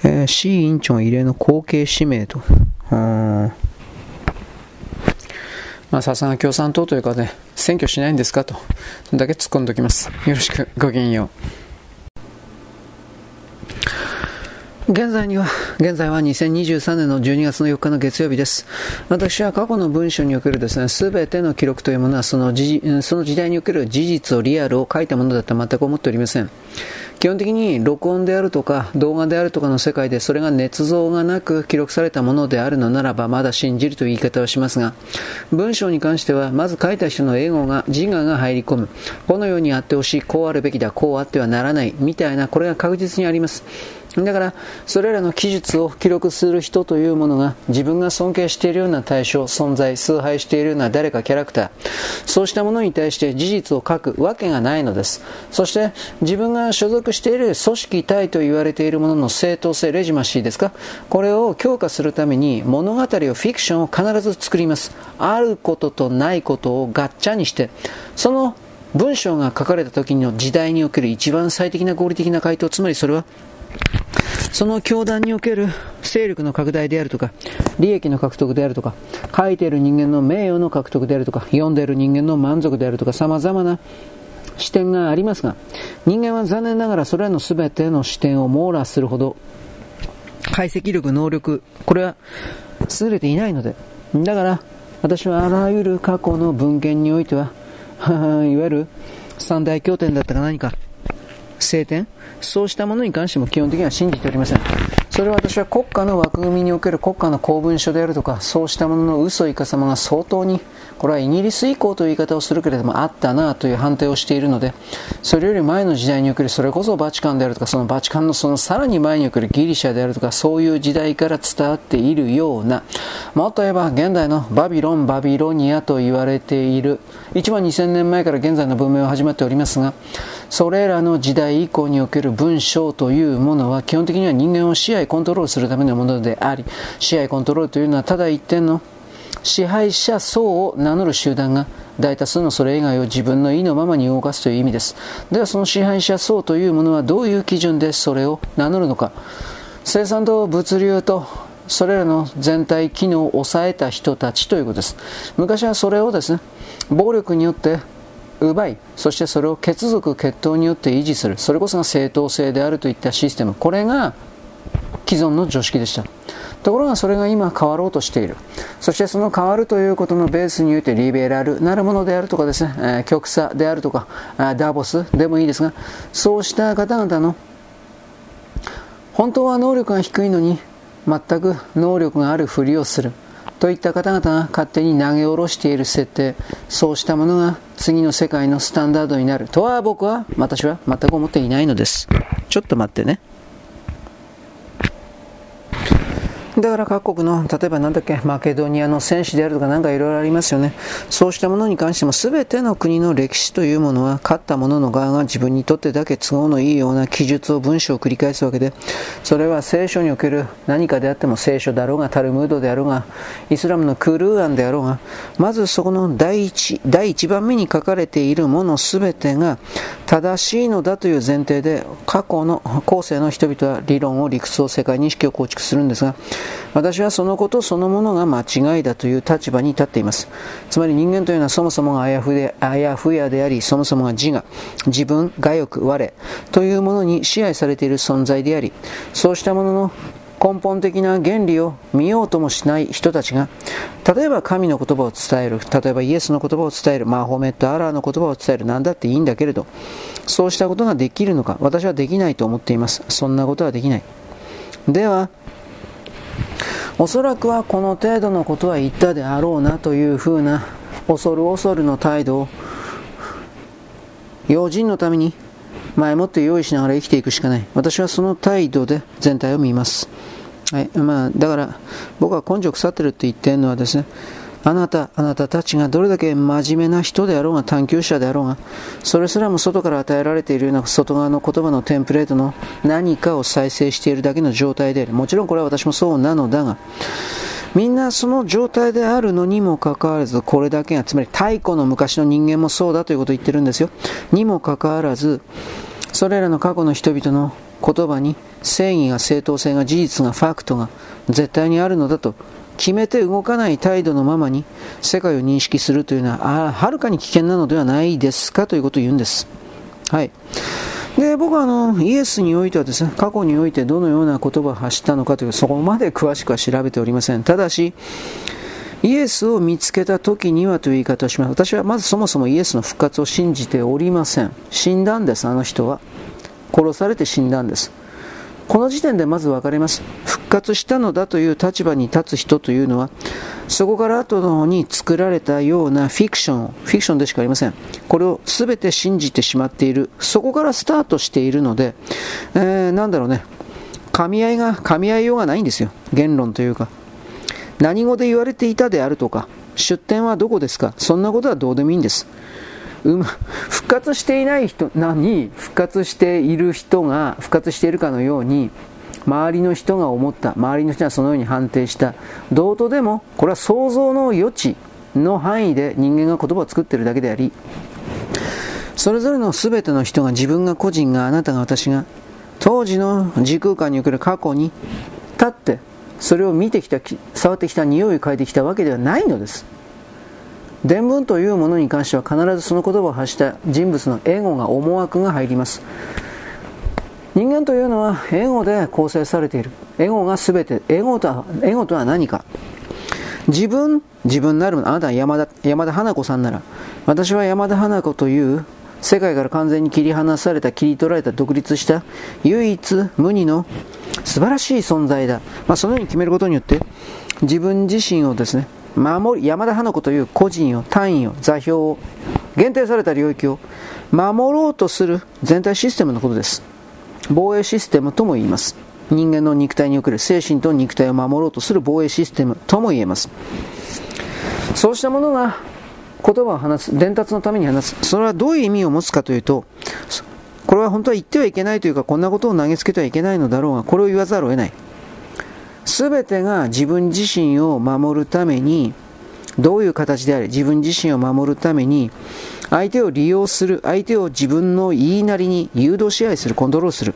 S1: えー、市委員長異例の後継指名と。まあ、さすが共産党というかね、選挙しないんですかと、それだけ突っ込んでおきます。よろしく、ごきげんよう。現在には、現在は2023年の12月の4日の月曜日です。私は過去の文書におけるですね、すべての記録というものはその時その時代における事実をリアルを書いたものだと全く思っておりません。基本的に録音であるとか動画であるとかの世界でそれが捏造がなく記録されたものであるのならばまだ信じるという言い方をしますが文章に関してはまず書いた人の英語が自我が入り込むこのようにあってほしいこうあるべきだこうあってはならないみたいなこれが確実にありますだから、それらの記述を記録する人というものが自分が尊敬しているような対象、存在、崇拝しているような誰かキャラクター、そうしたものに対して事実を書くわけがないのです。そして、自分が所属している組織体と言われているものの正当性、レジマシーですか？これを強化するために物語をフィクションを必ず作ります。あることとないことをガッチャにして、その文章が書かれた時の時代における一番最適な合理的な回答、つまりそれはその教団における勢力の拡大であるとか、利益の獲得であるとか、書いている人間の名誉の獲得であるとか、読んでいる人間の満足であるとか、様々な視点がありますが、人間は残念ながらそれらの全ての視点を網羅するほど、解析力、能力、これは優れていないので、だから、私はあらゆる過去の文献においては、いわゆる三大経典だったか何か、聖典そうしたものに関しても基本的には信じておりません。それは私は国家の枠組みにおける国家の公文書であるとか、そうしたものの嘘いかさまが相当に、これはイギリス以降という言い方をするけれども、あったなという判定をしているので、それより前の時代における、それこそバチカンであるとか、そのバチカンのそのさらに前におけるギリシャであるとか、そういう時代から伝わっているような、もっと言えば現代のバビロン、バビロニアと言われている、1万2000年前から現在の文明は始まっておりますが、それらの時代以降における文章というものは基本的には人間を支配コントロールするためのものであり支配コントロールというのはただ一点の支配者層を名乗る集団が大多数のそれ以外を自分の意のままに動かすという意味です。ではその支配者層というものはどういう基準でそれを名乗るのか。生産と物流とそれらの全体機能を抑えた人たちということです。昔はそれをですね暴力によって奪いそしてそれを血族血統によって維持する。それこそが正当性であるといったシステム。これが既存の常識でした。ところがそれが今変わろうとしているそしてその変わるということのベースにおいてリベラルなるものであるとかですね、えー、極左であるとかダボスでもいいですがそうした方々の本当は能力が低いのに全く能力があるふりをするといった方々が勝手に投げ下ろしている設定、そうしたものが次の世界のスタンダードになるとは僕は、私は全く思っていないのです。ちょっと待ってね。だから各国の、例えばなんだっけ、マケドニアの戦士であるとかなんかいろいろありますよね。そうしたものに関しても全ての国の歴史というものは、勝った者の側が自分にとってだけ都合のいいような記述を文章を繰り返すわけで、それは聖書における何かであっても聖書だろうが、タルムードであろうが、イスラムのクルーアンであろうが、まずそこの第一、第一番目に書かれているもの全てが正しいのだという前提で、過去の後世の人々は理論を理屈を世界認識を構築するんですが、私はそのことそのものが間違いだという立場に立っています。つまり人間というのはそもそもがあやふであやふやであり、そもそもが自我、自分、我欲、我というものに支配されている存在であり、そうしたものの根本的な原理を見ようともしない人たちが、例えば神の言葉を伝える、例えばイエスの言葉を伝える、マホメット、アラーの言葉を伝える、なんだっていいんだけれど、そうしたことができるのか、私はできないと思っています。そんなことはできない。では、おそらくはこの程度のことは言ったであろうなというふうな恐る恐るの態度を用心のために前もって用意しながら生きていくしかない。私はその態度で全体を見ます。はい。まあ、だから僕は根性腐ってるって言ってるのはですねあなた、あなたたちがどれだけ真面目な人であろうが探求者であろうが、それすらも外から与えられているような外側の言葉のテンプレートの何かを再生しているだけの状態である。もちろんこれは私もそうなのだが、みんなその状態であるのにもかかわらず、これだけが、つまり太古の昔の人間もそうだということを言ってるんですよ。にもかかわらず、それらの過去の人々の言葉に正義が正当性が事実がファクトが絶対にあるのだと決めて動かない態度のままに世界を認識するというのははるかに危険なのではないですかということを言うんです。はい。で、僕はあの、イエスにおいてはですね、過去においてどのような言葉を発したのかという、そこまで詳しくは調べておりません。ただし、イエスを見つけた時にはという言い方をします。私はまずそもそもイエスの復活を信じておりません。死んだんです、あの人は。殺されて死んだんです。この時点でまず分かります。復活したのだという立場に立つ人というのは、そこから後の方に作られたようなフィクション、フィクションでしかありません。これを全て信じてしまっている。そこからスタートしているので、えー、なんだろうね。噛み合いが、噛み合いようがないんですよ。言論というか。何語で言われていたであるとか、出典はどこですかそんなことはどうでもいいんです。復活していない人なに復活している人が復活しているかのように周りの人が思った周りの人がそのように判定した。同等でもこれは想像の余地の範囲で人間が言葉を作っているだけでありそれぞれの全ての人が自分が個人があなたが私が当時の時空間における過去に立ってそれを見てきた触ってきた匂いを嗅いできたわけではないのです。伝聞というものに関しては必ずその言葉を発した人物のエゴが思惑が入ります。人間というのはエゴで構成されている。エゴが全てエゴとはエゴとは何か。自分自分なるあなたは山田山田花子さんなら私は山田花子という世界から完全に切り離された切り取られた独立した唯一無二の素晴らしい存在だ、まあ、そのように決めることによって自分自身をですね守り山田花子という個人を単位を座標を限定された領域を守ろうとする全体システムのことです。防衛システムとも言います。人間の肉体における精神と肉体を守ろうとする防衛システムとも言えます。そうしたものが言葉を話す伝達のために話す。それはどういう意味を持つかというとこれは本当は言ってはいけないというかこんなことを投げつけてはいけないのだろうがこれを言わざるを得ない。全てが自分自身を守るためにどういう形であれ自分自身を守るために相手を利用する相手を自分の言いなりに誘導支配するコントロールする。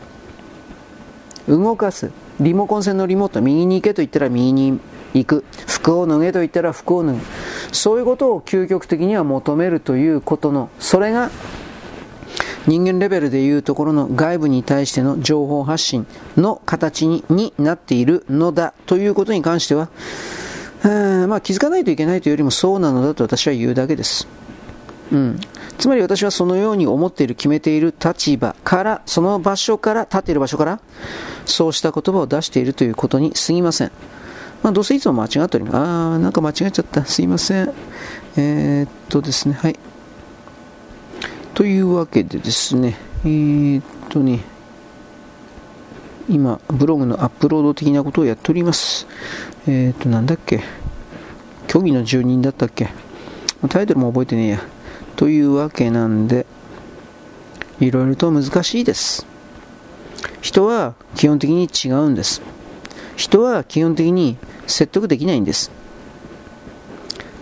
S1: 動かす。リモコン線のリモート。右に行けと言ったら右に行く。服を脱げと言ったら服を脱ぐ。そういうことを究極的には求めるということのそれが人間レベルでいうところの外部に対しての情報発信の形にになっているのだということに関しては、え、まあ、気づかないといけないというよりもそうなのだと私は言うだけです。うん、つまり私はそのように思っている、決めている立場から、その場所から、立っている場所から、そうした言葉を出しているということに過ぎません。まあ、どうせいつも間違っております。あー、なんか間違えちゃった。すいません。えー、っとですね、はい。というわけでですね、えー、っとね、今、ブログのアップロード的なことをやっております。えー、っと、なんだっけ、虚偽の住人だったっけ、タイトルも覚えてねえや。というわけなんで、いろいろと難しいです。人は基本的に違うんです。人は基本的に説得できないんです。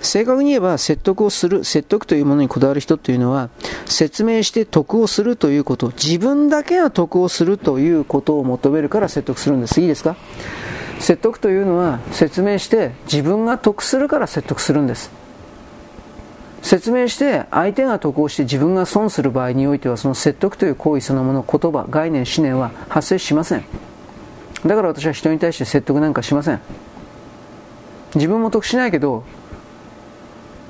S1: 正確に言えば説得をする、説得というものにこだわる人というのは、説明して得をするということ、自分だけが得をするということを求めるから説得するんです。いいですか？説得というのは説明して自分が得するから説得するんです。説明して相手が得をして自分が損する場合においてはその説得という行為そのもの言葉概念思念は発生しませんだから私は人に対して説得なんかしません自分も得しないけど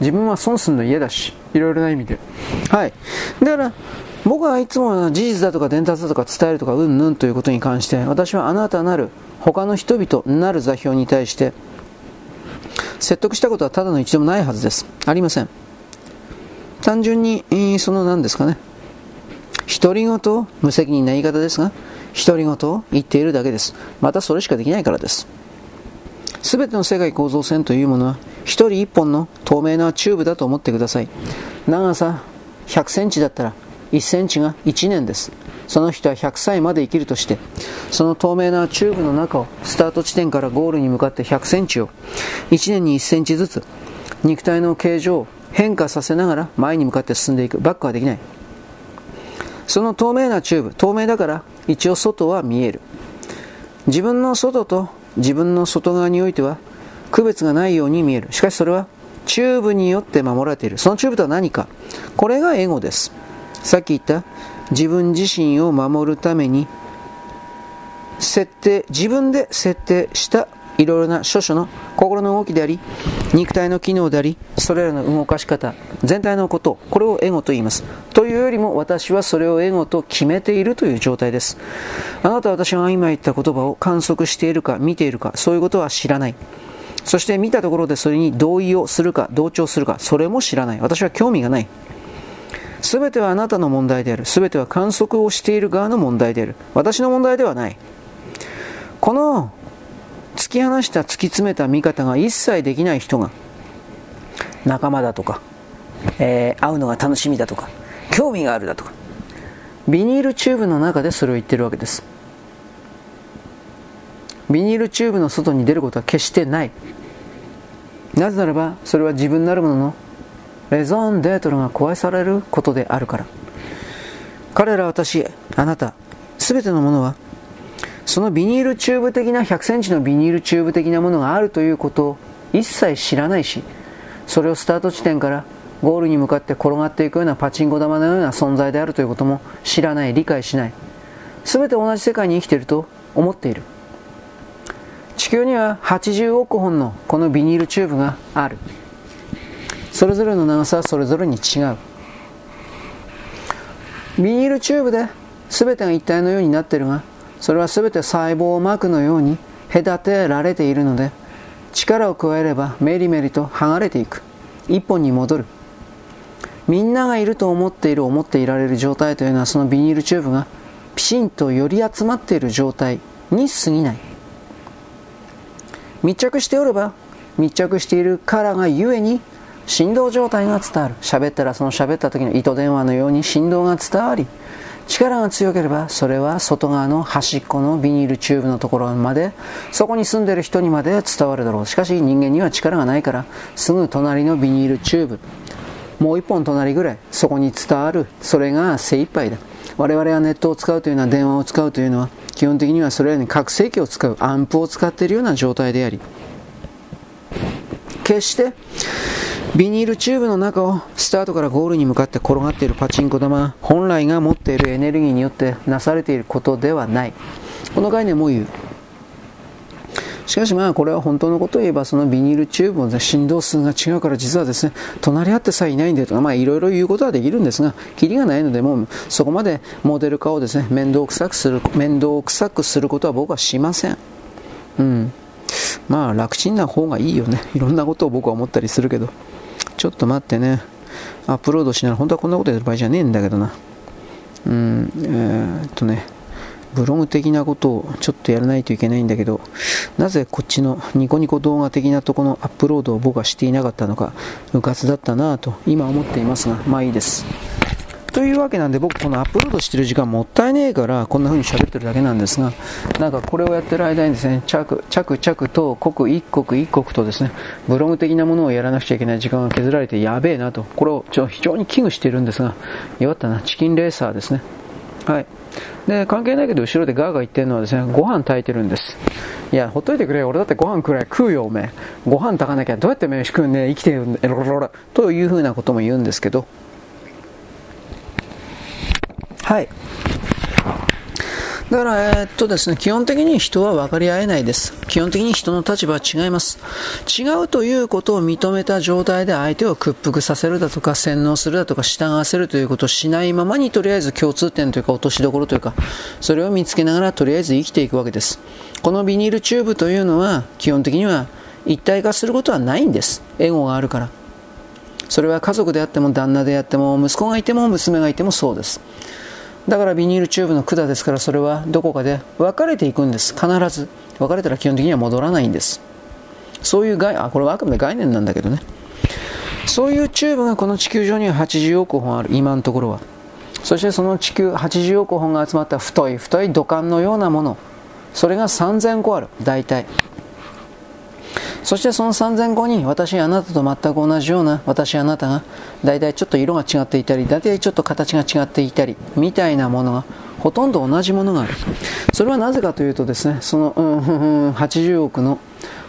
S1: 自分は損するの嫌だし、いろいろな意味で。はい。だから、僕はいつも事実だとか伝達だとか伝えるとかうんぬんということに関して、私はあなたなる他の人々なる座標に対して、説得したことはただの一度もないはずです。ありません。単純に、その何ですかね。独り言、無責任な言い方ですが、独り言を言っているだけです。またそれしかできないからです。すべての世界構造線というものは、一人一本の透明なチューブだと思ってください。長さ100センチだったら、1センチが1年です。その人は100歳まで生きるとして、その透明なチューブの中を、スタート地点からゴールに向かって100センチを、1年に1センチずつ、肉体の形状を変化させながら前に向かって進んでいく。バックはできない。その透明なチューブ透明だから一応外は見える自分の外と自分の外側においては区別がないように見える。しかしそれはチューブによって守られている。そのチューブとは何か。これがエゴです。さっき言った自分自身を守るために設定自分で設定したいろいろな諸々の心の動きであり肉体の機能でありそれらの動かし方全体のことこれをエゴと言います。というよりも私はそれをエゴと決めているという状態です。あなたは私が今言った言葉を観測しているか見ているかそういうことは知らない。そして見たところでそれに同意をするか同調するかそれも知らない。私は興味がない。全てはあなたの問題である。全ては観測をしている側の問題である。私の問題ではない。この突き放した突き詰めた見方が一切できない人が仲間だとか、えー、会うのが楽しみだとか興味があるだとかビニールチューブの中でそれを言ってるわけです。ビニールチューブの外に出ることは決してない。なぜならばそれは自分なるもののレゾン・デートルが壊されることであるから。彼ら私あなた全てのものはそのビニールチューブ的な100センチのビニールチューブ的なものがあるということを一切知らないしそれをスタート地点からゴールに向かって転がっていくようなパチンコ玉のような存在であるということも知らない理解しない。全て同じ世界に生きていると思っている。地球には80億本のこのビニールチューブがある。それぞれの長さはそれぞれに違う。ビニールチューブで全てが一体のようになっているがそれは全て細胞膜のように隔てられているので力を加えればメリメリと剥がれていく。一本に戻る。みんながいると思っている思っていられる状態というのはそのビニールチューブがピシンと寄り集まっている状態に過ぎない。密着しておれば密着しているからがゆえに振動状態が伝わる。喋ったらその喋った時の糸電話のように振動が伝わり力が強ければそれは外側の端っこのビニールチューブのところまでそこに住んでる人にまで伝わるだろう。しかし人間には力がないからすぐ隣のビニールチューブ。もう一本隣ぐらいそこに伝わる。それが精一杯だ。我々はネットを使うというのは電話を使うというのは基本的にはそれらに拡声器を使う。アンプを使っているような状態であり。決してビニールチューブの中をスタートからゴールに向かって転がっているパチンコ玉本来が持っているエネルギーによってなされていることではない。この概念も言うしかしまあこれは本当のことを言えばそのビニールチューブの振動数が違うから実はですね隣り合ってさえいないんでとかまあいろいろ言うことはできるんですがキリがないのでもうそこまでモデル化をですね面倒くさくする面倒くさくすることは僕はしません。うん。まあ楽ちんな方がいいよね いろんなことを僕は思ったりするけどちょっと待ってね。アップロードしながら、本当はこんなことやる場合じゃねえんだけどな。うん、えー、っとね、ブログ的なことをちょっとやらないといけないんだけど、なぜこっちのニコニコ動画的なとこのアップロードを僕はしていなかったのか、うかつだったなぁと今思っていますが、まあいいです。というわけなんで僕このアップロードしてる時間もったいねえからこんな風に喋ってるだけなんですがなんかこれをやってる間にですね着着々と刻一刻一刻とですねブログ的なものをやらなくちゃいけない時間が削られてやべえなと。これをちょ非常に危惧しているんですが弱ったな。チキンレーサーですね。はい。で関係ないけど後ろでガーガー言ってるのはですねご飯炊いてるんです。いやほっといてくれ俺だってご飯くらい食うよおめえ。ご飯炊かなきゃどうやって飯食うんね生きてるんだというふうなことも言うんですけどはい。だから、えー、っとですね、基本的に人は分かり合えないです。基本的に人の立場は違います。違うということを認めた状態で相手を屈服させるだとか、洗脳するだとか、従わせるということをしないままに、とりあえず共通点というか、落としどころというか、それを見つけながら、とりあえず生きていくわけです。このビニールチューブというのは、基本的には一体化することはないんです。エゴがあるから。それは家族であっても、旦那であっても、息子がいても、娘がいてもそうです。だからビニールチューブの管ですからそれはどこかで分かれていくんです。必ず。分かれたら基本的には戻らないんです。そういう概あこれはあくまで概念なんだけどね。そういうチューブがこの地球上には80億本ある。今のところは。そしてその地球80億本が集まった太い太い土管のようなもの。それが3000個ある。大体。そしてその3000後に私あなたと全く同じような私あなたが大体ちょっと色が違っていたり大体ちょっと形が違っていたりみたいなものがほとんど同じものがあるそれはなぜかというとですねその、うん、80億の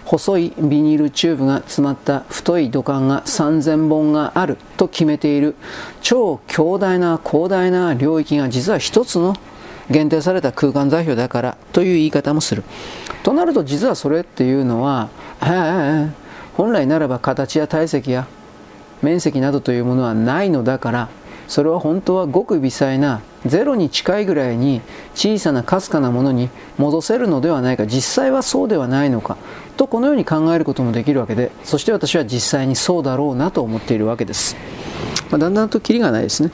S1: 細いビニールチューブが詰まった太い土管が3000本があると決めている超強大な広大な領域が実は一つの限定された空間座標だからという言い方もする。となると実はそれっていうのは、本来ならば形や体積や面積などというものはないのだからそれは本当はごく微細なゼロに近いぐらいに小さなかすかなものに戻せるのではないか。実際はそうではないのか。とこのように考えることもできるわけでそして私は実際にそうだろうなと思っているわけです、まあ、だんだんとキリがないですね。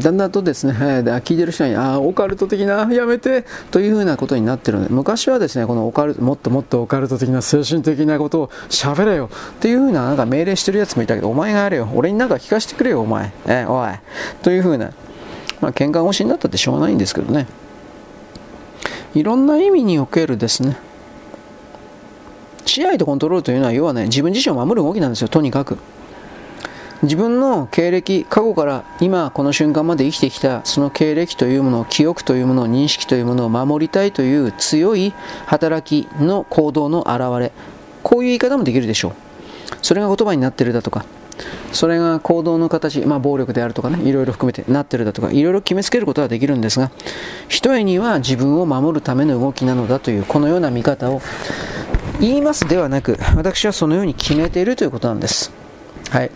S1: だんだんとですね、聞いてる人に、ああ、オカルト的な、やめて、というふうなことになってるので、昔はですね、このオカルト、もっともっとオカルト的な精神的なことを喋れよ、っていうふうな、なんか命令してるやつもいたけど、お前がやれよ、俺になんか聞かせてくれよ、お前、えおい、というふうな、まあ、喧嘩腰になったってしょうがないんですけどね。いろんな意味におけるですね、支配とコントロールというのは、要はね、自分自身を守る動きなんですよ、とにかく。自分の経歴、過去から今この瞬間まで生きてきたその経歴というもの、記憶というもの、認識というものを守りたいという強い働きの行動の表れ、こういう言い方もできるでしょう。それが言葉になってるだとか、それが行動の形、まあ、暴力であるとかね、いろいろ含めてなってるだとか、いろいろ決めつけることはできるんですが、ひとえには自分を守るための動きなのだという、このような見方を言いますではなく、私はそのように決めているということなんです。はい。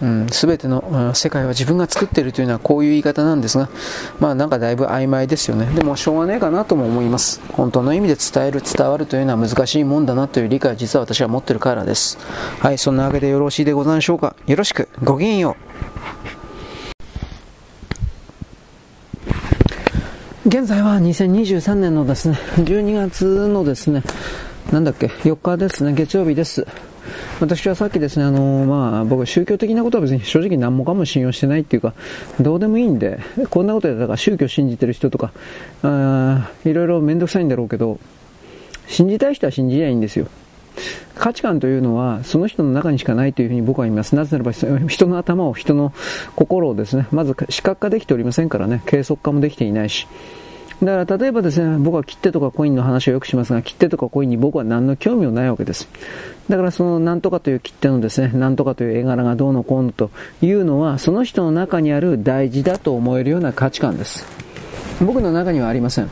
S1: うん、全ての世界は自分が作っているというのはこういう言い方なんですが、まあなんかだいぶ曖昧ですよね。でもしょうがないかなとも思います。本当の意味で伝える、伝わるというのは難しいもんだなという理解を実は私は持ってるからです。はい、そんなわけでよろしいでございましょうか。よろしく、ごきげんよう。現在は2023年のですね、12月のですね、なんだっけ、4日ですね、月曜日です。私はさっきですね、あのまあ、僕は宗教的なことは別に正直何もかも信用してないっていうか、どうでもいいんで、こんなことで、だから宗教信じてる人とか、あいろいろめんどくさいんだろうけど、信じたい人は信じりゃいいんですよ。価値観というのはその人の中にしかないというふうに僕は言います。なぜならば人の頭を、人の心をですね、まず視覚化できておりませんからね、計測化もできていないし。だから例えばですね、僕は切手とかコインの話をよくしますが、切手とかコインに僕は何の興味もないわけです。だからその何とかという切手のですね、何とかという絵柄がどうのこうのというのは、その人の中にある大事だと思えるような価値観です。僕の中にはありません。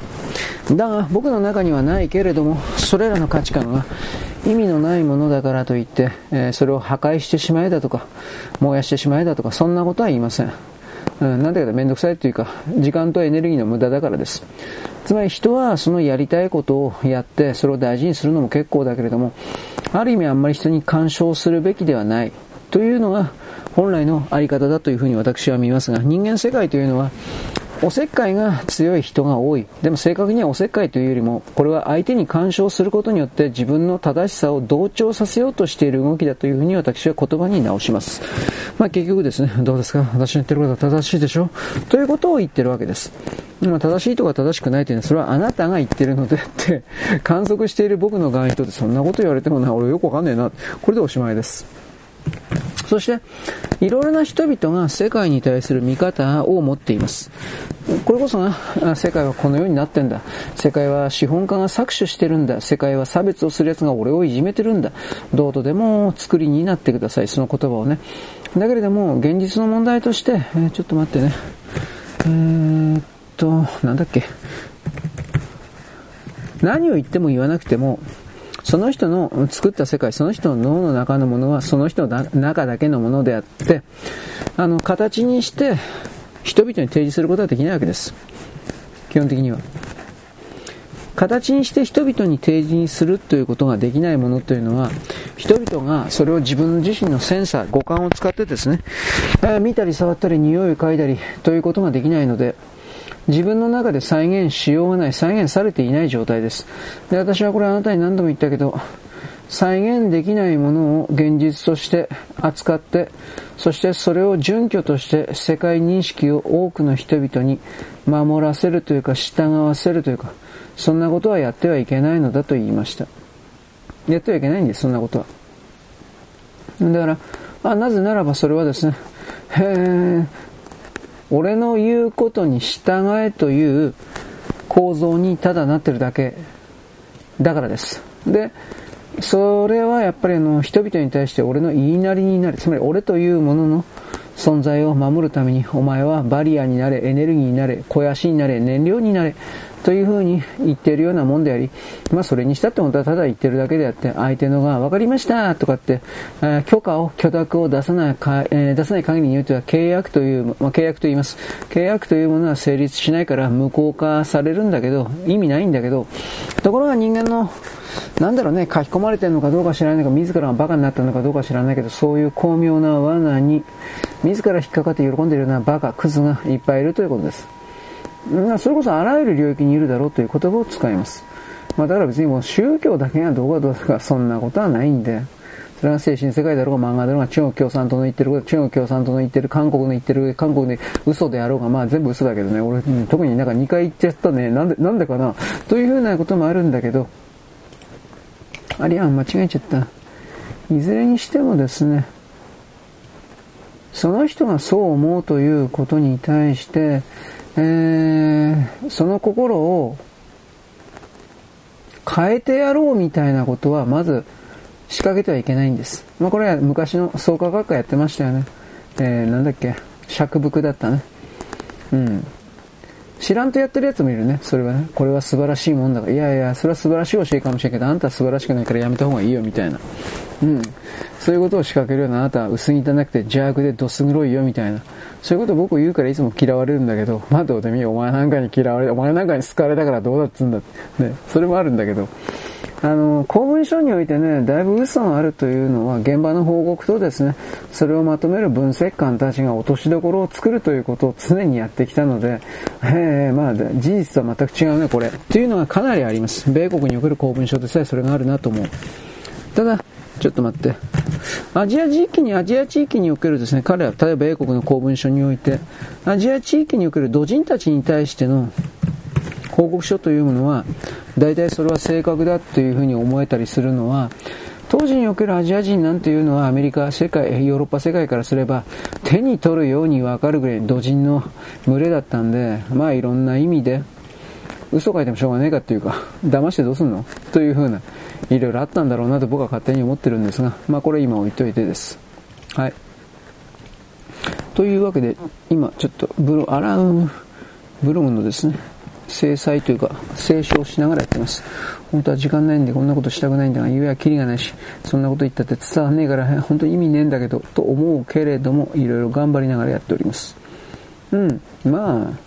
S1: だが僕の中にはないけれども、それらの価値観が意味のないものだからといって、えー、それを破壊してしまえだとか、燃やしてしまえだとか、そんなことは言いません。うん、なんだけどめんどくさいというか、時間とエネルギーの無駄だからです。つまり人はそのやりたいことをやって、それを大事にするのも結構だけれども、ある意味あんまり人に干渉するべきではないというのが本来のあり方だというふうに私は見ますが、人間世界というのは、おせっかいが強い人が多い。でも正確にはおせっかいというよりも、これは相手に干渉することによって自分の正しさを同調させようとしている動きだというふうに私は言葉に直します。まあ結局ですね、どうですか？私の言ってることは正しいでしょ？ということを言ってるわけです。まあ、正しいとか正しくないというのは、それはあなたが言ってるのでって 観測している僕の側にとってそんなこと言われてもな、俺よくわかんねえな。これでおしまいです。そして、いろいろな人々が世界に対する見方を持っています。これこそが、世界はこのようになってんだ。世界は資本家が搾取してるんだ。世界は差別をする奴が俺をいじめてるんだ。どうとでも作りになってください。その言葉をね。だけれども、現実の問題として、えー、ちょっと待ってね。えー、っと、なんだっけ。何を言っても言わなくても、その人の作った世界、その人の脳の中のものはその人の中だけのものであって、あの、形にして人々に提示することはできないわけです。基本的には。形にして人々に提示するということができないものというのは、人々がそれを自分自身のセンサー、五感を使ってですね、え見たり触ったり匂いを嗅いだりということができないので、自分の中で再現しようがない、再現されていない状態です。で、私はこれあなたに何度も言ったけど、再現できないものを現実として扱って、そしてそれを準拠として世界認識を多くの人々に守らせるというか従わせるというか、そんなことはやってはいけないのだと言いました。やってはいけないんです、そんなことは。だから、あなぜならばそれはですね、へ俺の言うことに従えという構造にただなってるだけだからです。で、それはやっぱりあの人々に対して俺の言いなりになる。つまり俺というものの存在を守るためにお前はバリアになれ、エネルギーになれ、肥やしになれ、燃料になれ、というふうに言っているようなもんであり、まあそれにしたって本当はただ言ってるだけであって、相手のが分かりましたとかって、えー、許可を、許諾を出さないか、えー、出さない限りにおいては契約という、まあ契約と言います。契約というものは成立しないから無効化されるんだけど、意味ないんだけど、ところが人間のなんだろうね、書き込まれてるのかどうか知らないのか、自らがバカになったのかどうか知らないけど、そういう巧妙な罠に、自ら引っかかって喜んでいるようなバカ、クズがいっぱいいるということです。それこそあらゆる領域にいるだろうという言葉を使います。まあ、だから別にもう宗教だけがどうかどうかそんなことはないんで、それは精神世界だろうが漫画だろうが中国共産党の言ってること、中国共産党の言ってる韓国の言ってる、韓国で嘘であろうが、まあ全部嘘だけどね、俺、特になんか2回言っちゃったね、なんで、なんでかな、というふうなこともあるんだけど、ありゃ、間違えちゃった。いずれにしてもですね、その人がそう思うということに対して、えー、その心を変えてやろうみたいなことはまず仕掛けてはいけないんです。まあ、これは昔の創価学科やってましたよね。えー、なんだっけ、釈伏だったね。うん。知らんとやってるやつもいるね。それはね。これは素晴らしいもんだから。いやいや、それは素晴らしい教えかもしれんけど、あんたは素晴らしくないからやめた方がいいよ、みたいな。うん。そういうことを仕掛けるようなあなたは薄汚くて邪悪でどす黒いよ、みたいな。そういうこと僕言うからいつも嫌われるんだけど、まあどうでもいいよ。お前なんかに嫌われ、お前なんかに好かれたからどうだっつうんだって。ね。それもあるんだけど。あの、公文書においてね、だいぶ嘘があるというのは、現場の報告とですね、それをまとめる分析官たちが落としどころを作るということを常にやってきたので、えー、まあ、事実とは全く違うね、これ。というのがかなりあります。米国における公文書でさえそれがあるなと思う。ただ、ちょっと待って。アジア地域に、アジア地域におけるですね、彼は、例えば米国の公文書において、アジア地域における土人たちに対しての報告書というものは、大体それは正確だというふうに思えたりするのは、当時におけるアジア人なんていうのはアメリカ、世界、ヨーロッパ世界からすれば手に取るようにわかるぐらい土人の群れだったんで、まあいろんな意味で嘘書いてもしょうがねえかっていうか、騙してどうすんの？というふうな、いろいろあったんだろうなと僕は勝手に思ってるんですが、まあこれ今置いといてです。はい。というわけで、今ちょっとブロ、アラウブログのですね、制裁というか、清書しながらやってます。本当は時間ないんでこんなことしたくないんだが、言えはキリがないし、そんなこと言ったって伝わんねえから、本当に意味ねえんだけど、と思うけれども、いろいろ頑張りながらやっております。うん、まあ、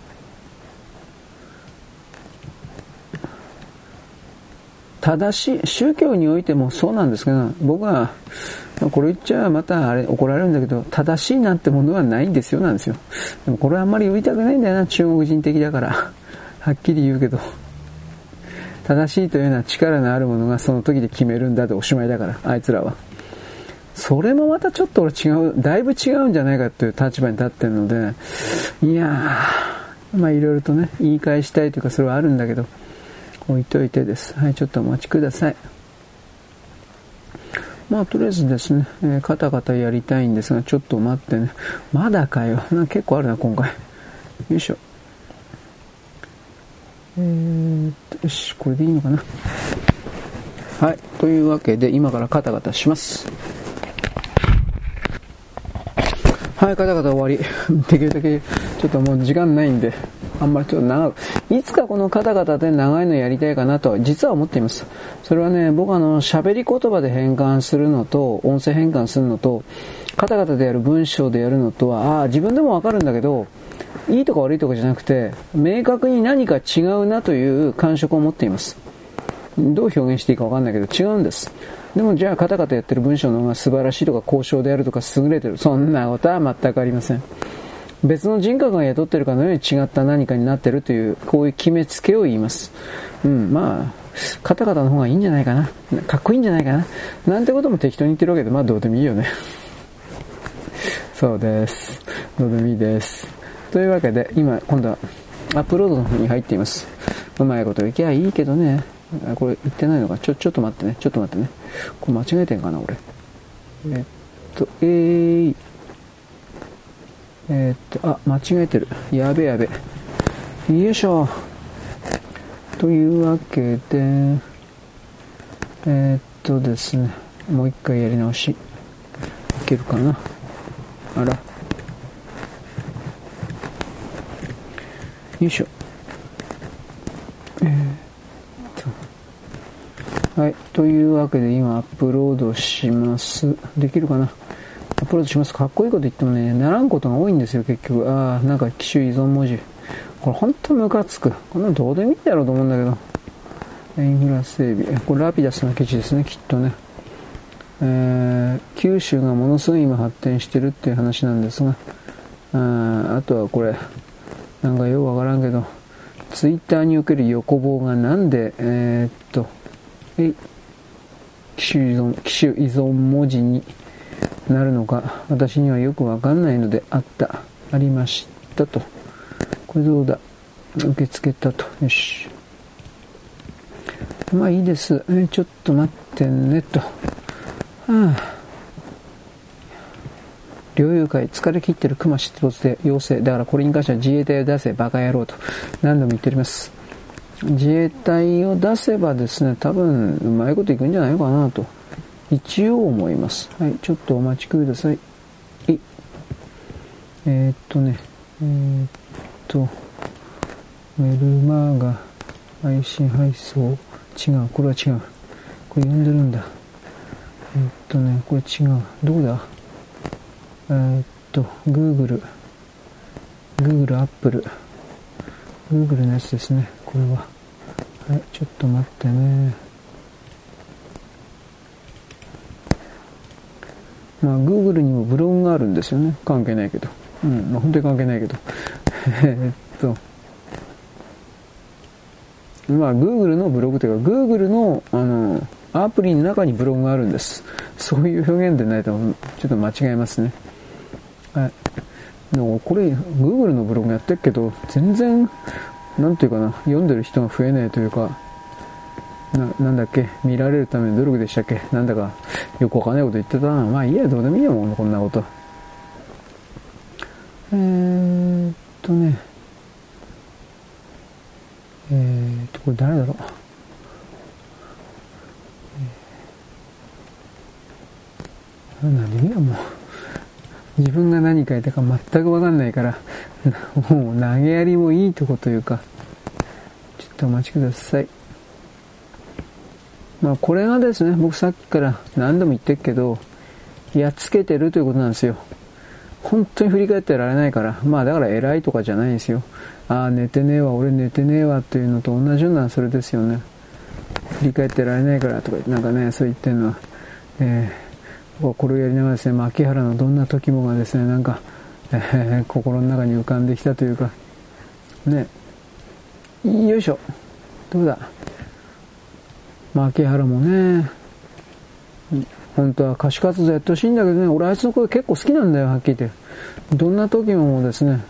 S1: 正しい、宗教においてもそうなんですけど、僕は、これ言っちゃまたあれ怒られるんだけど、正しいなんてものはないんですよなんですよ。でもこれはあんまり言いたくないんだよな、中国人的だから。はっきり言うけど、正しいというのは力のあるものがその時で決めるんだでおしまいだから、あいつらは。それもまたちょっと俺違う、だいぶ違うんじゃないかという立場に立ってるので、いやー、まあいろいろとね、言い返したいというかそれはあるんだけど、置いといてです。はい、ちょっとお待ちください。まあ、とりあえずですね、えー、カタカタやりたいんですが、ちょっと待ってね。まだかよ。な結構あるな、今回。よいしょ。えー、っと、よし、これでいいのかな？はい。というわけで、今からカタカタします。はい、カタカタ終わり。できるだけ、ちょっともう時間ないんで、あんまりちょっと長く、いつかこのカタカタで長いのやりたいかなと、実は思っています。それはね、僕あの、喋り言葉で変換するのと、音声変換するのと、カタカタでやる文章でやるのとは、ああ、自分でもわかるんだけど、いいとか悪いとかじゃなくて、明確に何か違うなという感触を持っています。どう表現していいかわかんないけど違うんです。でもじゃあカタカタやってる文章の方が素晴らしいとか高尚であるとか優れてる。そんなことは全くありません。別の人格が雇ってるかのように違った何かになってるという、こういう決めつけを言います。うん、まあ、カタカタの方がいいんじゃないかな。かっこいいんじゃないかな。なんてことも適当に言ってるわけで、まあどうでもいいよね。そうです。どうでもいいです。というわけで、今、今度はアップロードの方に入っています。うまいこといけばいいけどね。これ言ってないのか。ちょ、ちょっと待ってね。ちょっと待ってね。これ間違えてんかな、俺。えっと、えー、えー、っと、あ、間違えてる。やべやべ。よいしょ。というわけで、えー、っとですね、もう一回やり直し。いけるかな。あら。よいしょ。えー、っと。はい。というわけで今アップロードします。できるかな？アップロードします。かっこいいこと言ってもね、ならんことが多いんですよ、結局。ああ、なんか機種依存文字。これほんとムカつく。こんなのどうでもいいんだろうと思うんだけど。インフラ整備。これラピダスの記事ですね、きっとね。えー、九州がものすごい今発展してるっていう話なんですが、ああとはこれ、なんかよくわからんけど、ツイッターにおける横棒がなんで、えー、っと、えい機種依存、機種依存文字になるのか、私にはよくわかんないので、あった、ありましたと。これどうだ？受け付けたと。よし。まあいいです。えちょっと待ってねと。はあ猟友会、疲れ切ってる熊出没で要請。だからこれに関しては自衛隊を出せ、バカ野郎と何度も言っております。自衛隊を出せばですね、多分うまいこといくんじゃないかなと、一応思います。はい、ちょっとお待ちください。ええー、っとね、えー、っと、メルマーガ配信配送、違う、これは違う。これ読んでるんだ。えー、っとね、これ違う。どこだ？えー、っと、Google、Google、Apple、Google のやつですね、これは。はい、ちょっと待ってね。まあ、Google にもブログがあるんですよね。関係ないけど。うん、まあ、本当に関係ないけど。えっと、まあ、Google のブログというか、Google の、あの、アプリの中にブログがあるんです。そういう表現でないと、ちょっと間違えますね。はい。でもこれ、Google のブログやってるけど、全然、なんていうかな、読んでる人が増えないというか、な、なんだっけ、見られるための努力でしたっけなんだか、よくわかんないこと言ってたな。まあいいや、どうでもいいやもん、こんなこと。えーっとね、えーっと、これ誰だろう。えー、なんでいや、もう。自分が何書いたか全くわかんないから、もう投げやりもいいとこというか、ちょっとお待ちください。まあこれがですね、僕さっきから何度も言ってるけど、やっつけてるということなんですよ。本当に振り返ってられないから。まあだから偉いとかじゃないんですよ。ああ、寝てねえわ、俺寝てねえわっていうのと同じようなそれですよね。振り返ってられないからとか、なんかね、そう言ってるのは、えーこれをやりながらですね、牧原のどんな時もがですね、なんか、えー、心の中に浮かんできたというか、ね、よいしょ、どうだ、牧原もね、本当は歌手活動やってほしいんだけどね、俺あいつの声結構好きなんだよ、はっきり言って。どんな時もですね、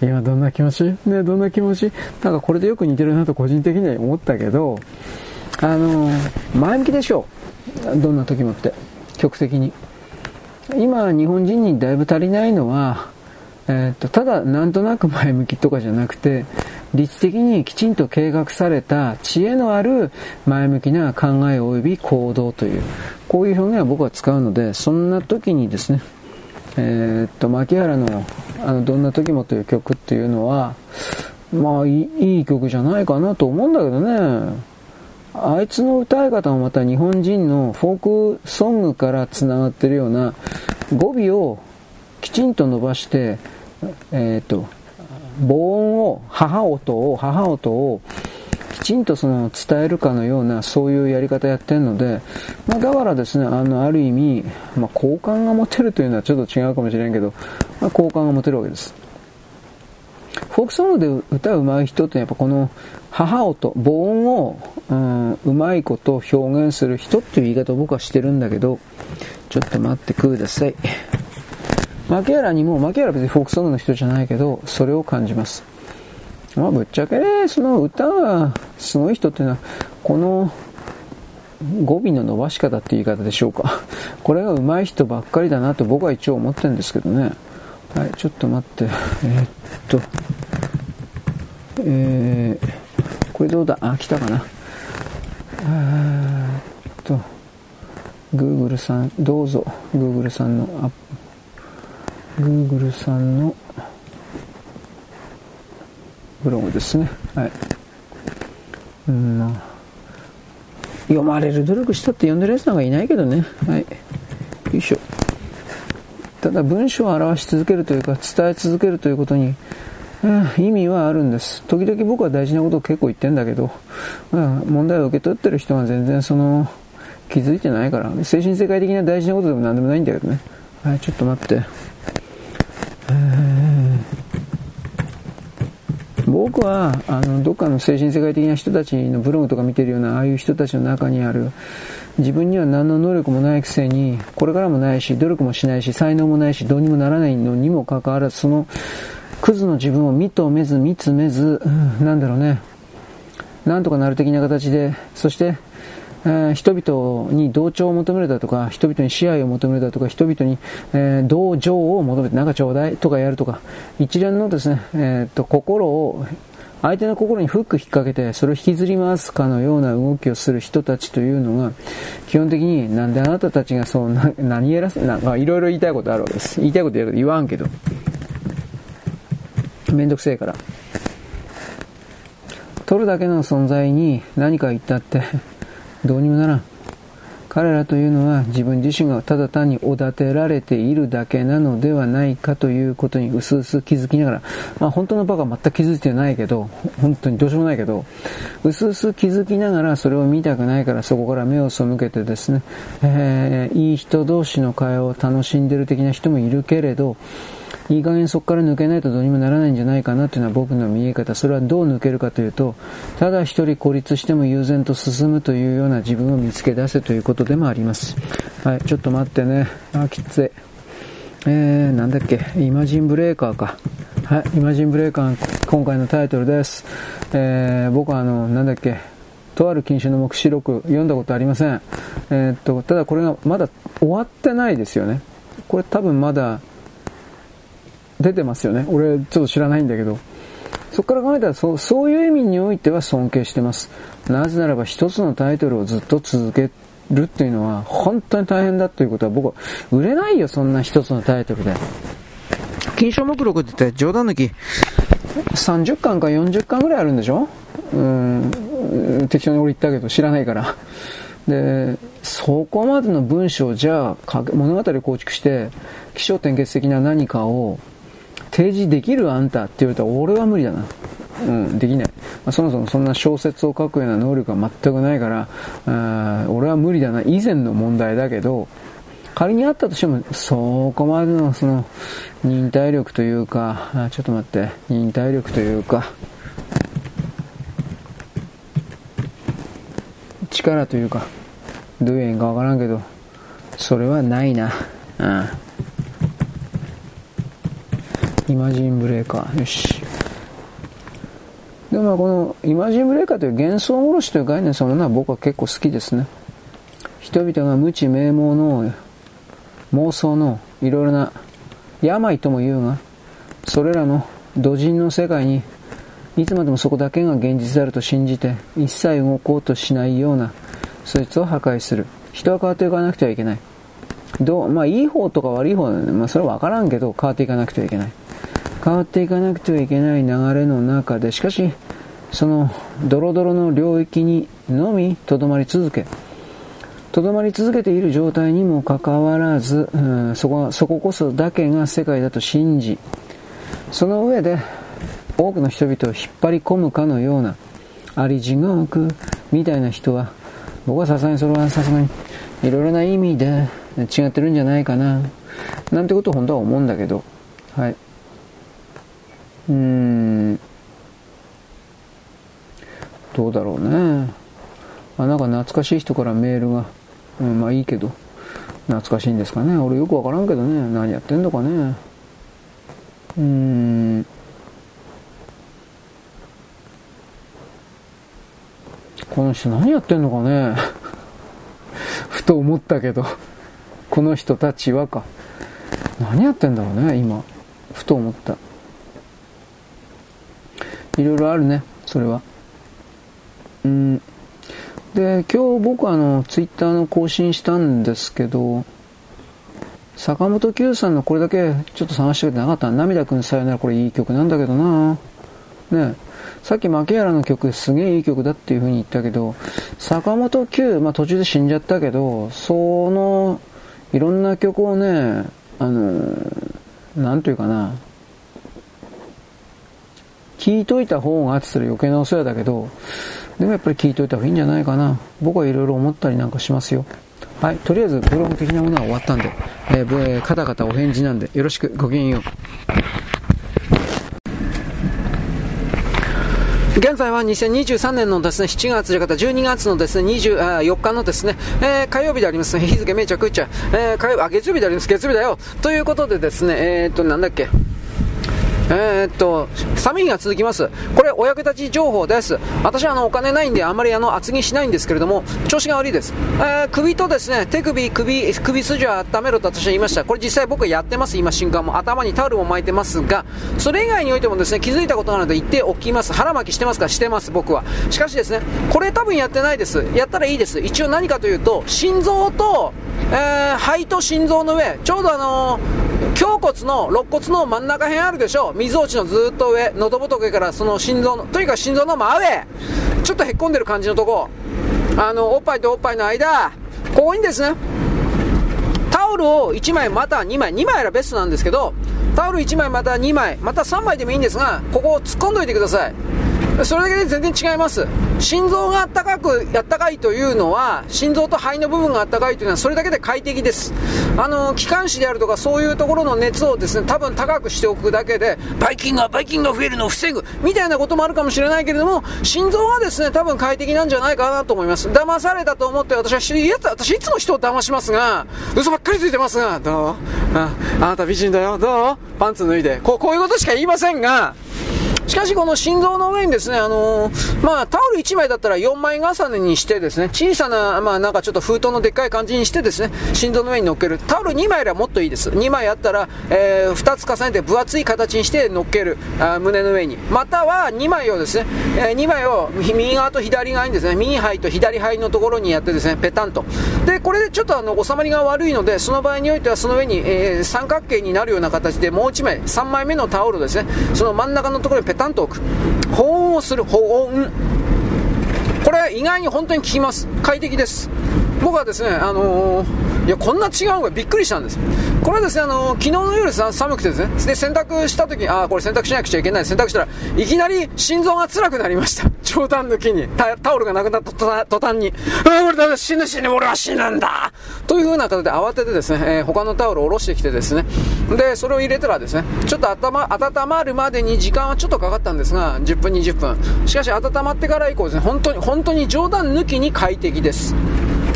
S1: 今どんな気持ち？ね、どんな気持ち？なんかこれでよく似てるなと個人的には思ったけど、あの、前向きでしょう。どんな時もって。曲的に。今、日本人にだいぶ足りないのは、えー、っと、ただなんとなく前向きとかじゃなくて、理知的にきちんと計画された知恵のある前向きな考え及び行動という、こういう表現は僕は使うので、そんな時にですね、えー、っと、牧原の、あの、どんな時もという曲っていうのは、まあ、いい曲じゃないかなと思うんだけどね。あいつの歌い方もまた日本人のフォークソングから繋がってるような語尾をきちんと伸ばして、えっ、ー、と、母音を、母音を、母音をきちんとその伝えるかのようなそういうやり方やってるので、まあ、だからですね、あの、ある意味、まあ、好感が持てるというのはちょっと違うかもしれんけど、まあ、好感が持てるわけです。フォークソングで歌う上手い人ってやっぱこの母音、母音を、うん、うまいこと表現する人っていう言い方を僕はしてるんだけど、ちょっと待ってください。マケ原にも、ケ原は別にフォークソングの人じゃないけど、それを感じます。まあ、ぶっちゃけ、その歌がすごい人っていうのは、この、語尾の伸ばし方って言い方でしょうか。これが上手い人ばっかりだなと僕は一応思ってるんですけどね。はい、ちょっと待って。えー、っと、えー、これどうだ？あ、来たかな。え、っと、Google さん、どうぞ、Google さんの、あ Google さんのブログですね。はい。うん、まあ、読まれる努力したって読んでるやつなんかいないけどね。はい。よいしょ。ただ文章を表し続けるというか伝え続けるということに、意味はあるんです。時々僕は大事なことを結構言ってんだけど、問題を受け取ってる人は全然その気づいてないから、精神世界的な大事なことでも何でもないんだけどね。はい、ちょっと待って。僕はあのどっかの精神世界的な人たちのブログとか見てるようなああいう人たちの中にある自分には何の能力もないくせにこれからもないし努力もしないし才能もないしどうにもならないのにもかかわらずそのクズの自分を認めず見つめず、うん、なんだろうねなんとかなる的な形でそしてえー、人々に同調を求めるだとか、人々に支配を求めるだとか、人々に、えー、同情を求めて、なんかちょうだいとかやるとか、一連のですね、えー、っと、心を、相手の心にフック引っ掛けて、それを引きずり回すかのような動きをする人たちというのが、基本的になんであなたたちがそうな、何やらせ、なんかいろいろ言いたいことあるわけです。言いたいこと言わんけど。めんどくせえから。取るだけの存在に何か言ったってどうにもならん。彼らというのは自分自身がただ単におだてられているだけなのではないかということに薄々気づきながら、まあ本当のバカは全く気づいてないけど、本当にどうしようもないけど、薄々気づきながらそれを見たくないからそこから目を背けてですね、えー、いい人同士の会話を楽しんでる的な人もいるけれど、いい加減そこから抜けないとどうにもならないんじゃないかなというのは僕の見え方。それはどう抜けるかというと、ただ一人孤立しても悠然と進むというような自分を見つけ出せということでもあります。はい、ちょっと待ってね。あ、きつい。えー、なんだっけ、イマジンブレーカーか。はい、イマジンブレーカー、今回のタイトルです。えー、僕はあの、なんだっけ、とある禁酒の目視録読んだことありません。えー、っと、ただこれがまだ終わってないですよね。これ多分まだ出てますよね。俺、ちょっと知らないんだけど。そこから考えたらそう、そういう意味においては尊敬してます。なぜならば一つのタイトルをずっと続けるっていうのは本当に大変だということは僕は売れないよ、そんな一つのタイトルで。金賞目録って言って冗談抜き30巻か40巻ぐらいあるんでしょ？うん、適当に俺言ったけど知らないから。で、そこまでの文章じゃあ物語を構築して起承転結的な何かを提示できるあんたって言われたら俺は無理だな。うん、できない。まあ、そもそもそんな小説を書くような能力は全くないから、あ俺は無理だな。以前の問題だけど、仮にあったとしても、そこまでのその忍耐力というか、あちょっと待って、忍耐力というか、力というか、どういう縁かわからんけど、それはないな。うん。イマジンブレーカー。よし。でもこのイマジンブレーカーという幻想殺しという概念そのものは僕は結構好きですね。人々が無知名妄の妄想のいろいろな病とも言うが、それらの土人の世界にいつまでもそこだけが現実であると信じて一切動こうとしないようなそいつを破壊する。人は変わっていかなくてはいけない。どう、まあいい方とか悪い方ね、まあそれはわからんけど変わっていかなくてはいけない。変わっていかなくてはいけない流れの中で、しかし、そのドロドロの領域にのみとどまり続け、とどまり続けている状態にもかかわらず、うん、そこはそここそだけが世界だと信じ、その上で多くの人々を引っ張り込むかのような、あり地獄みたいな人は僕はさすがにそれはさすがにいろいろな意味で違ってるんじゃないかななんてことを本当は思うんだけどはい。うん。どうだろうね。あなんか懐かしい人からメールが、うん、まあいいけど懐かしいんですかね。俺よくわからんけどね。何やってんのかね。うん。この人何やってんのかね。ふと思ったけど、この人たちはか。何やってんだろうね、今。ふと思った。いろいろあるね、それは。うん。で、今日僕あの、ツイッターの更新したんですけど、坂本九さんのこれだけちょっと探してくれてなかった。涙くんさよならこれいい曲なんだけどなねさっき牧原の曲すげえいい曲だっていう風に言ったけど、坂本九、まあ途中で死んじゃったけど、その、いろんな曲をね、あの、なんというかな、聞いといた方がって言ったら余計なお世話だけど、でもやっぱり聞いといた方がいいんじゃないかな。僕はいろいろ思ったりなんかしますよ。はい、とりあえずブログ的なものは終わったんで、えー、カタカタお返事なんで、よろしく、ごきげんよう。現在は2023年のですね、7月という方、12月のですね、24日のですね、えー、火曜日であります、日付めちゃくちゃ、えー、火曜日、あ、月曜日であります、月曜日だよ。ということでですね、えー、っと、なんだっけ。えー、っと、寒い日が続きます。これ、お役立ち情報です。私はあの、お金ないんで、あんまりあの、厚着しないんですけれども、調子が悪いです。えー、首とですね、手首、首、首筋を温めろと私は言いました。これ実際僕はやってます、今瞬間も。頭にタオルも巻いてますが、それ以外においてもですね、気づいたことなので言っておきます。腹巻きしてますかしてます、僕は。しかしですね、これ多分やってないです。やったらいいです。一応何かというと、心臓と、えー、肺と心臓の上、ちょうどあのー、胸骨の、肋骨の真ん中辺あるでしょう。みぞおちのずっと上、喉仏からその心臓の、とにかく心臓の真上、ちょっとへっこんでる感じのとこ、あの、おっぱいとおっぱいの間、ここにですね、タオルを1枚また2枚、2枚ならベストなんですけど、タオル1枚また2枚、また3枚でもいいんですが、ここを突っ込んどいてください。それだけで全然違います。心臓があったかく、あったかいというのは、心臓と肺の部分があったかいというのは、それだけで快適です。あの、気管支であるとか、そういうところの熱をですね、多分高くしておくだけで、バイキンが、バイキンが増えるのを防ぐ、みたいなこともあるかもしれないけれども、心臓はですね、多分快適なんじゃないかなと思います。騙されたと思って私は知り、私いつも人を騙しますが、嘘ばっかりついてますが、どう？ああなた美人だよ、どう？パンツ脱いで。こう、こういうことしか言いませんが、しかしこの心臓の上にですね、あのー、まあ、タオル1枚だったら4枚重ねにしてですね、小さな、まあ、なんかちょっと封筒のでっかい感じにしてですね、心臓の上に乗っける。タオル2枚よりはもっといいです。2枚あったら、えー、2つ重ねて分厚い形にして乗っける。あ胸の上に。または2枚をですね、えー、2枚を右側と左側にですね、右肺と左肺のところにやってですね、ペタンと。で、これでちょっとあの、収まりが悪いので、その場合においてはその上に、えー、三角形になるような形でもう1枚、3枚目のタオルですね、その真ん中のところにペタン担当区。保温をする保温これ意外に本当に効きます快適です僕はですねあのーいや、こんな違うのがびっくりしたんです。これはですね、あの昨日の夜さ、寒くてですね、で、洗濯した時に、ああ、これ洗濯しなくちゃいけない。洗濯したら、いきなり心臓が辛くなりました。冗談抜きに。タオルがなくなった途端に、ああ、俺だ、死ぬ死ぬ、俺は死ぬんだという風な形で慌ててですね、えー、他のタオルを下ろしてきてですね、で、それを入れたらですね、ちょっと頭、温まるまでに時間はちょっとかかったんですが、10分、20分。しかし、温まってから以降ですね、本当に、本当に冗談抜きに快適です。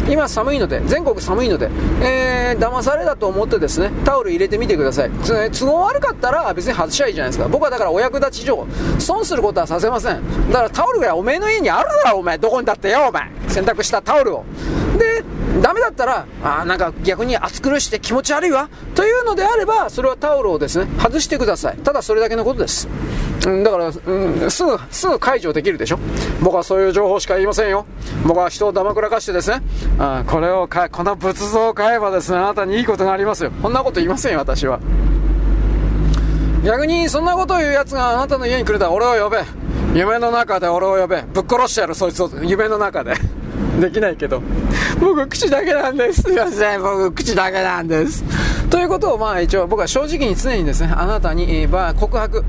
S1: 今寒いので、全国寒いので、えー、騙されだと思ってですね、タオル入れてみてください。都合悪かったら別に外しちゃいいじゃないですか。僕はだからお役立ち上、損することはさせません。だからタオルがおめえの家にあるだろ、お前。どこにだってよ、お前。洗濯したタオルを。で、ダメだったら、あなんか逆に暑苦しくて気持ち悪いわ。というのであれば、それはタオルをですね、外してください。ただそれだけのことです。うん、だから、うん、すぐ、すぐ解除できるでしょ僕はそういう情報しか言いませんよ。僕は人をだまくらかしてですね、あこれを買この仏像を買えばですね、あなたにいいことがありますよ。こんなこと言いませんよ、私は。逆に、そんなことを言う奴があなたの家に来るたら俺を呼べ。夢の中で俺を呼べ。ぶっ殺してやる、そいつを。夢の中で。できないけど。僕、口だけなんです。すいません。僕、口だけなんです。ということを、まあ一応僕は正直に常にですね、あなたに、えー、告白、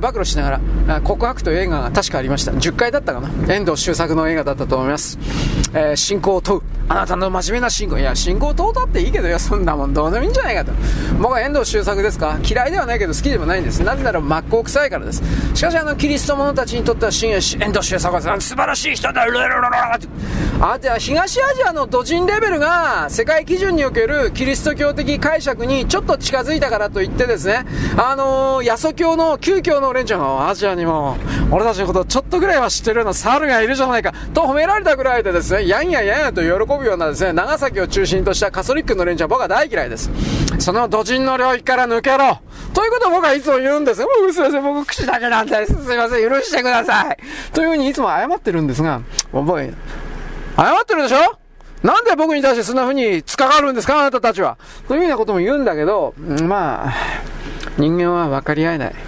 S1: 暴露しながら、告白という映画が確かありました。10回だったかな。遠藤周作の映画だったと思います。えー、信仰を問う。あなたの真面目な信仰。いや、信仰を問うたっていいけど、いや、そんなもんどうでもいいんじゃないかと。僕は遠藤周作ですか？嫌いではないけど好きでもないんです。なぜなら真っ向臭いからです。しかし、あの、キリスト者たちにとっては、遠藤周作は素晴らしい人だ。あ、じゃあ、東アジアの土人レベルが、世界基準におけるキリスト教的解釈にちょっと近づいたからといってですね、あのー、ヤソ教の旧教の連中のアジアにも、俺たちのことちょっとぐらいは知ってるような猿がいるじゃないか、と褒められたぐらいでですね、やんややんやと喜ぶようなですね、長崎を中心としたカソリックの連中は僕は大嫌いです。その土人の領域から抜けろということを僕はいつも言うんですよ。もうすいません、僕口だけなんです。すいません、許してください。というふうにいつも謝ってるんですが、覚え、謝ってるでしょ？なんで僕に対してそんな風に突かかるんですかあなたたちは。というようなことも言うんだけど、まあ、人間は分かり合えない。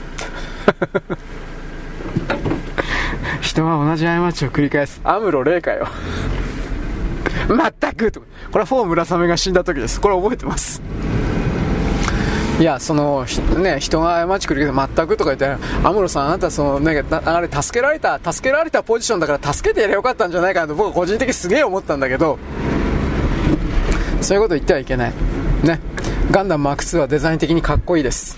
S1: 人は同じ過ちを繰り返す。アムロ霊かよ。まったくと。これはフォー村雨が死んだ時です。これ覚えてます。いや、その、ね、人が過ちくるけど、全くとか言って、アムロさん、あなた、その、ね、あれ、助けられた、助けられたポジションだから、助けてやればよかったんじゃないかなと、僕は個人的にすげえ思ったんだけど、そういうこと言ってはいけない。ね。ガンダムマーク2はデザイン的にかっこいいです。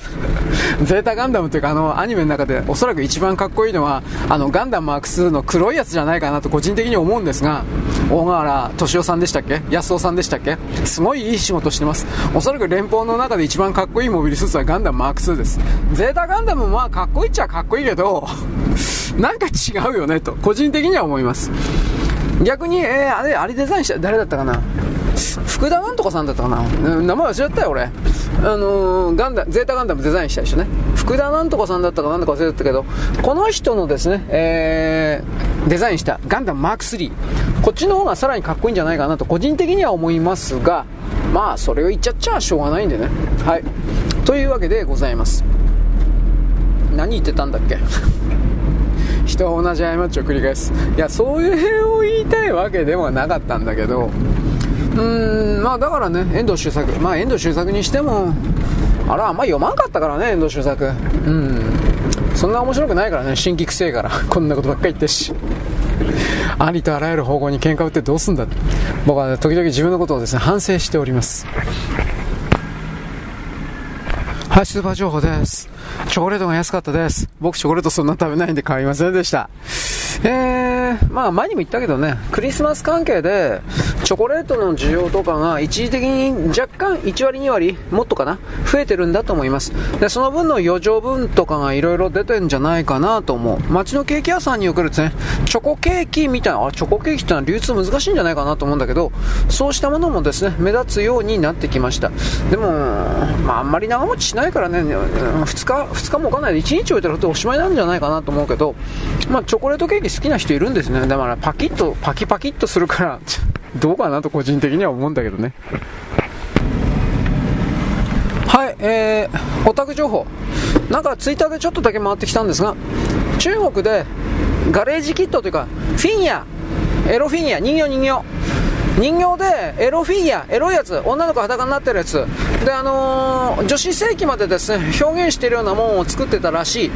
S1: ゼータガンダムというかあのアニメの中でおそらく一番かっこいいのはあのガンダムマーク2の黒いやつじゃないかなと個人的に思うんですが大河原敏夫さんでしたっけ？安尾さんでしたっけ？すごいいい仕事してます。おそらく連邦の中で一番かっこいいモビルスーツはガンダムマーク2です。ゼータガンダムもまあかっこいいっちゃかっこいいけど なんか違うよねと個人的には思います。逆に、えー、あれあれデザインした誰だったかな？福田なんとかさんだったかな、名前忘れちゃったよ俺。あのー、ガンダゼータガンダムデザインした人ね。福田なんとかさんだったかなんだか忘れちゃったけどこの人のですね、えー、デザインしたガンダムマーク3こっちの方がさらにかっこいいんじゃないかなと個人的には思いますがまあそれを言っちゃっちゃしょうがないんでね。はい。というわけでございます。何言ってたんだっけ？人は同じ過ちを繰り返す。いやそういう辺を言いたいわけではなかったんだけどうーんまあだからね遠藤周作まあ遠藤周作にしてもあらあんま読まんかったからね遠藤周作。うん。そんな面白くないからね新規くせえから。こんなことばっかり言ってし。ありとあらゆる方向に喧嘩売ってどうすんだ僕は、時々自分のことをですね反省しております。はい、スーパー情報です。チョコレートが安かったです。僕チョコレートそんな食べないんで買いませんでした。えー、まあ前にも言ったけどね、クリスマス関係で、チョコレートの需要とかが一時的に若干1割2割、もっとかな、増えてるんだと思います。で、その分の余剰分とかがいろいろ出てんじゃないかなと思う。街のケーキ屋さんにおけるですね、チョコケーキみたいな、あ、チョコケーキってのは流通難しいんじゃないかなと思うんだけど、そうしたものもですね、目立つようになってきました。でも、まああんまり長持ちしないからね、2日、2日も置かないで1日置いたらおしまいなんじゃないかなと思うけど、まあチョコレートケーキ好きな人いるんですね。だからパキッと、パキパキッとするから、どうかなと個人的には思うんだけどね。はい、えー、オタク情報。なんかツイッターでちょっとだけ回ってきたんですが、中国でガレージキットというか、フィギュア、エロフィギュア、人形人形。人形でエロフィギュア、エロいやつ、女の子裸になってるやつ、で、あのー、女子世紀までですね、表現しているようなもんを作ってたらしい。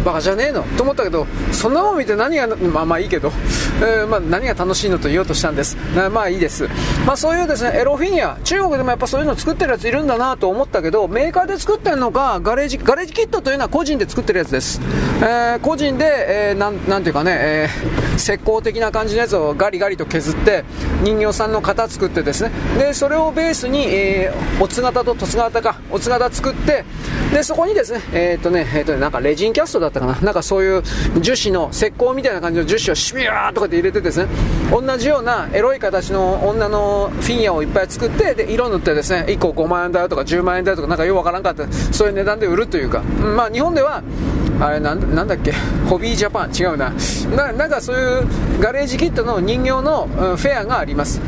S1: バカじゃねえの？と思ったけど、そんなもん見て何が、まあまあいいけど、えー、まあ何が楽しいのと言おうとしたんです。まあいいです。まあそういうですね、エロフィギュア、中国でもやっぱそういうの作ってるやついるんだなと思ったけど、メーカーで作ってるのか、ガレージ、ガレージキットというのは個人で作ってるやつです。えー、個人で、えー、なん、なんていうかね、えー、石膏的な感じのやつをガリガリと削って、人形さんの型作ってですね、で、それをベースに、えー、おつ型と凸型か、おつ型作って、で、そこにですね、えっ、ー、とね、えっ、ー、とね、なんかレジンキャストだったかな、なんかそういう樹脂の石膏みたいな感じの樹脂をシュビューとかで入れてですね、同じようなエロい形の女のフィギュアをいっぱい作って、で、色塗ってですね、1個5万円だよとか10万円だよとか、なんかようわからんかった、そういう値段で売るというか、まあ日本では、あれなんだっけ、ホビージャパン、違うな。な、なんかそういうガレージキットの人形の、フェアがあります、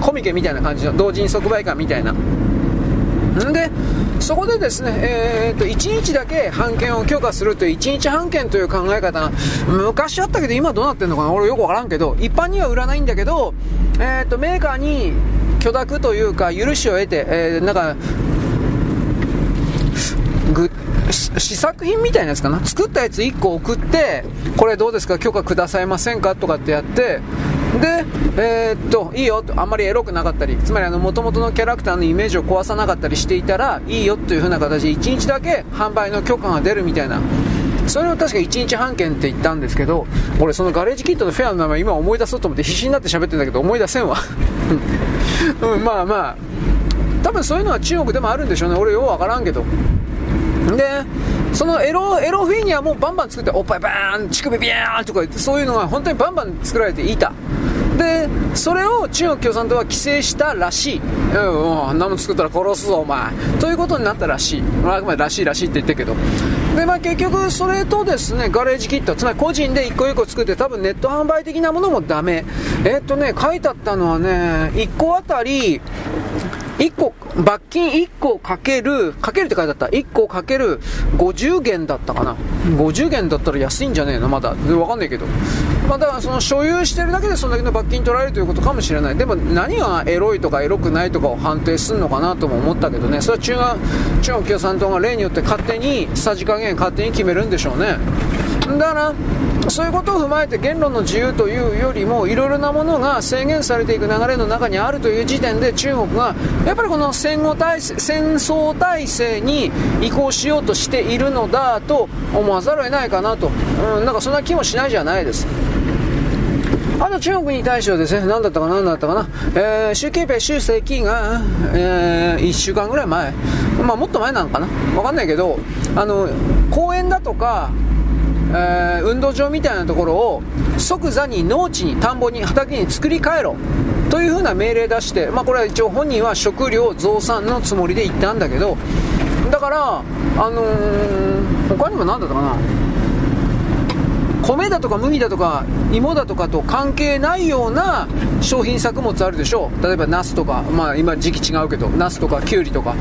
S1: コミケみたいな感じの同人即売会みたいな。で、そこでですね、えー、と1日だけ判権を許可するという1日判権という考え方が昔あったけど今どうなってんのかな俺よくわからんけど一般には売らないんだけど、えー、とメーカーに許諾というか許しを得て、えー、なんかぐ試作品みたいなやつかな作ったやつ1個送ってこれどうですか許可くださいませんかとかってやってで、えー、っと、いいよと、あんまりエロくなかったり、つまりあの、元々のキャラクターのイメージを壊さなかったりしていたら、いいよという風な形で1日だけ販売の許可が出るみたいな。それを確か1日半券って言ったんですけど、俺そのガレージキットのフェアの名前今思い出そうと思って必死になって喋ってんだけど思い出せんわ。うん、まあまあ、多分そういうのは中国でもあるんでしょうね俺ようわからんけどでそのエロエロフィーニャもバンバン作っておっぱいバーン乳首ビャーンとか言ってそういうのが本当にバンバン作られていた。でそれを中国共産党は規制したらしい、うん、あんなもん作ったら殺すぞお前。ということになったらしい、まあ、らしいらしいって言ってけど。で、まあ、結局それとですねガレージキット。つまり個人で一個一個作って多分ネット販売的なものもダメ。え、っとね書いてあったのはね1個あたり1個、罰金1個かける、かけるって書いてあった。1個かける50元だったかな。50元だったら安いんじゃねえの？まだ。わかんないけど。まだからその所有してるだけでそんだけの罰金取られるということかもしれない。でも何がエロいとかエロくないとかを判定するのかなとも思ったけどね。それは中国中国共産党が例によって勝手に、さじ加減勝手に決めるんでしょうね。だから、そういうことを踏まえて言論の自由というよりもいろいろなものが制限されていく流れの中にあるという時点で中国がやっぱりこの戦後体戦争体制に移行しようとしているのだと思わざるを得ないかなと、うん、なんかそんな気もしないじゃないです。あと中国に対してはですね、何だったか何だったかな、えー、習近平主席が、えー、1週間ぐらい前、まあもっと前なのかな、わかんないけど、あの、公園だとか、えー、運動場みたいなところを即座に農地に田んぼに畑に作り変えろ。というふうな命令出して、まあ、これは一応本人は食料増産のつもりで行ったんだけどだから、あのー、他にも何だったかな。米だとか麦だとか芋だとかと関係ないような商品作物あるでしょう。例えばナスとかまあ今時期違うけどナスとかキュウリとか。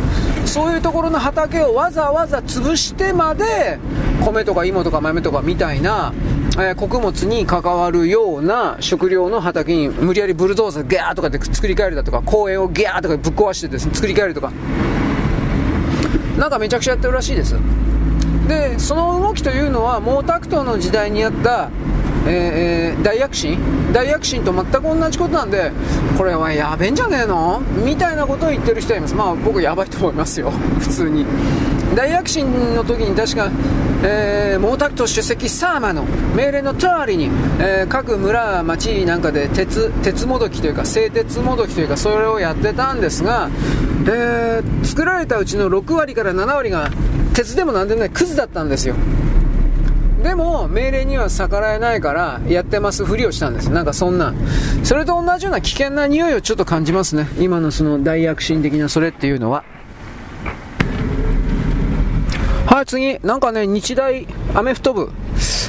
S1: そういうところの畑をわざわざ潰してまで米とか芋とか豆とかみたいな、えー、穀物に関わるような食料の畑に無理やりブルドーザーギャーとかで作り変えるだとか公園をギャーとかぶっ壊してですね作り変えるとか。なんかめちゃくちゃやってるらしいです。でその動きというのは毛沢東の時代にあった、えー、大躍進？大躍進と全く同じことなんでこれはやべえんじゃねえの？みたいなことを言ってる人います。まあ僕やばいと思いますよ。普通に。大躍進の時に確か、えー、毛沢東主席サーマの命令の通りに、えー、各村町なんかで鉄鉄もどきというか製鉄もどきというかそれをやってたんですが、えー、作られたうちの6割から7割が鉄でもなんでもないクズだったんですよ。でも命令には逆らえないからやってますふりをしたんです。なんかそんなそれと同じような危険な匂いをちょっと感じますね。今のその大躍進的なそれっていうのは。はい次。なんかね日大アメフト部。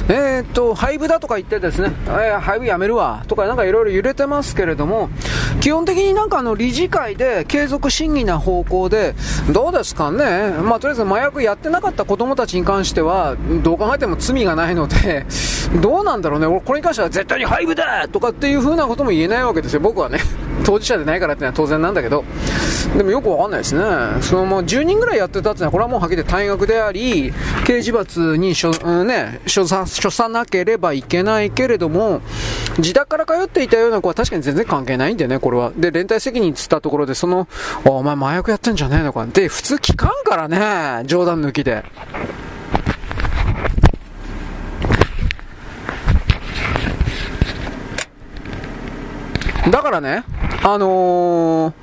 S1: えー、っと、廃部だとか言ってですね、えー、廃部やめるわとかなんかいろいろ揺れてますけれども、基本的になんかあの理事会で継続審議な方向で、どうですかね、まあとりあえず麻薬やってなかった子供たちに関しては、どう考えても罪がないので、どうなんだろうね、これに関しては絶対に廃部だとかっていう風なことも言えないわけですよ、僕はね。当事者でないからってのは当然なんだけど、でもよくわかんないですね。そのまま10人ぐらいやってたってのは、これはもうはっきり退学であり、刑事罰にしょ、うん、ね、処さ処さなければいけないけれども、自宅から通っていたような子は確かに全然関係ないんでね、これは。で、連帯責任つったところで、その、お前麻薬やってんじゃねえのか。で、普通聞かんからね、冗談抜きで。だからね、あの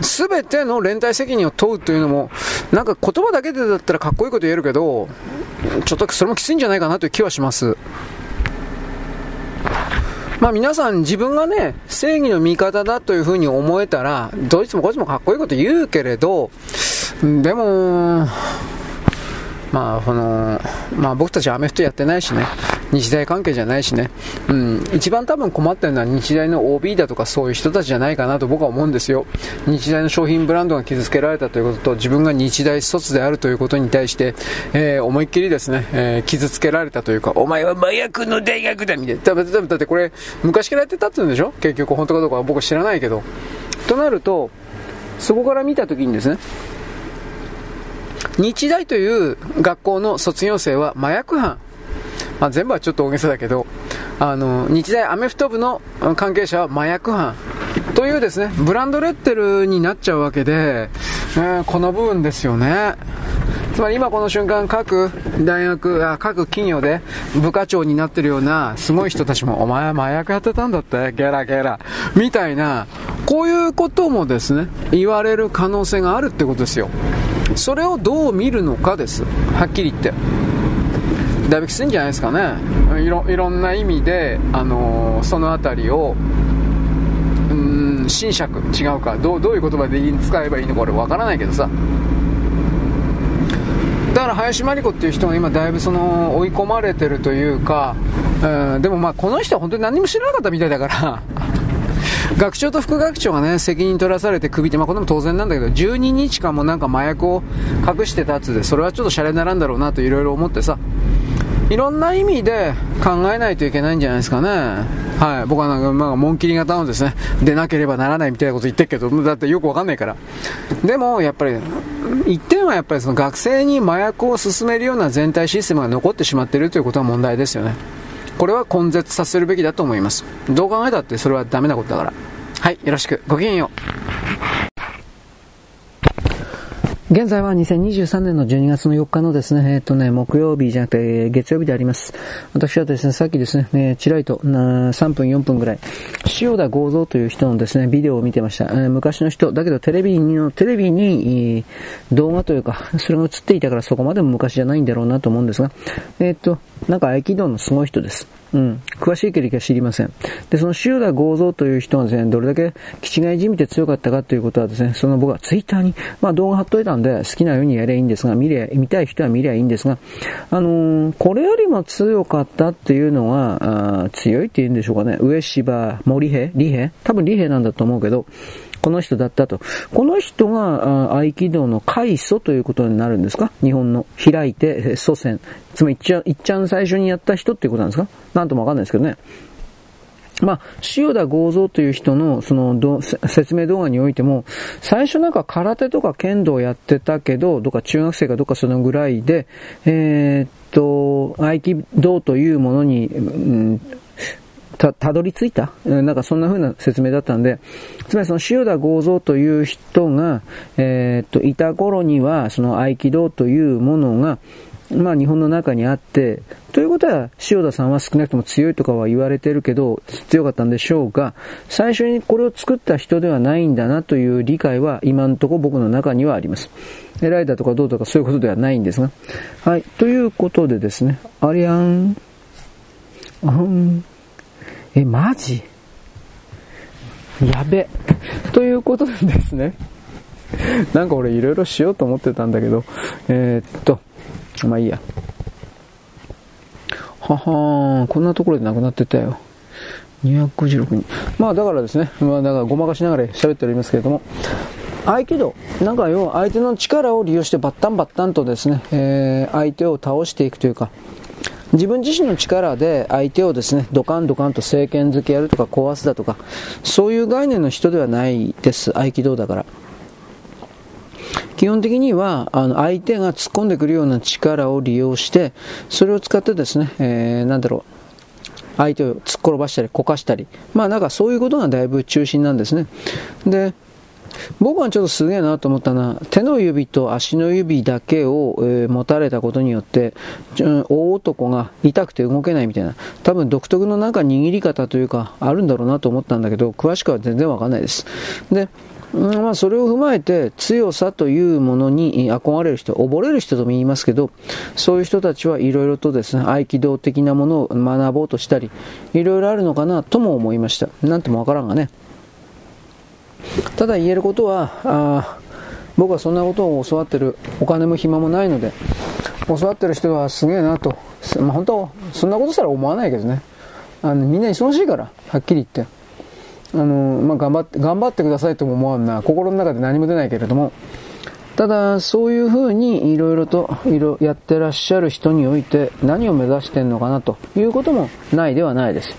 S1: す、べての連帯責任を問うというのも、なんか言葉だけでだったらかっこいいこと言えるけど、ちょっとそれもきついんじゃないかなという気はします。まあ皆さん自分がね、正義の味方だというふうに思えたら、どいつもこいつもかっこいいこと言うけれど、でも、まあ、この、まあ僕たちアメフトやってないしね、日大関係じゃないしね、うん、一番多分困ってるのは日大の OB だとかそういう人たちじゃないかなと僕は思うんですよ。日大の商品ブランドが傷つけられたということと、自分が日大卒であるということに対して、えー、思いっきりですね、えー、傷つけられたというか、お前は麻薬の大学だみたいな。だってこれ、昔からやってたって言うんでしょ？結局本当かどうかは僕は知らないけど。となると、そこから見たときにですね、日大という学校の卒業生は麻薬犯。まあ、全部はちょっと大げさだけど、あの、日大アメフト部の関係者は麻薬犯。というですね、ブランドレッテルになっちゃうわけで、えー、この部分ですよね。つまり今この瞬間各大学、あ各企業で部課長になってるようなすごい人たちも、お前は麻薬やってたんだって？ゲラゲラ。みたいな、こういうこともですね、言われる可能性があるってことですよ。それをどう見るのかです。はっきり言って。だいぶきついんじゃないですかね。いろいろんな意味で、あのー、その辺りを、うん、神釈違うかどうどういう言葉で使えばいいのか俺わからないけどさ。だから林真理子っていう人が今だいぶその追い込まれてるというか、うん、でもまあこの人は本当に何も知らなかったみたいだから。学長と副学長がね、責任取らされて首って、まあこれも当然なんだけど、12日間もなんか麻薬を隠してたつで、それはちょっとシャレにならんだろうなといろいろ思ってさ、いろんな意味で考えないといけないんじゃないですかね。はい。僕はなんか、まあ、紋切り型のですね、出なければならないみたいなこと言ってるけど、だってよくわかんないから。でも、やっぱり、一点はやっぱりその学生に麻薬を進めるような全体システムが残ってしまっているということは問題ですよね。これは根絶させるべきだと思います。どう考えたってそれはダメなことだから。はい、よろしく。ごきげんよう。現在は2023年の12月の4日のですね、えっ、ー、とね、木曜日じゃなくて月曜日であります。私はですね、さっきですね、えー、ちらりと3分4分ぐらい、塩田剛造という人のですね、ビデオを見てました。えー、昔の人、だけどテレビに、テレビに、動画というか、それが映っていたからそこまでも昔じゃないんだろうなと思うんですが、えっ、ー、と、なんか合気道のすごい人です。うん。詳しい経歴は知りません。で、その塩田剛造という人がですね、どれだけ気違いじみて強かったかということはですね、その僕はツイッターに、まあ動画貼っといたんで、好きなようにやればいいんですが、見りゃ、見たい人は見りゃいいんですが、あのー、これよりも強かったっていうのは、強いって言うんでしょうかね。上芝、森平李平多分李平なんだと思うけど、この人だったと。この人が合気道の開祖ということになるんですか？日本の開いて祖先。つまりいっちゃいっちゃん最初にやった人っていうことなんですか？なんともわかんないですけどね。まあ、塩田剛造という人の、その、説明動画においても、最初なんか空手とか剣道やってたけど、どっか中学生かどっかそのぐらいで、えー、っと、合気道というものに、うんた、たどり着いた。なんかそんな風な説明だったんで、つまりその塩田剛造という人が、えー、っと、いた頃には、その合気道というものが、まあ日本の中にあって、ということは塩田さんは少なくとも強いとかは言われてるけど、強かったんでしょうが、最初にこれを作った人ではないんだなという理解は今のとこ僕の中にはあります。偉いだとかどうとかそういうことではないんですが。はい。ということでですね、ありゃん。あん。え、マジ？やべ。ということでですね。なんか俺いろいろしようと思ってたんだけど、えー、っと、まあいいや。ははーん、こんなところでなくなってたよ。256人。まあだからですね、まあだからごまかしながら喋っておりますけれども、合気道、なんか要は相手の力を利用してバッタンバッタンとですね、えー、相手を倒していくというか、自分自身の力で相手をですね、ドカンドカンと政権付けやるとか壊すだとか、そういう概念の人ではないです、合気道だから。基本的には、あの、相手が突っ込んでくるような力を利用して、それを使ってですね、えー、なんだろう、相手を突っ転ばしたり、こかしたり、まあなんかそういうことがだいぶ中心なんですね。で、僕はちょっとすげえなと思ったのは、手の指と足の指だけを、えー、持たれたことによって、大男が痛くて動けないみたいな、多分独特のなんか握り方というか、あるんだろうなと思ったんだけど、詳しくは全然わかんないです。で、まあ、それを踏まえて強さというものに憧れる人、溺れる人とも言いますけど、そういう人たちはいろいろとですね、合気道的なものを学ぼうとしたり、いろいろあるのかなとも思いました。なんともわからんがね。ただ言えることは、あ僕はそんなことを教わってるお金も暇もないので、教わってる人はすげえなと、まあ、本当、そんなことすら思わないけどね。あのみんな忙しいから、はっきり言って。あの、まあ、頑張って、頑張ってくださいとも思わんな。心の中で何も出ないけれども、ただ、そういうふうにいろいろといろやってらっしゃる人において何を目指してんのかなということもないではないです。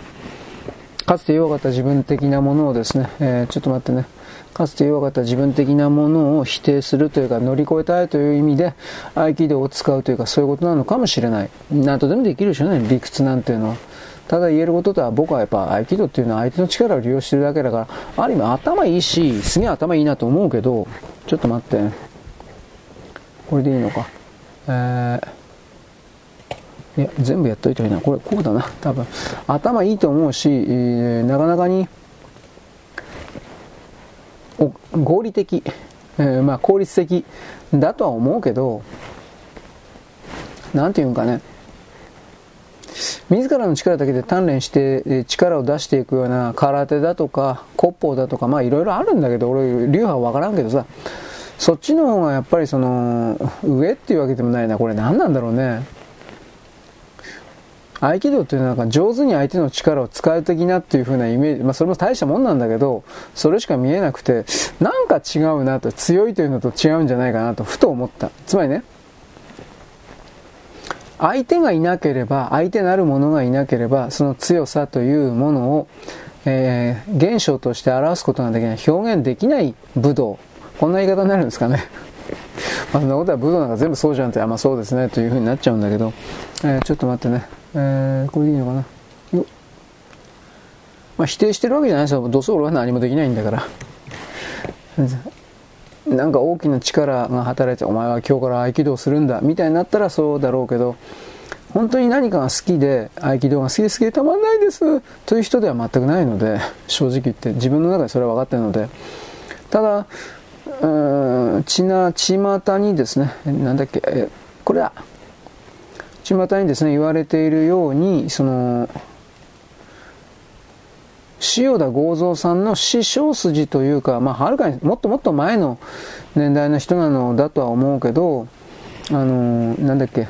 S1: かつて弱かった自分的なものをですね、えー、ちょっと待ってね。かつて弱かった自分的なものを否定するというか乗り越えたいという意味で合気道を使うというかそういうことなのかもしれない。なんとでもできるでしょうね、理屈なんていうのは。ただ言えることとは僕はやっぱ合気道っていうのは相手の力を利用してるだけだから、ある意味頭いいし、すげえ頭いいなと思うけど、ちょっと待って。これでいいのか？えー、いや、全部やっといたらいいな。これ、こうだな。多分。頭いいと思うし、えー、なかなかに、お合理的、えー、まあ効率的だとは思うけど、なんていうんかね、自らの力だけで鍛錬して力を出していくような空手だとか骨法だとかまあいろいろあるんだけど俺流派はわからんけどさそっちの方がやっぱりその上っていうわけでもないなこれ何なんだろうね合気道っていうのはなんか上手に相手の力を使う的なっていう風なイメージ、まあそれも大したもんなんだけど、それしか見えなくて、なんか違うなと、強いというのと違うんじゃないかなと、ふと思った。つまりね、相手がいなければ、相手なる者がいなければ、その強さというものを、えー、現象として表すことができない、表現できない武道。こんな言い方になるんですかね。まあ、そんなことは武道なんか全部そうじゃんって、あ、まあそうですね、という風になっちゃうんだけど、えー、ちょっと待ってね。えー、これでいいのかな。よまあ、否定してるわけじゃないですよ。どうせ俺は何もできないんだから。なんか大きな力が働いて、お前は今日から合気道するんだ、みたいになったらそうだろうけど、本当に何かが好きで、合気道が好きで好きでたまんないです、という人では全くないので、正直言って自分の中でそれは分かってるので、ただ、うん、ちな、ちまたにですね、なんだっけ、これは、ちまたにですね、言われているように、その、塩田剛三さんの師匠筋というか、まあ、はるかにもっともっと前の年代の人なのだとは思うけど、あのー、なんだっけ、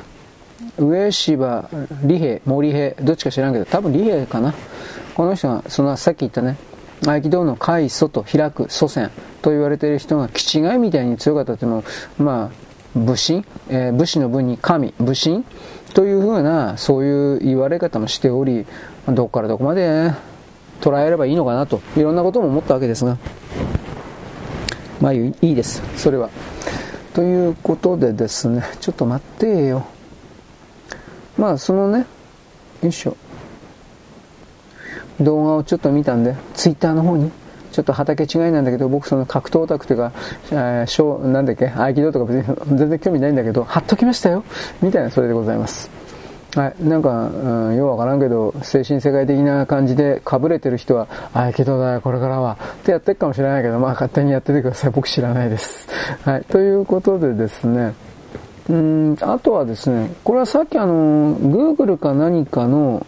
S1: 上芝利平、森平、どっちか知らんけど、多分利平かな。この人が、そのさっき言ったね、合気道の開祖と開く祖先と言われている人が気違いみたいに強かったというの、まあ、武神、えー、武士の武に神、武神？というふうな、そういう言われ方もしており、どこからどこまで捉えればいいのかなと、いろんなことも思ったわけですが、まあいいです、それは。ということでですね、ちょっと待ってよ。まあそのね、よいしょ。動画をちょっと見たんで、ツイッターの方に、ちょっと畑違いなんだけど、僕その格闘オタクというか、えー、なんだっけ、合気道とか別に全然興味ないんだけど、貼っときましたよみたいなそれでございます。はい、なんか、うん、ようわからんけど、精神世界的な感じでかぶれてる人は、あ、けどだよ、これからは、ってやってるかもしれないけど、まあ勝手にやっててください。僕知らないです。はい、ということでですね、うん、あとはですね、これはさっきあの、Google か何かの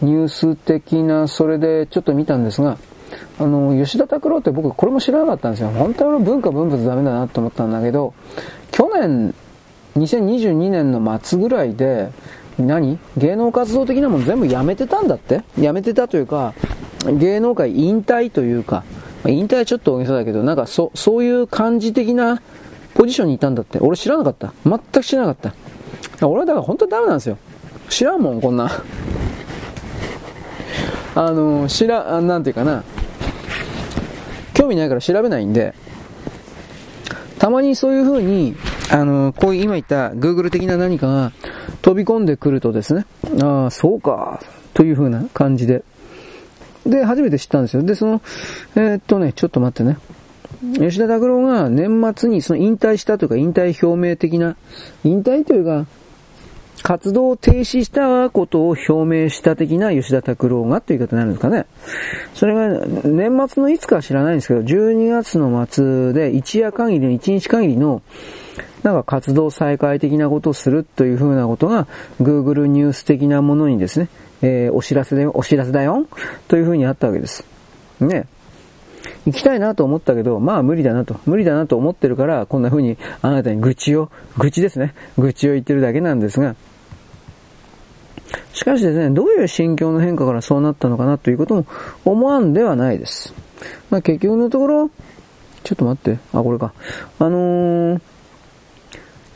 S1: ニュース的な、それでちょっと見たんですが、あの、吉田拓郎って僕これも知らなかったんですよ。本当に文化文物ダメだなと思ったんだけど、去年、2022年の末ぐらいで、何？芸能活動的なもの全部やめてたんだって？やめてたというか、芸能界引退というか、引退はちょっと大げさだけど、なんかそ、そういう感じ的なポジションにいたんだって。俺知らなかった。全く知らなかった。俺はだから本当にダメなんですよ。知らんもん、こんな。あの、知ら、なんていうかな。興味ないから調べないんで、たまにそういう風に、あの、こういう今言った Google 的な何かが飛び込んでくるとですね、ああ、そうか、という風な感じで。で、初めて知ったんですよ。で、その、えー、っとね、ちょっと待ってね。吉田拓郎が年末にその引退したというか引退表明的な、引退というか、活動を停止したことを表明した的な吉田拓郎がという言い方になるんですかね。それが年末のいつかは知らないんですけど、12月の末で一夜限りの一日限りのなんか活動再開的なことをするというふうなことが Google ニュース的なものにですね、えー、お知らせだよ、お知らせだよというふうにあったわけです。ね。行きたいなと思ったけど、まあ無理だなと。無理だなと思ってるから、こんな風にあなたに愚痴を、愚痴ですね。愚痴を言ってるだけなんですが、しかしですね、どういう心境の変化からそうなったのかなということも思わんではないです。まあ、結局のところ、ちょっと待って、あ、これか。あのー、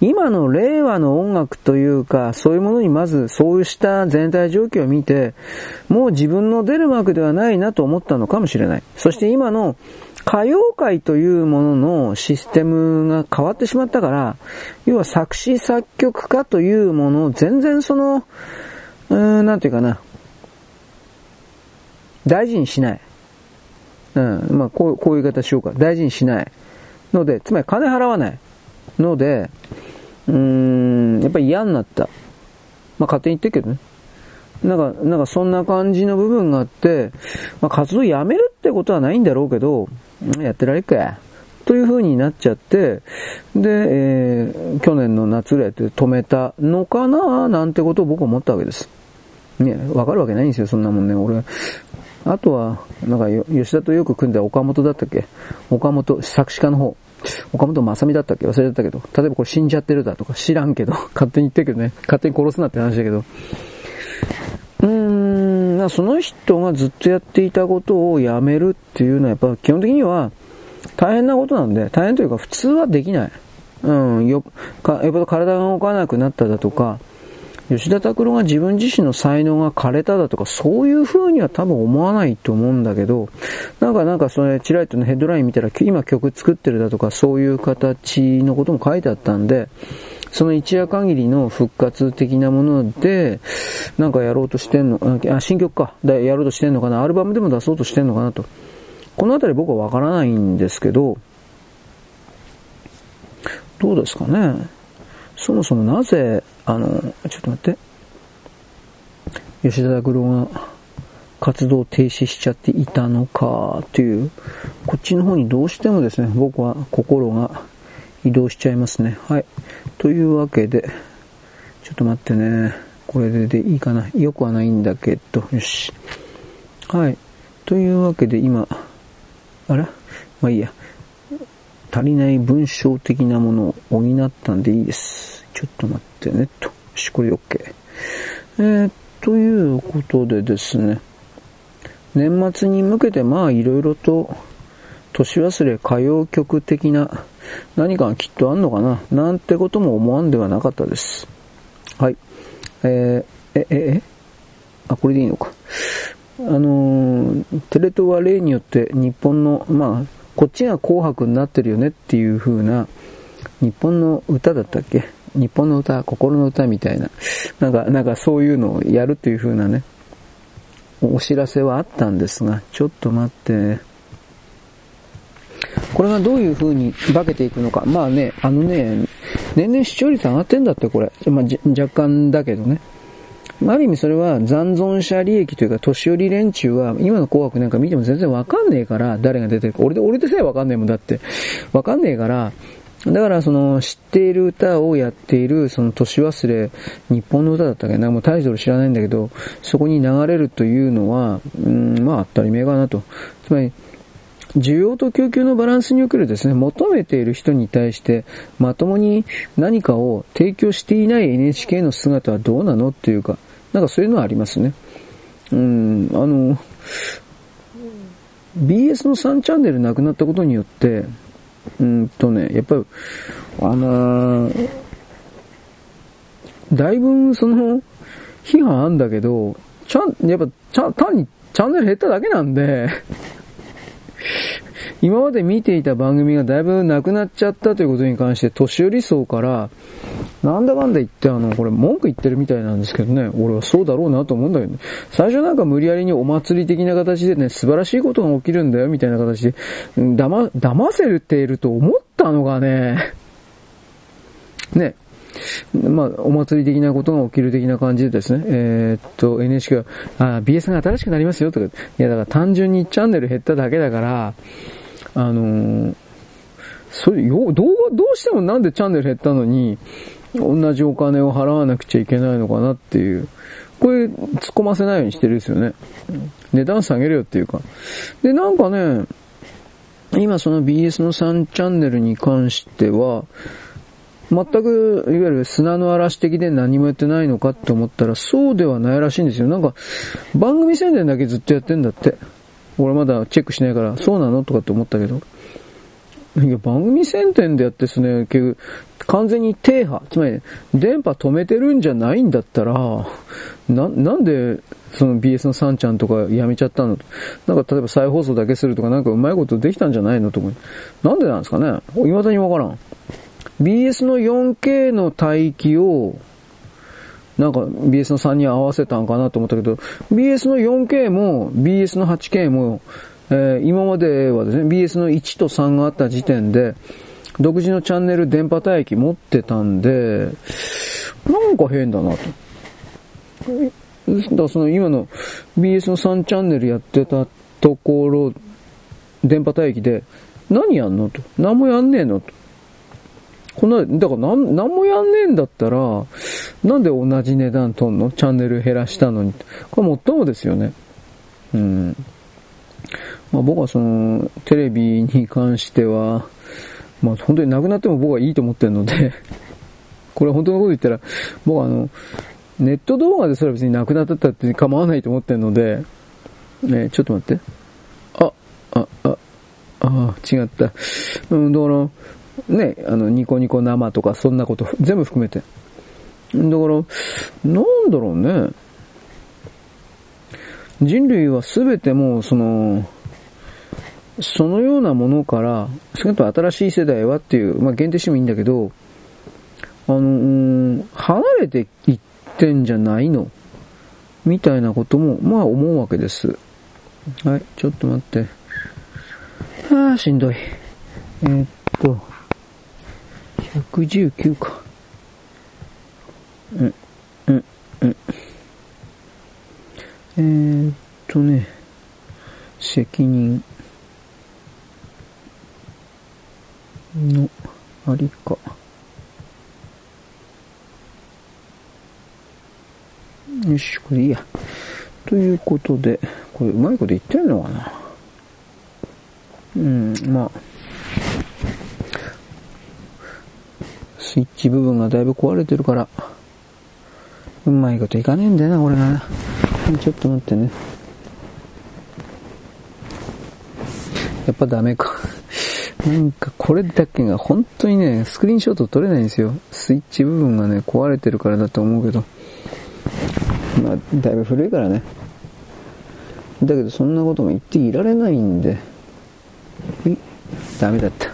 S1: 今の令和の音楽というか、そういうものにまずそうした全体状況を見て、もう自分の出る幕ではないなと思ったのかもしれない。そして今の歌謡界というもののシステムが変わってしまったから、要は作詞作曲家というものを全然その、うーん、なんていうかな。大事にしない。うん、まあ、こう、こういう言い方しようか。大事にしない。ので、つまり金払わない。ので、うーん、やっぱり嫌になった。まあ勝手に言ってるけどね。なんか、なんかそんな感じの部分があって、まあ活動やめるってことはないんだろうけど、やってられっか。という風になっちゃって、で、えー、去年の夏ぐらいで止めたのかななんてことを僕は思ったわけです。ね、わかるわけないんですよ、そんなもんね。俺、あとは、なんか、吉田とよく組んだ岡本だったっけ？岡本、作詞家の方。岡本正美だったっけ？忘れちゃったけど。例えばこれ死んじゃってるだとか知らんけど。勝手に言ってるけどね。勝手に殺すなって話だけど。うーん、その人がずっとやっていたことをやめるっていうのはやっぱ基本的には大変なことなんで、大変というか普通はできない。うん、よ、か、やっぱ体が動かなくなっただとか、吉田拓郎が自分自身の才能が枯れただとか、そういう風には多分思わないと思うんだけど、なんかなんかそれ、チライトのヘッドライン見たら、今曲作ってるだとか、そういう形のことも書いてあったんで、その一夜限りの復活的なもので、なんかやろうとしてんの、あ、新曲か、やろうとしてんのかな、アルバムでも出そうとしてんのかなと。このあたり僕はわからないんですけど、どうですかね。そもそもなぜ、あの、ちょっと待って。吉田拓郎が活動停止しちゃっていたのかという、こっちの方にどうしてもですね、僕は心が移動しちゃいますね。はい。というわけで、ちょっと待ってね。これでいいかな。よくはないんだけど、よし。はい。というわけで今、あれまあいいや。足りない文章的なものを補ったんでいいです。ちょっと待ってね、と。よし、これ OK。えー、ということでですね。年末に向けてまあいろいろと年忘れ歌謡曲的な何かがきっとあんのかななんてことも思わんではなかったです。はい。えー、え、え、え？あ、これでいいのか。あのー、テレ東は例によって日本の、まあ、こっちが紅白になってるよねっていう風な、日本の歌だったっけ？日本の歌、心の歌みたいな、なんか、なんかそういうのをやるっていう風なね、お知らせはあったんですが、ちょっと待って、これがどういう風に化けていくのか？まあね、あのね、年々視聴率上がってんだって、これ。まあ、若干だけどね。ある意味それは残存者利益というか、年寄り連中は、今の紅白なんか見ても全然わかんねえから、誰が出てるか。俺で、俺でさえわかんねえもんだって。わかんねえから、だからその知っている歌をやっているその年忘れ日本の歌だったっけ？なもうタイトル知らないんだけどそこに流れるというのはうんまあ当たり前かなとつまり需要と供給のバランスにおけるですね、求めている人に対してまともに何かを提供していない NHK の姿はどうなの？っていうか、なんかそういうのはありますね。うん、あの、BS の3チャンネルなくなったことによって、うんとね、やっぱり、あのー、だいぶその、批判あんだけど、ちゃん、やっぱ、ちゃ、単にチャンネル減っただけなんで今まで見ていた番組がだいぶなくなっちゃったということに関して、年寄り層から、なんだかんだ言って、あの、これ文句言ってるみたいなんですけどね、俺はそうだろうなと思うんだけど、ね、最初なんか無理やりにお祭り的な形でね、素晴らしいことが起きるんだよ、みたいな形で、騙、騙せるっていると思ったのがね、ね、まあ、お祭り的なことが起きる的な感じでですね、えー、っと、NHK が、あ、BS が新しくなりますよとか、いや、だから単純にチャンネル減っただけだから、あのー、それ、よ、どう、どうしてもなんでチャンネル減ったのに、同じお金を払わなくちゃいけないのかなっていう、これ、突っ込ませないようにしてるんですよね。値段下げるよっていうか。で、なんかね、今その BS の3チャンネルに関しては、全く、いわゆる砂の嵐的で何もやってないのかって思ったら、そうではないらしいんですよ。なんか、番組宣伝だけずっとやってんだって。俺まだチェックしないから、そうなのとかって思ったけど。いや、番組宣伝でやってですね、結局、完全に停波、つまり、電波止めてるんじゃないんだったら、な、なんで、その BS のサンちゃんとかやめちゃったの？なんか例えば再放送だけするとかなんかうまいことできたんじゃないのと思う。なんでなんですかね？未だにわからん。BS の 4K の帯域を、なんか BS の3に合わせたんかなと思ったけど、BS の 4K も BS の 8K も、えー、今まではですね、BS の1と3があった時点で、独自のチャンネル電波帯域持ってたんで、なんか変だなと。だからその今の BS の3チャンネルやってたところ、電波帯域で、何やんのと。何もやんねえのと。こんな、だからなん、何もやんねえんだったら、なんで同じ値段とんの？チャンネル減らしたのに。これもっともですよね。うん。まあ僕はその、テレビに関しては、まあ本当になくなっても僕はいいと思ってるので これ本当のこと言ったら、僕はあの、ネット動画でそれは別になくなったって構わないと思ってるので、ね、ちょっと待って。あ、あ、あ、あ、違った。うん、だから、ね、あの、ニコニコ生とかそんなこと全部含めて。だから、なんだろうね。人類は全てもう、その、そのようなものから、少なくとも新しい世代はっていう、まあ限定してもいいんだけど、あの、離れていってんじゃないの？みたいなことも、まあ思うわけです。はい、ちょっと待って。ああ、しんどい。えー、っと、119か。うん、うん、うん。えー、っとね、責任のありか。よし、これいいや。ということで、これうまいこと言ってんのかな？うん、まあ。スイッチ部分がだいぶ壊れてるから、うまいこといかねえんだよな、これがな。ちょっと待ってね。やっぱダメか。なんかこれだけが本当にね、スクリーンショット撮れないんですよ。スイッチ部分がね、壊れてるからだと思うけど。まあ、だいぶ古いからね。だけどそんなことも言っていられないんで。ダメだった。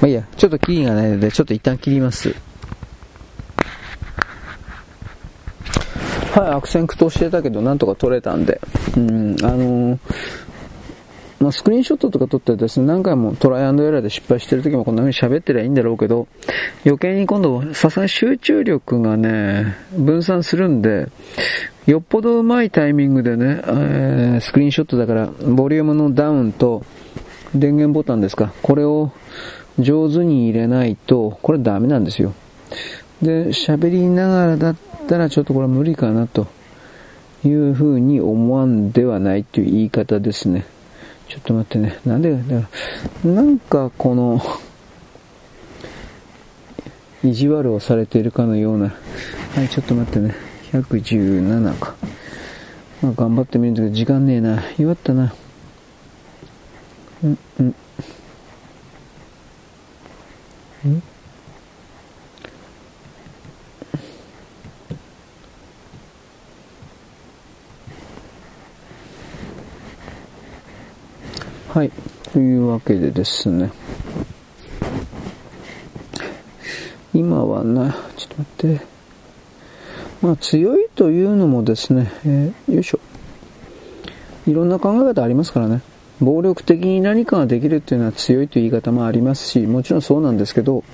S1: まあいいや、ちょっとキリがないので、ちょっと一旦切ります。はい、悪戦苦闘してたけど、なんとか撮れたんで。うん、あのー、まあ、スクリーンショットとか撮ってですね、何回もトライアンドエラーで失敗してる時もこんな風に喋ってりゃいいんだろうけど、余計に今度、さすがに集中力がね、分散するんで、よっぽどうまいタイミングでね、えー、スクリーンショットだから、ボリュームのダウンと、電源ボタンですか、これを上手に入れないと、これダメなんですよ。で、喋りながらだったらちょっとこれは無理かなというふうに思わんではないという言い方ですね。ちょっと待ってね。なんで、だからなんかこの、意地悪をされているかのような。はい、ちょっと待ってね。117か。まあ、頑張ってみるんだけど、時間ねえな。弱ったな。うん、うん。んはい。とい。うわけでですね。今はな、ちょっと待って。まあ強い。とい。うのもですね、えー、よい。しょ。い。ろんな考え方ありますからね。暴力的に何かができるっていうのは強いという言い方もありますし、もちろんそうなんですけど、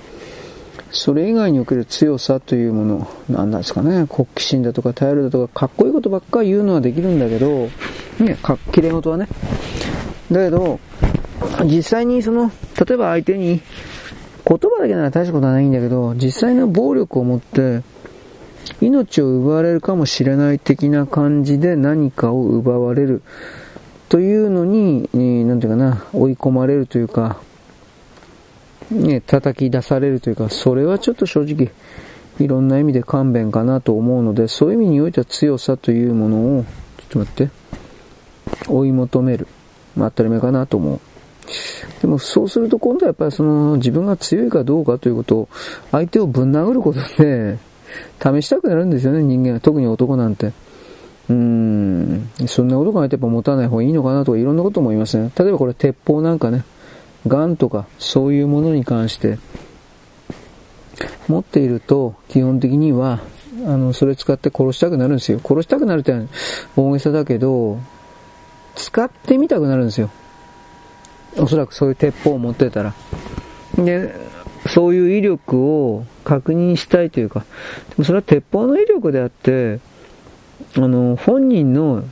S1: それ以外における強さというもの、なんですかね、国旗心だとか頼るだとか、かっこいいことばっかり言うのはできるんだけど、ね、か綺麗事はね。だけど、実際にその、例えば相手に、言葉だけなら大したことはないんだけど、実際の暴力を持って、命を奪われるかもしれない的な感じで何かを奪われるというのに、なんていうかな、追い込まれるというか、ね、叩き出されるというか、それはちょっと正直、いろんな意味で勘弁かなと思うので、そういう意味においては強さというものを、ちょっと待って、追い求める。まあ、当たり前かなと思う。でもそうすると今度はやっぱりその自分が強いかどうかということを相手をぶん殴ることで試したくなるんですよね、人間は。特に男なんて。うん、そんなこと考えてやっぱ持たない方がいいのかなとかいろんなこと思いますね。例えばこれ鉄砲なんかね、ガンとかそういうものに関して持っていると基本的にはあの、それ使って殺したくなるんですよ。殺したくなるって大げさだけど、使ってみたくなるんですよ。おそらくそういう鉄砲を持ってたら。で、
S2: そういう威力を確認したいというか、でもそれは鉄砲の威力であって、あの、本人の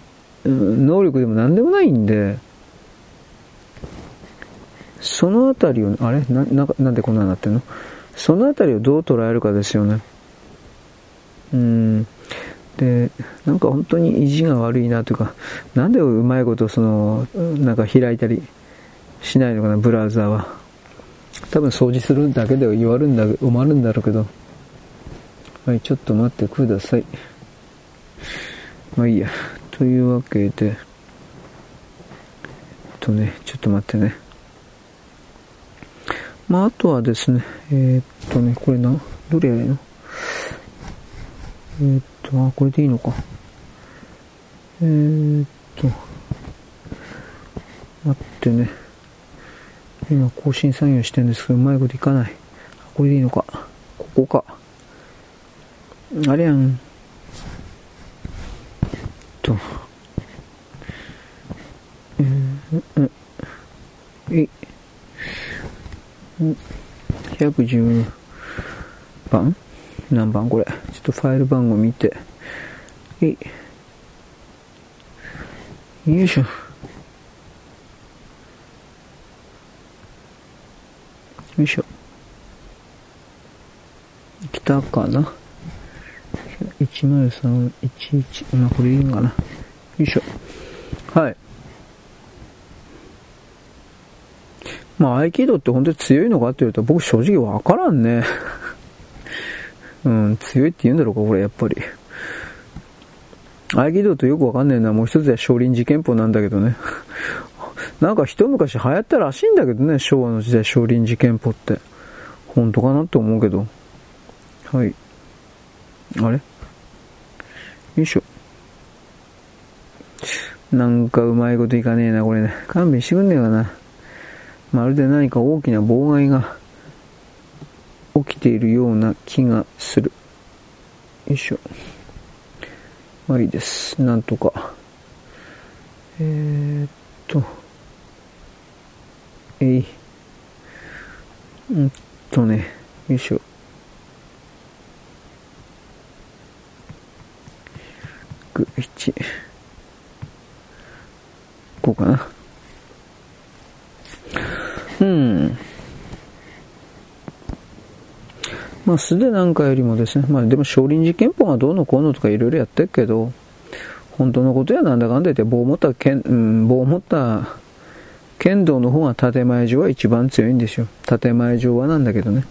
S2: 能力でも何でもないんで、そのあたりを、あれ？な、ななんでこんなになってんの？そのあたりをどう捉えるかですよね。うん。で、なんか本当に意地が悪いなというか、なんでうまいことその、なんか開いたりしないのかな、ブラウザーは。多分掃除するだけでは言わるんだ、終わるんだろうけど。はい、ちょっと待ってください。まあいいや。というわけで、えっとね、ちょっと待ってね。まああとはですね、えー、っとね、これな、どれやれの？えー、っと、あ、これでいいのか。えー、っと、待ってね。今更新作業してるんですけど、うまいこといかない。これでいいのか。ここか。あれやん。と、えー、うん、え、110番？何番これ？ちょっとファイル番号見て。え。よいしょ。よいしょ。来たかな？10311。まあ、これいいのかな。よいしょ。はい。まあ、合気道って本当に強いのかって言うと僕正直わからんね。うん、強いって言うんだろうか、これ、やっぱり。合気道とよくわかんねえな。もう一つは少林寺拳法なんだけどね。なんか一昔流行ったらしいんだけどね、昭和の時代少林寺拳法って。本当かなって思うけど。はい。あれ？よいしょ。なんかうまいこといかねえな、これね。勘弁してくんねえかな。まるで何か大きな妨害が起きているような気がする。よいしょ。まあいいです。なんとか。えー、っと。えい。うんとね。よいしょ。1。こうかな。うん。まあ、素手なんかよりもですね、まあ、でも少林寺拳法がどうのこうのとかいろいろやってるけど、本当のことやなんだかんだ言って、棒を持った剣、うん、棒を持った剣道の方が建前上は一番強いんですよ。建前上はなんだけどね。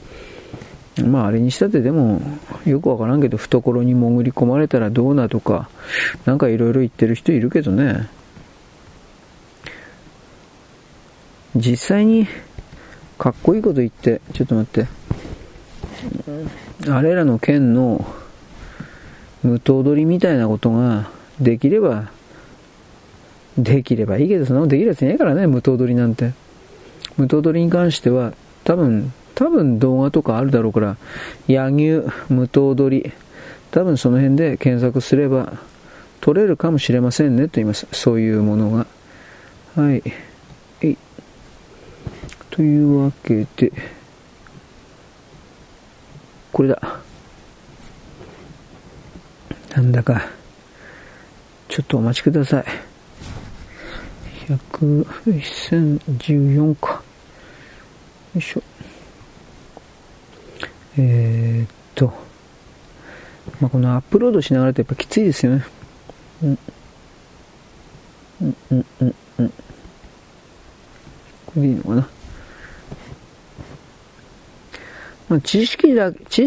S2: まああれにしたってでも、よくわからんけど、懐に潜り込まれたらどうなとか、なんかいろいろ言ってる人いるけどね。実際に、かっこいいこと言って、ちょっと待って。あれらの剣の無刀取りみたいなことができれば、できればいいけど、そんなことできるやついないからね、無刀取りなんて。無刀取りに関しては、多分、多分動画とかあるだろうから、柳生、無刀取り、多分その辺で検索すれば、取れるかもしれませんねと言います。そういうものが。はい。えというわけで、これだ。なんだか、ちょっとお待ちください。100、1014か。よいしょ。えー、っと、まあ、このアップロードしながらってやっぱきついですよね。うん。うんうんうんうん。これでいいのかな。まあ知識だ知、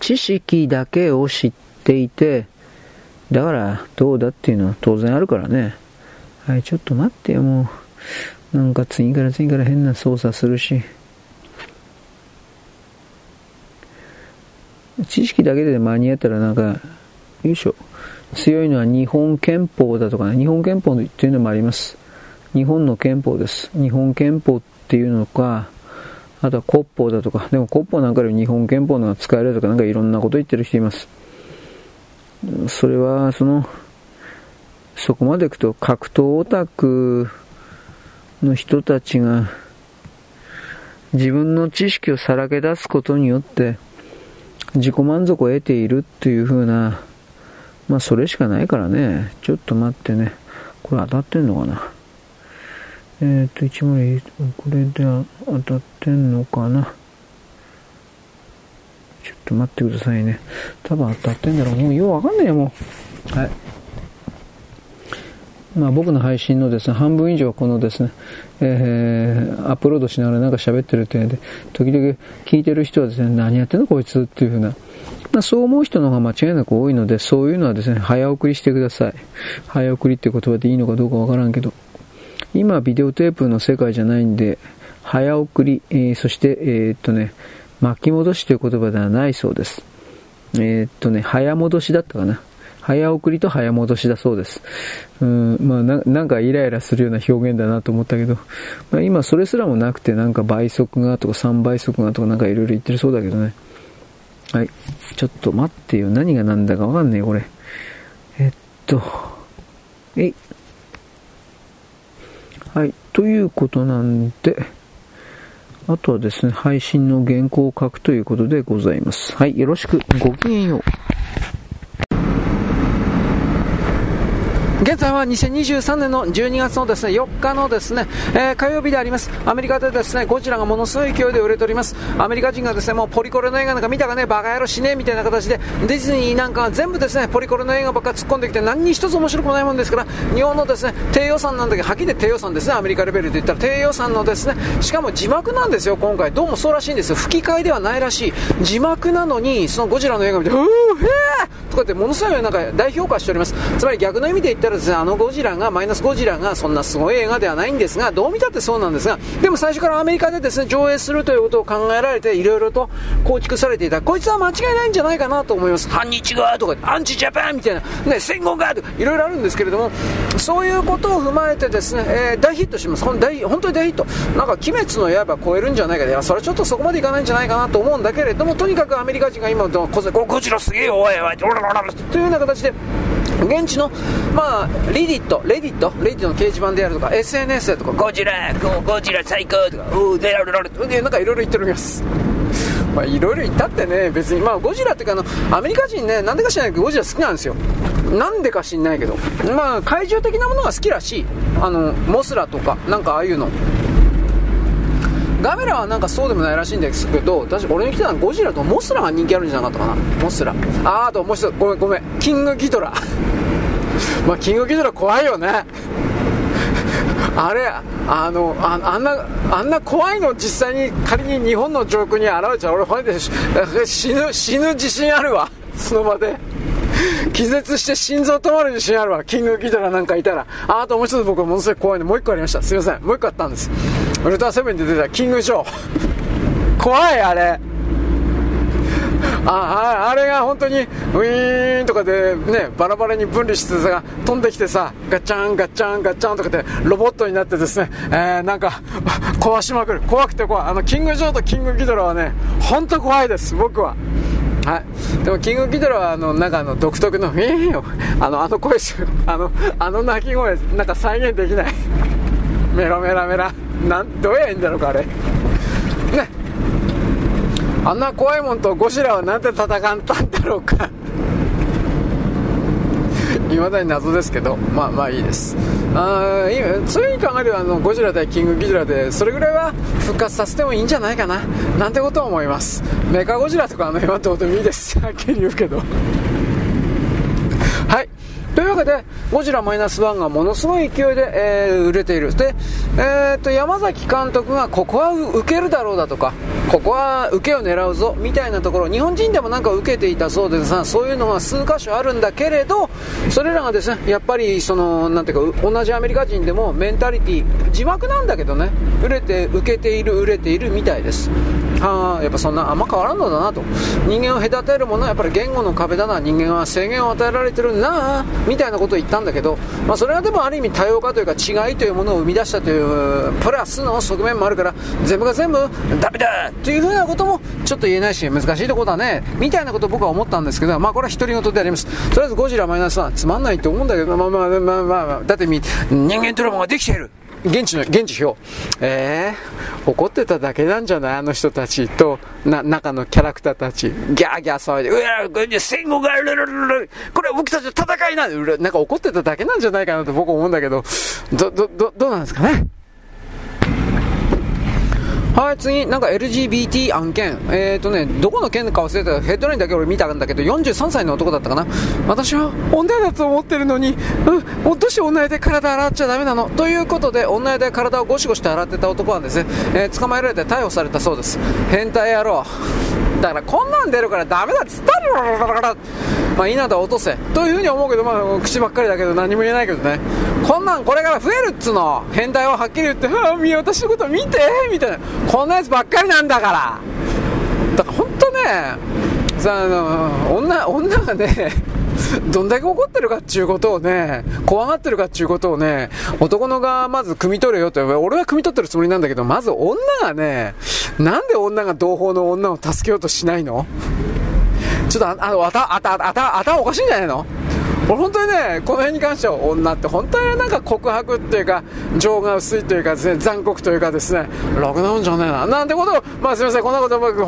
S2: 知識だけを知っていて、だからどうだっていうのは当然あるからね。はい、ちょっと待ってよ、もう。なんか次から次から変な操作するし。知識だけで間に合ったらなんか、よいしょ。強いのは日本憲法だとかね。日本憲法っていうのもあります。日本の憲法です。日本憲法っていうのか、あとは国法だとか、でも国法なんかより日本憲法のが使えるとか、なんかいろんなこと言ってる人います。それは、その、そこまでいくと格闘オタクの人たちが
S1: 自分の知識をさらけ出すことによって自己満足を得ているっていう風なまあそれしかないからね。ちょっと待ってね。これ当たってんのかな？えっ、ー、と1枚これで当たってんのかな？ちょっと待ってくださいね。多分当たってんだろう。もうようわかんないよもう。はい。まあ、僕の配信のですね、半分以上このですね、えー、アップロードしながらなんか喋ってる点で、時々聞いてる人はですね、何やってんのこいつっていうふうな、まあ、そう思う人の方が間違いなく多いので、そういうのはですね、早送りしてください。早送りっていう言葉でいいのかどうかわからんけど、今ビデオテープの世界じゃないんで、早送り、えー、そして、えー、っとね、巻き戻しという言葉ではないそうです。えー、っとね、早戻しだったかな。早送りと早戻しだそうです。うん、まあな、なんかイライラするような表現だなと思ったけど、まあ、今それすらもなくてなんか倍速がとか3倍速がとかなんかいろいろ言ってるそうだけどね。はい。ちょっと待ってよ。何が何だかわかんねえ、これ。えっと、えい。はい。ということなんで、あとはですね、配信の原稿を書くということでございます。はい。よろしく。ごきげんよう。現在は2023年の12月のですね4日のですね、えー、火曜日であります。アメリカでですねゴジラがものすごい勢いで売れております。アメリカ人がですねもうポリコレの映画なんか見たかねバカ野郎しねみたいな形でディズニーなんかは全部ですねポリコレの映画ばっか突っ込んできて何に一つ面白くもないもんですから日本のですね低予算なんだけどはっきり低予算ですねアメリカレベルで言ったら。低予算のですねしかも字幕なんですよ今回。どうもそうらしいんですよ。吹き替えではないらしい。字幕なのにそのゴジラの映画見てうーへーとかってものすごいなんか大評価しております。つまり逆の意味で言ったらですねあのゴジラがマイナスゴジラがそんなすごい映画ではないんですがどう見たってそうなんですがでも最初からアメリカでですね上映するということを考えられていろいろと構築されていた。こいつは間違いないんじゃないかなと思います。反日側とかアンチジャパンみたいな、ね、戦後側とかいろいろある。んですけれどもそういうことを踏まえてですね、えー、大ヒットします。本当に大ヒット。なんか鬼滅の刃超えるんじゃないか。いやそれはちょっとそこまでいかないんじゃないかなと思うんだけれどもとにかくアメリカ人が今こゴジラすげえよおいおい。というような形で現地の、まあ、リディット、レディット、レディットの掲示板であるとか、SNS でとか、ゴジラ、ゴジラ最高とか、うー、デラルラルで、なんかいろいろ言っております。まあ、いろいろ言ったってね、別に、まあ、ゴジラっていうか、あの、アメリカ人ね、なんでか知らないけど、ゴジラ好きなんですよ。なんでか知んないけど。まあ、怪獣的なものが好きらしい。あの、モスラとか、なんかああいうの。ガメラはなんかそうでもないらしいんですけど、私、俺に来たのはゴジラとモスラが人気あるんじゃなかったかな。モスラ。あ、あともう一つ、ごめん、ごめん。キングギトラ。まあ、キングギドラ怖いよね。あれ、あの、ああんな、あんな怖いの実際に仮に日本の上空に現れちゃう俺骨で 死ぬ、死ぬ自信あるわ。その場で。気絶して心臓止まる自信あるわ。キングギドラなんかいたら。あ、あともう一つ僕はものすごい怖いのもう一個ありました。すいません。もう一個あったんです。ウルトラセブンで出たキングジョー。怖い、あれ。ああれが本当にウィーンとかでねバラバラに分離してさ飛んできてさガチャンガチャンガチャンとかでロボットになってですね、えー、なんか壊しまくる。怖くて怖い。あのキング・ジョーとキング・ギドラはね本当怖いです僕は。はい、でもキングギドラはあのなんかあの独特の「えーン、あのあの声あのあの鳴き声なんか再現できない。メロメラメラなんどうやいいんだろうかあれ。ね。あんな怖いもんとゴジラはなんで戦ったんだろうか。いまだに謎ですけど。まあまあいいです。あそういうふうに考えればあのゴジラ対キングギドラでそれぐらいは復活させてもいいんじゃないかな。なんてことを思います。メカゴジラとかあの辺はどうでもいいです。はっきり言うけど。というわけで、ゴジラマイナスワンがものすごい勢いで、えー、売れている。で、えー、っと、山崎監督がここは受けるだろうだとか、ここは受けを狙うぞ、みたいなところ、日本人でもなんか受けていたそうでさ、そういうのが数箇所あるんだけれど、それらがですね、やっぱり、その、なんていうか、同じアメリカ人でもメンタリティ、字幕なんだけどね、売れて、受けている、売れているみたいです。はあ、やっぱそんなあんま変わらんのだなと。人間を隔てるものはやっぱり言語の壁だな、人間は制限を与えられてるんだな、みたいなことを言ったんだけど、まあ、それはでもある意味多様化というか違いというものを生み出したというプラスの側面もあるから全部が全部ダメだというふうなこともちょっと言えないし難しいとこだね。みたいなことを僕は思ったんですけどまあこれは独り言であります。とりあえずゴジラマイナスはつまんないと思うんだけどまあまあまあまあ、まあ、だって人間ドラマができている。現地の、現地表。えー、怒ってただけなんじゃない？あの人たちと、な、中のキャラクターたち。ギャーギャー騒いで、うわ戦後が、ルルルルこれ僕たちの戦いなんなんか怒ってただけなんじゃないかなと僕思うんだけど、ど、ど、ど、どうなんですかね？はい、次、なんか LGBT 案件。えっ、ー、とね、どこの件か忘れたヘッドラインだけ俺見たんだけど、43歳の男だったかな。私は女だと思ってるのに、うん、どうして女で体洗っちゃだめなの？ということで、女で体をゴシゴシと洗ってた男はですね、えー、捕まえられて逮捕されたそうです。変態野郎。だからこんなん出るからダメだっつったらまあいいなと落とせ。というふうに思うけどまあ口ばっかりだけど何も言えないけどね。こんなんこれから増えるっつうの変態ははっきり言って「ああ私のこと見て」みたいな。こんなやつばっかりなんだから。だから本当ねさあの女女がね どんだけ怒ってるかっていうことをね、怖がってるかっていうことをね、男の側まず汲み取れよって、俺は汲み取ってるつもりなんだけど、まず女がね、なんで女が同胞の女を助けようとしないの？ちょっとあ、あ、あた、あた、あた、あたおかしいんじゃないの？俺本当にね、この辺に関しては女って本当になんか告白っていうか、情が薄いというかですね、残酷というかですね、楽なもんじゃねえな。なんてことを、まあすいません、こんなこと僕、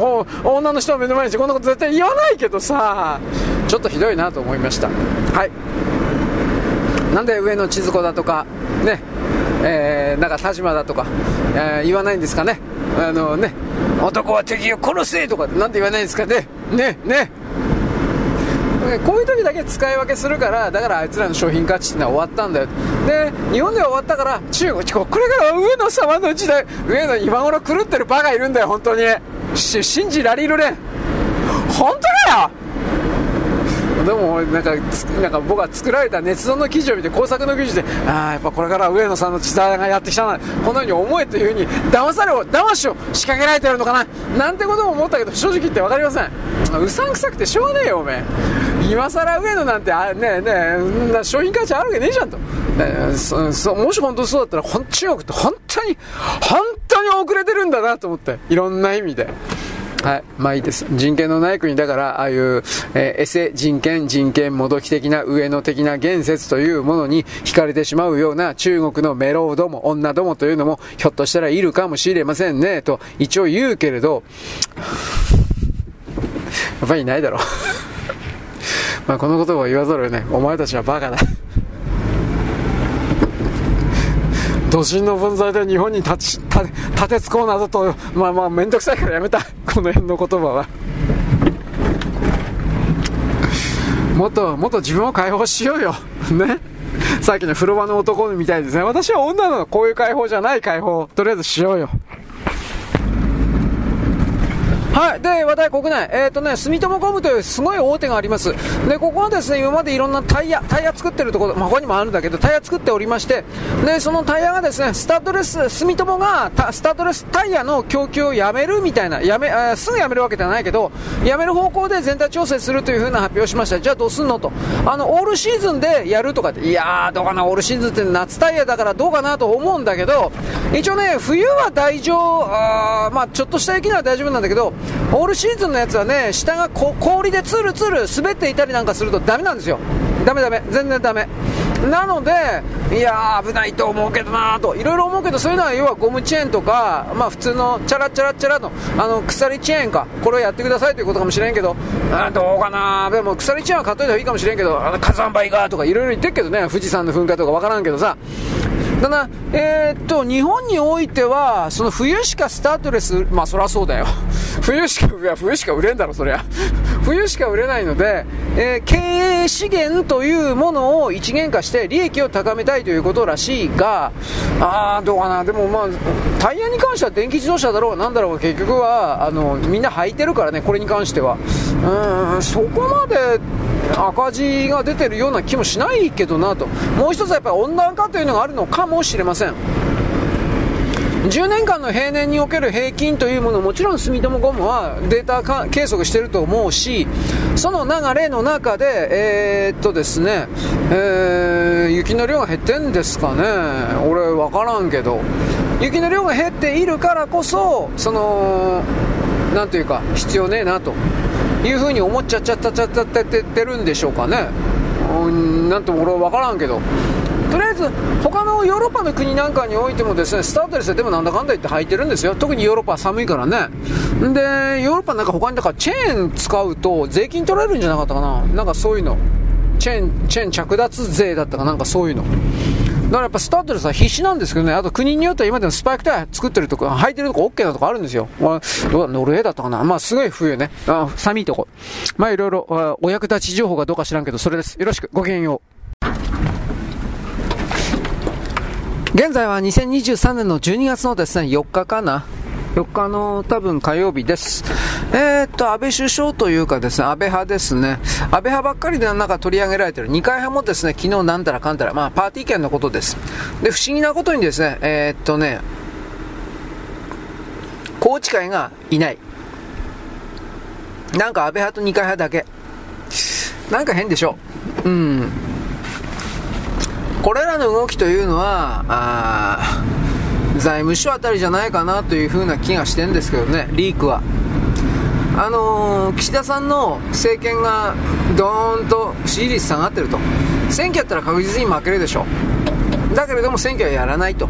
S1: 女の人を目の前にしてこんなこと絶対言わないけどさ、ちょっとひどいなと思いました。はい。なんで上野千鶴子だとか、ね、えー、なんか田島だとか、えー、言わないんですかね。あのね、男は敵を殺せとかなんて言わないんですかね。ね、ね。こういう時だけ使い分けするからだからあいつらの商品価値ってのは終わったんだよ。で日本では終わったから中国これから上野様の時代。上野今頃狂ってるバカいるんだよ本当に。信じられるね。本当だよでもなんかなんか僕は作られた捏造の記事を見て工作の記事でああやっぱこれから上野さんの時代がやってきたなこのように思えというふうに騙されを騙しを仕掛けられてるのかななんてことも思ったけど正直言って分かりません。うさんくさくてしょうがねえよおめえ。今更上野なんてあねえねえ商品価値あるわけねえじゃんと、えそそもし本当そうだったら中国って本当に本当に遅れてるんだなと思っていろんな意味で。はい。まあいいです。人権のない国だから、ああいう、えー、エセ人権、人権もどき的な上野的な言説というものに惹かれてしまうような中国のメロウども、女どもというのも、ひょっとしたらいるかもしれませんね、と一応言うけれど、やっぱりいないだろう まあこの言葉を言わざるをね、お前たちはバカだ土人の分際で日本に立ち立てつこうなどとまあまあ面倒くさいからやめた。この辺の言葉は。もっともっと自分を解放しようよ。ね。さっきの風呂場の男みたいですね。私は女の。こういう解放じゃない解放。とりあえずしようよ。はい。で、話題国内。えっ、ー、とね、住友ゴムというすごい大手があります。で、ここはですね、今までいろんなタイヤ、タイヤ作ってるところ、まあ、他にもあるんだけど、タイヤ作っておりまして、で、そのタイヤがですね、スタッドレス、住友がスタッドレスタイヤの供給をやめるみたいな、やめ、あすぐやめるわけではないけど、やめる方向で全体調整するというふうな発表をしました。じゃあどうすんのと。あの、オールシーズンでやるとかって、いやー、どうかな、オールシーズンって夏タイヤだからどうかなと思うんだけど、一応ね、冬は大丈夫、あまあ、ちょっとした雪なら大丈夫なんだけど、オールシーズンのやつはね、下が氷でツルツル滑っていたりなんかするとダメなんですよ。ダメダメ、全然ダメ。なので、いや危ないと思うけどなーと、いろいろ思うけど、そういうのは要はゴムチェーンとか、まあ普通のチャラチャラチャラの、あの、鎖チェーンか、これをやってくださいということかもしれんけど、あどうかなでも鎖チェーンは買っといた方がいいかもしれんけど、あの火山灰がとかいろいろ言ってるけどね、富士山の噴火とかわからんけどさ、ただ、えー、っと、日本においては、その冬しかスタートレス、まあそりゃそうだよ。冬しか、いや、冬しか売れんだろ、そりゃ。冬しか売れないので、えー、経営資源というものを一元化して利益を高めたいということらしいが、あー、どうかな、でもまあ、タイヤに関しては電気自動車だろうがなんだろうが結局は、あの、みんな履いてるからね、これに関しては。うん、そこまで赤字が出てるような気もしないけどなと。もう一つはやっぱり温暖化というのがあるのかもしれません。10年間の平年における平均というものもちろん住友ゴムはデータ計測してると思うしその流れの中でえー、っとですね、えー、雪の量が減ってんですかね。俺分からんけど。雪の量が減っているからこそそのなんというか必要ねえなと。いうふうに思っちゃっちゃったちゃったってるんでしょうかね。うんなんとも俺は分からんけど。とりあえず他のヨーロッパの国なんかにおいてもですねスタートレスでもなんだかんだ言って履いてるんですよ特にヨーロッパは寒いからねでヨーロッパなんか他にだからチェーン使うと税金取られるんじゃなかったかななんかそういうのチェーンチェーン着脱税だったかなんかそういうのだからやっぱスタッドレスは必死なんですけどね、あと国によっては今でもスパイクタイヤ作ってるとこ、履いてるとこ OK なとこあるんですよ。あどうだ、ノルウェーだったかなまあすごい冬ね。あ寒いとこ。まあいろいろ、お役立ち情報がどうか知らんけど、それです。よろしく、ごきげんよう。現在は2023年の12月のですね、4日かな。4日の多分火曜日です。えー、っと、安倍首相というかですね、安倍派ですね。安倍派ばっかりでなんか取り上げられてる。二階派もですね、昨日なんたらかんたら、まあパーティー券のことです。で、不思議なことにですね、えー、っとね、宏池会がいない。なんか安倍派と二階派だけ。なんか変でしょ。うん。これらの動きというのは、あ財務省あたりじゃないかなという風な気がしてるんですけどね、リークは。あのー、岸田さんの政権がドーンと支持率下がってると。選挙やったら確実に負けるでしょう。だけれども選挙はやらないと。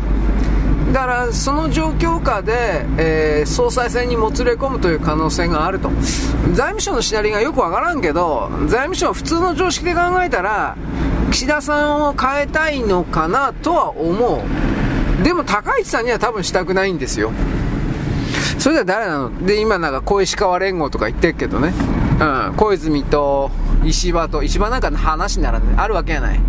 S1: だからその状況下で、えー、総裁選にもつれ込むという可能性があると財務省のシナリオがよくわからんけど財務省は普通の常識で考えたら岸田さんを変えたいのかなとは思うでも高市さんには多分したくないんですよ。それでは誰なの？で、今なんか小石川連合とか言ってるけどね。うん、小泉と石破と、石破なんかの話ならない。あるわけやない。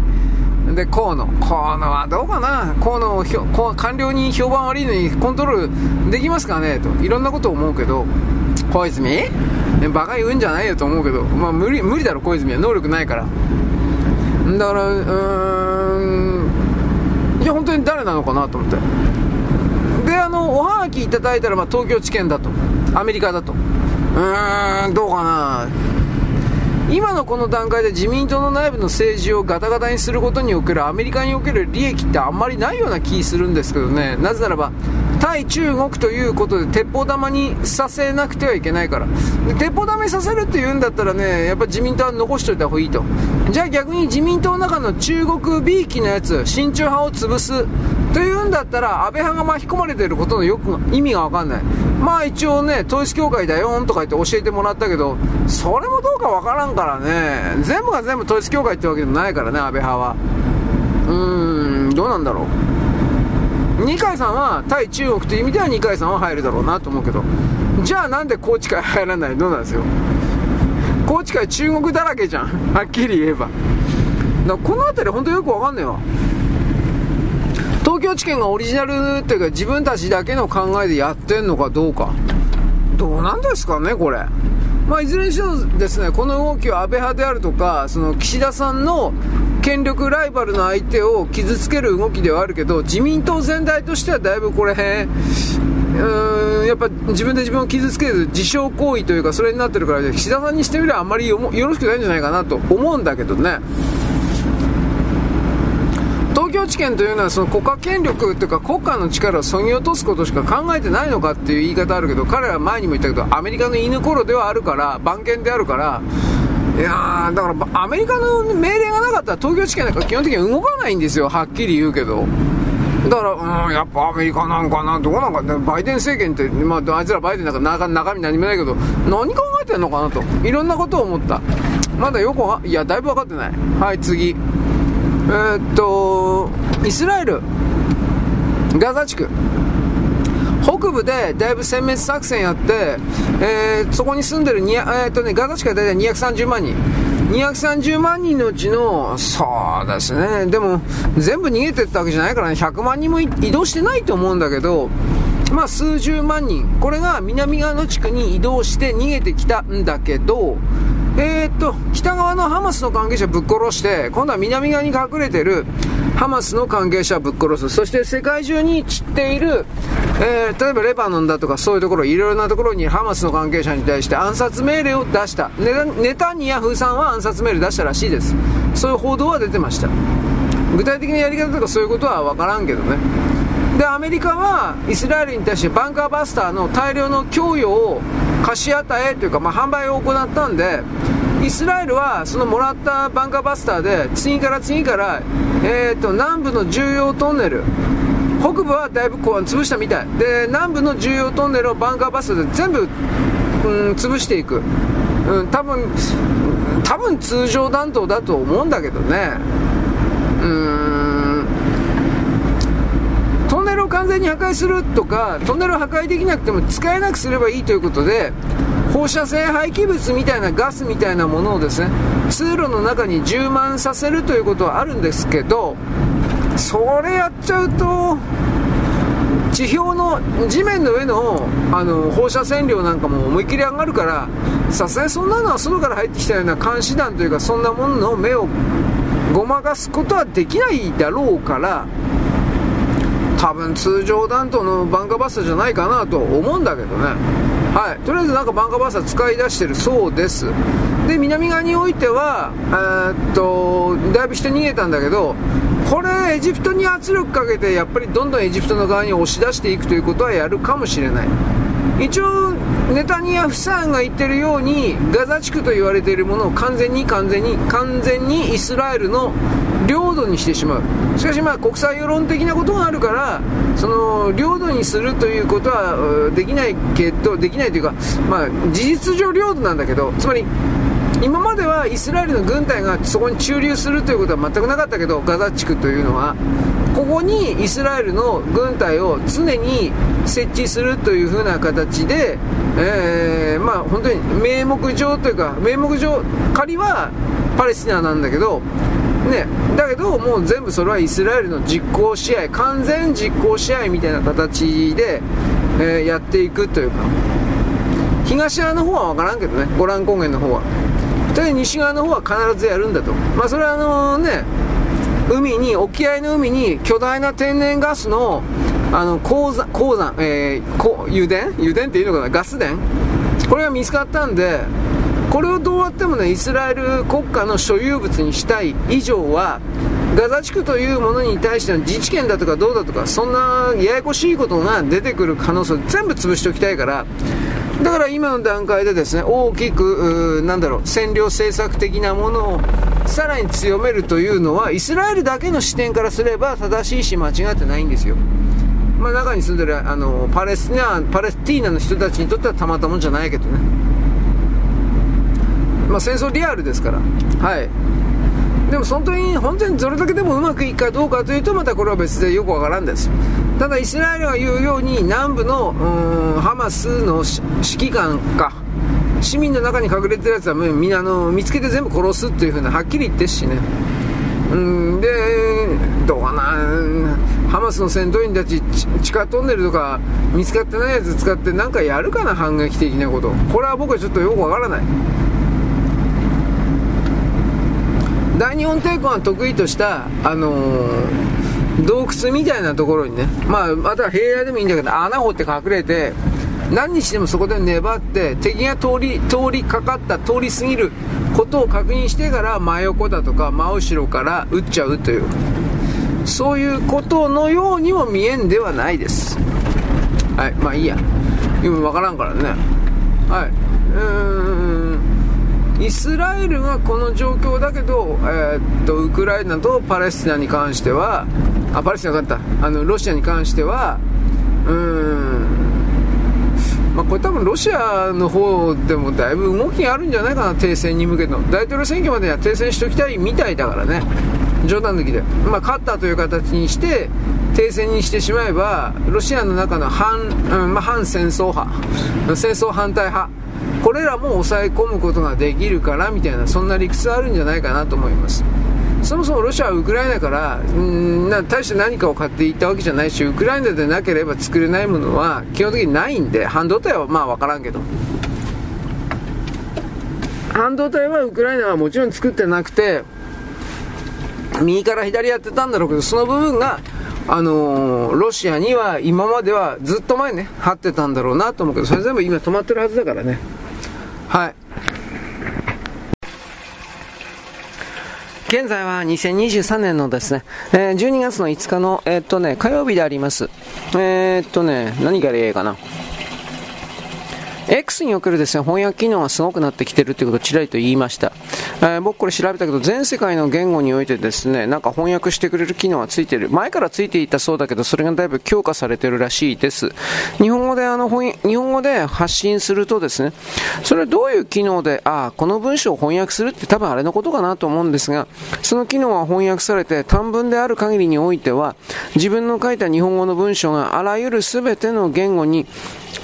S1: で、河野。河野はどうかな？河野ひょ、官僚に評判悪いのにコントロールできますかね？と。いろんなこと思うけど、小泉？バカ言うんじゃないよと思うけど、まあ無理、無理だろ、小泉は。能力ないから。だから、うーん、いや本当に誰なのかなと思って。であのおはがきいただいたら、まあ、東京地検だと。アメリカだと。うーんどうかな？今のこの段階で自民党の内部の政治をガタガタにすることにおけるアメリカにおける利益ってあんまりないような気するんですけどね。なぜならば対中国ということで鉄砲玉にさせなくてはいけないから。鉄砲玉にさせるっていうんだったらねやっぱ自民党は残しといた方がいいと。じゃあ逆に自民党の中の中国びいきのやつ親中派を潰すというんだったら安倍派が巻き込まれてることのよく意味が分かんない。まあ一応ね統一教会だよとか言って教えてもらったけどそれもどうか分からんからね。全部が全部統一教会ってわけでもないからね安倍派は。うーんどうなんだろう。二階さんは対中国という意味では二階さんは入るだろうなと思うけど。じゃあなんで高知会入らない？のなんですよ。高知会中国だらけじゃん。はっきり言えば。だこの辺り本当よくわかんねえわ。東京地検がオリジナルっていうか自分たちだけの考えでやってんのかどうか。どうなんですかねこれ。まあ、いずれにしろですねこの動きは安倍派であるとかその岸田さんの権力ライバルの相手を傷つける動きではあるけど自民党全体としてはだいぶこれうんやっぱ自分で自分を傷つける自傷行為というかそれになってるから岸田さんにしてみればあんまりよろしくないんじゃないかなと思うんだけどね。東京地検というのはその国家権力というか国家の力をそぎ落とすことしか考えてないのかっていう言い方あるけど彼ら前にも言ったけどアメリカの犬頃ではあるから番犬であるからいやだからアメリカの命令がなかったら東京地検なんか基本的に動かないんですよはっきり言うけどだから、うん、やっぱアメリカなんかな、どうなんか、バイデン政権って、まあ、あいつらバイデンなんか中中身何もないけど、何考えてんのかなと、いろんなことを思った。まだよくは、いや、だいぶ分かってない。はい、次。えー、っと、イスラエル、ガザ地区。北部でだいぶ殲滅作戦やって、えー、そこに住んでるえーとね、ガザ地区は大体230万人。230万人のうちの、そうですね、でも全部逃げてったわけじゃないからね、100万人も移動してないと思うんだけど、まあ数十万人、これが南側の地区に移動して逃げてきたんだけど、えー、っと、北側のハマスの関係者ぶっ殺して、今度は南側に隠れてるハマスの関係者ぶっ殺す。そして世界中に散っている、えー、例えばレバノンだとかそういうところ、いろいろなところにハマスの関係者に対して暗殺命令を出した。ネタニヤフさんは暗殺命令出したらしいです。そういう報道は出てました。具体的なやり方とかそういうことはわからんけどね。で、アメリカはイスラエルに対してバンカーバスターの大量の供与を貸し与えというか、まあ、販売を行ったんで、イスラエルはそのもらったバンカーバスターで次から次から、えーと、南部の重要トンネル北部はだいぶこう潰したみたい。で南部の重要トンネルをバンカーバスターで全部、うん、潰していく、うん、多分多分通常弾頭だと思うんだけどねうんトンネルを完全に破壊するとかトンネルを破壊できなくても使えなくすればいいということで放射性廃棄物みたいなガスみたいなものをですね通路の中に充満させるということはあるんですけどそれやっちゃうと地表の地面の上のあの放射線量なんかも思いっきり上がるからさすがにそんなのは外から入ってきたような監視団というかそんなものの目をごまかすことはできないだろうから多分通常弾頭のバンカバスタじゃないかなと思うんだけどね。はい。とりあえずなんかバンカバスタ使い出してるそうです。で南側においてはえ、っとだいぶ人逃げたんだけどこれエジプトに圧力かけてやっぱりどんどんエジプトの側に押し出していくということはやるかもしれない。一応ネタニヤフさんが言ってるようにガザ地区と言われているものを完全に完全に完全にイスラエルの領土にしてしまう。しかしまあ国際世論的なことがあるからその領土にするということはできないけどできないというかまあ事実上領土なんだけどつまり今まではイスラエルの軍隊がそこに駐留するということは全くなかったけどガザ地区というのはここにイスラエルの軍隊を常に設置するという風な形で、えー、まあ本当に名目上というか名目上仮はパレスチナなんだけどね、だけどもう全部それはイスラエルの実行試合完全実行試合みたいな形で、えー、やっていくというか。東側の方は分からんけどねゴラン高原の方は。で西側の方は必ずやるんだと。まあそれはあのね海に沖合の海に巨大な天然ガスのあの鉱山鉱山、えー、油田？油田っていうのかな？ガス田？これが見つかったんでこれをどうやってもねイスラエル国家の所有物にしたい以上はガザ地区というものに対しての自治権だとかどうだとかそんなややこしいことが出てくる可能性全部潰しておきたいからだから今の段階でですね大きくなんだろう占領政策的なものをさらに強めるというのはイスラエルだけの視点からすれば正しいし間違ってないんですよ。まあ、中に住んでるあのパレスナパレスティーナの人たちにとってはたまたまじゃないけどね。まあ、戦争リアルですから、はい、でも本当に本当にどれだけでもうまくいくかどうかというとまたこれは別でよくわからんです。ただイスラエルが言うように南部のハマスの指揮官か。市民の中に隠れてるやつはみんなあの見つけて全部殺すっていうふうなはっきり言ってしね。うんでどうかな。ハマスの戦闘員たち地下トンネルとか見つかってないやつ使って何かやるかな反撃的なこと。これは僕はちょっとよくわからない。大日本帝国が得意とした、あのー、洞窟みたいなところにね、まあ、また平野でもいいんだけど、穴掘って隠れて、何にしてもそこで粘って敵が通り通りかかった通り過ぎることを確認してから真横だとか真後ろから撃っちゃうというそういうことのようにも見えんではないです。はい。まあいいや。今分からんからね。はい。うーんイスラエルがこの状況だけど、えー、っとウクライナとパレスチナに関してはあパレスチナかった。あのロシアに関してはうーんまあ、これ多分ロシアの方でもだいぶ動きがあるんじゃないかな停戦に向けての。大統領選挙までは停戦しておきたいみたいだからね。冗談抜きで、まあ、勝ったという形にして停戦にしてしまえばロシアの中の反,、うんまあ、反戦争派。戦争反対派。これらも抑え込むことができるからみたいなそんな理屈あるんじゃないかなと思いますそもそもロシアはウクライナからんな大して何かを買っていったわけじゃないしウクライナでなければ作れないものは基本的にないんで半導体はまあ分からんけど半導体はウクライナはもちろん作ってなくて右から左やってたんだろうけどその部分があのー、ロシアには今まではずっと前ね、張ってたんだろうなと思うけど、それ全部今止まってるはずだからね。はい。現在は2023年のですね、えー、12月の5日の、えー、っとね、火曜日であります。えー、っとね、何から言えかな。X におけるですね、翻訳機能がすごくなってきているということをちらりと言いました。えー、僕これ調べたけど、全世界の言語においてですね、なんか翻訳してくれる機能がついている。前からついていたそうだけど、それがだいぶ強化されているらしいです。日本語であの、日本語で発信するとですね、それはどういう機能で、あ、この文章を翻訳するって多分あれのことかなと思うんですが、その機能は翻訳されて、短文である限りにおいては、自分の書いた日本語の文章があらゆる全ての言語に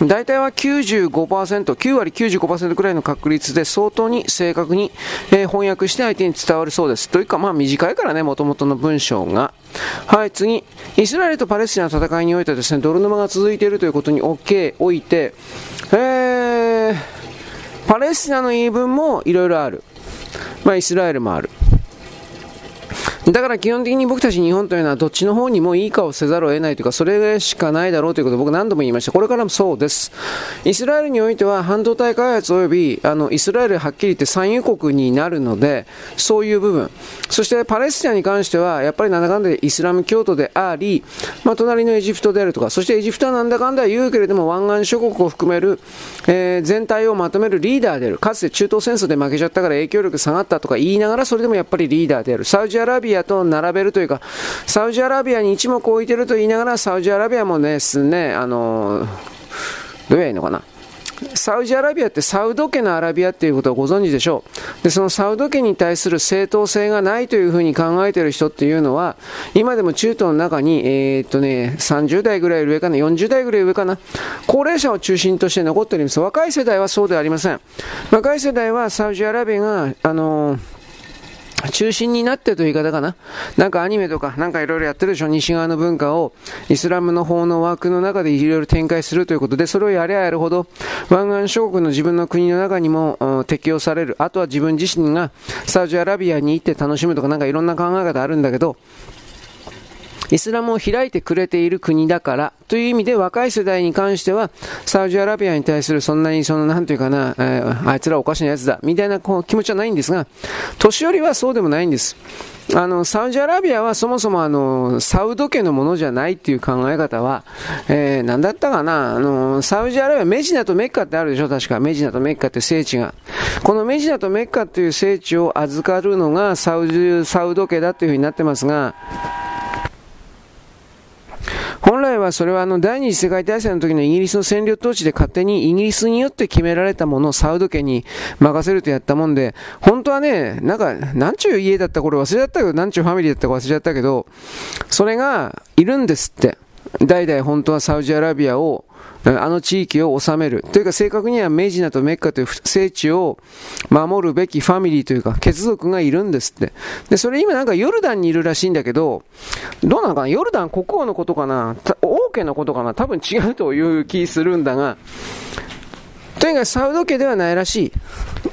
S1: 大体は95%、9割95%くらいの確率で相当に正確に、えー、翻訳して相手に伝わるそうです。というか、まあ短いからね、もともとの文章が。はい、次。イスラエルとパレスチナの戦いにおいてですね、泥沼が続いているということにおけ、おいて、えー、パレスチナの言い分もいろいろある。まあイスラエルもある。だから基本的に僕たち日本というのはどっちの方にもいい顔せざるを得ないというか、それしかないだろうということを僕何度も言いました。これからもそうです。イスラエルにおいては半導体開発及び、あの、イスラエルはっきり言って産油国になるので、そういう部分。そしてパレスチナに関しては、やっぱりなんだかんだでイスラム教徒であり、まあ、隣のエジプトであるとか、そしてエジプトはなんだかんだ言うけれども、湾岸諸国を含める、えー、全体をまとめるリーダーである。かつて中東戦争で負けちゃったから影響力下がったとか言いながら、それでもやっぱりリーダーである。サウジアラビアアと並べるというか、サウジアラビアに一目置いてると言いながら、サウジアラビアもですね、あの、どうやいいのかな。サウジアラビアってサウド家のアラビアっていうことをご存知でしょう。で、そのサウド家に対する正当性がないというふうに考えている人っていうのは、今でも中東の中に、えー、っとね、30代ぐらい上かな、40代ぐらい上かな、高齢者を中心として残っております。若い世代はそうではありません。若い世代はサウジアラビアが、あのー中心になってという言い方かな。なんかアニメとか、なんかいろいろやってるでしょ。西側の文化をイスラムの法の枠の中でいろいろ展開するということで、それをやりゃやるほど、湾岸諸国の自分の国の中にも適用される。あとは自分自身がサウジアラビアに行って楽しむとか、なんかいろんな考え方あるんだけど、イスラムを開いてくれている国だからという意味で若い世代に関してはサウジアラビアに対するそんなにそのなんていうかな、えー、あいつらおかしなやつだみたいなこう気持ちはないんですが年寄りはそうでもないんですあの、サウジアラビアはそもそもあの、サウド家のものじゃないっていう考え方は、えー、なんだったかな、あの、サウジアラビア、メジナとメッカってあるでしょ確か。メジナとメッカって聖地が。このメジナとメッカっていう聖地を預かるのがサウジサウド家だというふうになってますが、本来はそれはあの第二次世界大戦の時のイギリスの占領統治で勝手にイギリスによって決められたものをサウド家に任せるとやったもんで、本当はね、なんか、なんちゅう家だったこれ忘れちゃったけど、なんちゅうファミリーだったか忘れちゃったけど、それがいるんですって。代々本当はサウジアラビアをあの地域を治める。というか正確にはメジナとメッカという聖地を守るべきファミリーというか、血族がいるんですって。で、それ今なんかヨルダンにいるらしいんだけど、どうなのかな？ヨルダン国王のことかな？王家のことかな？多分違うという気するんだが、とにかくサウド家ではないらしい。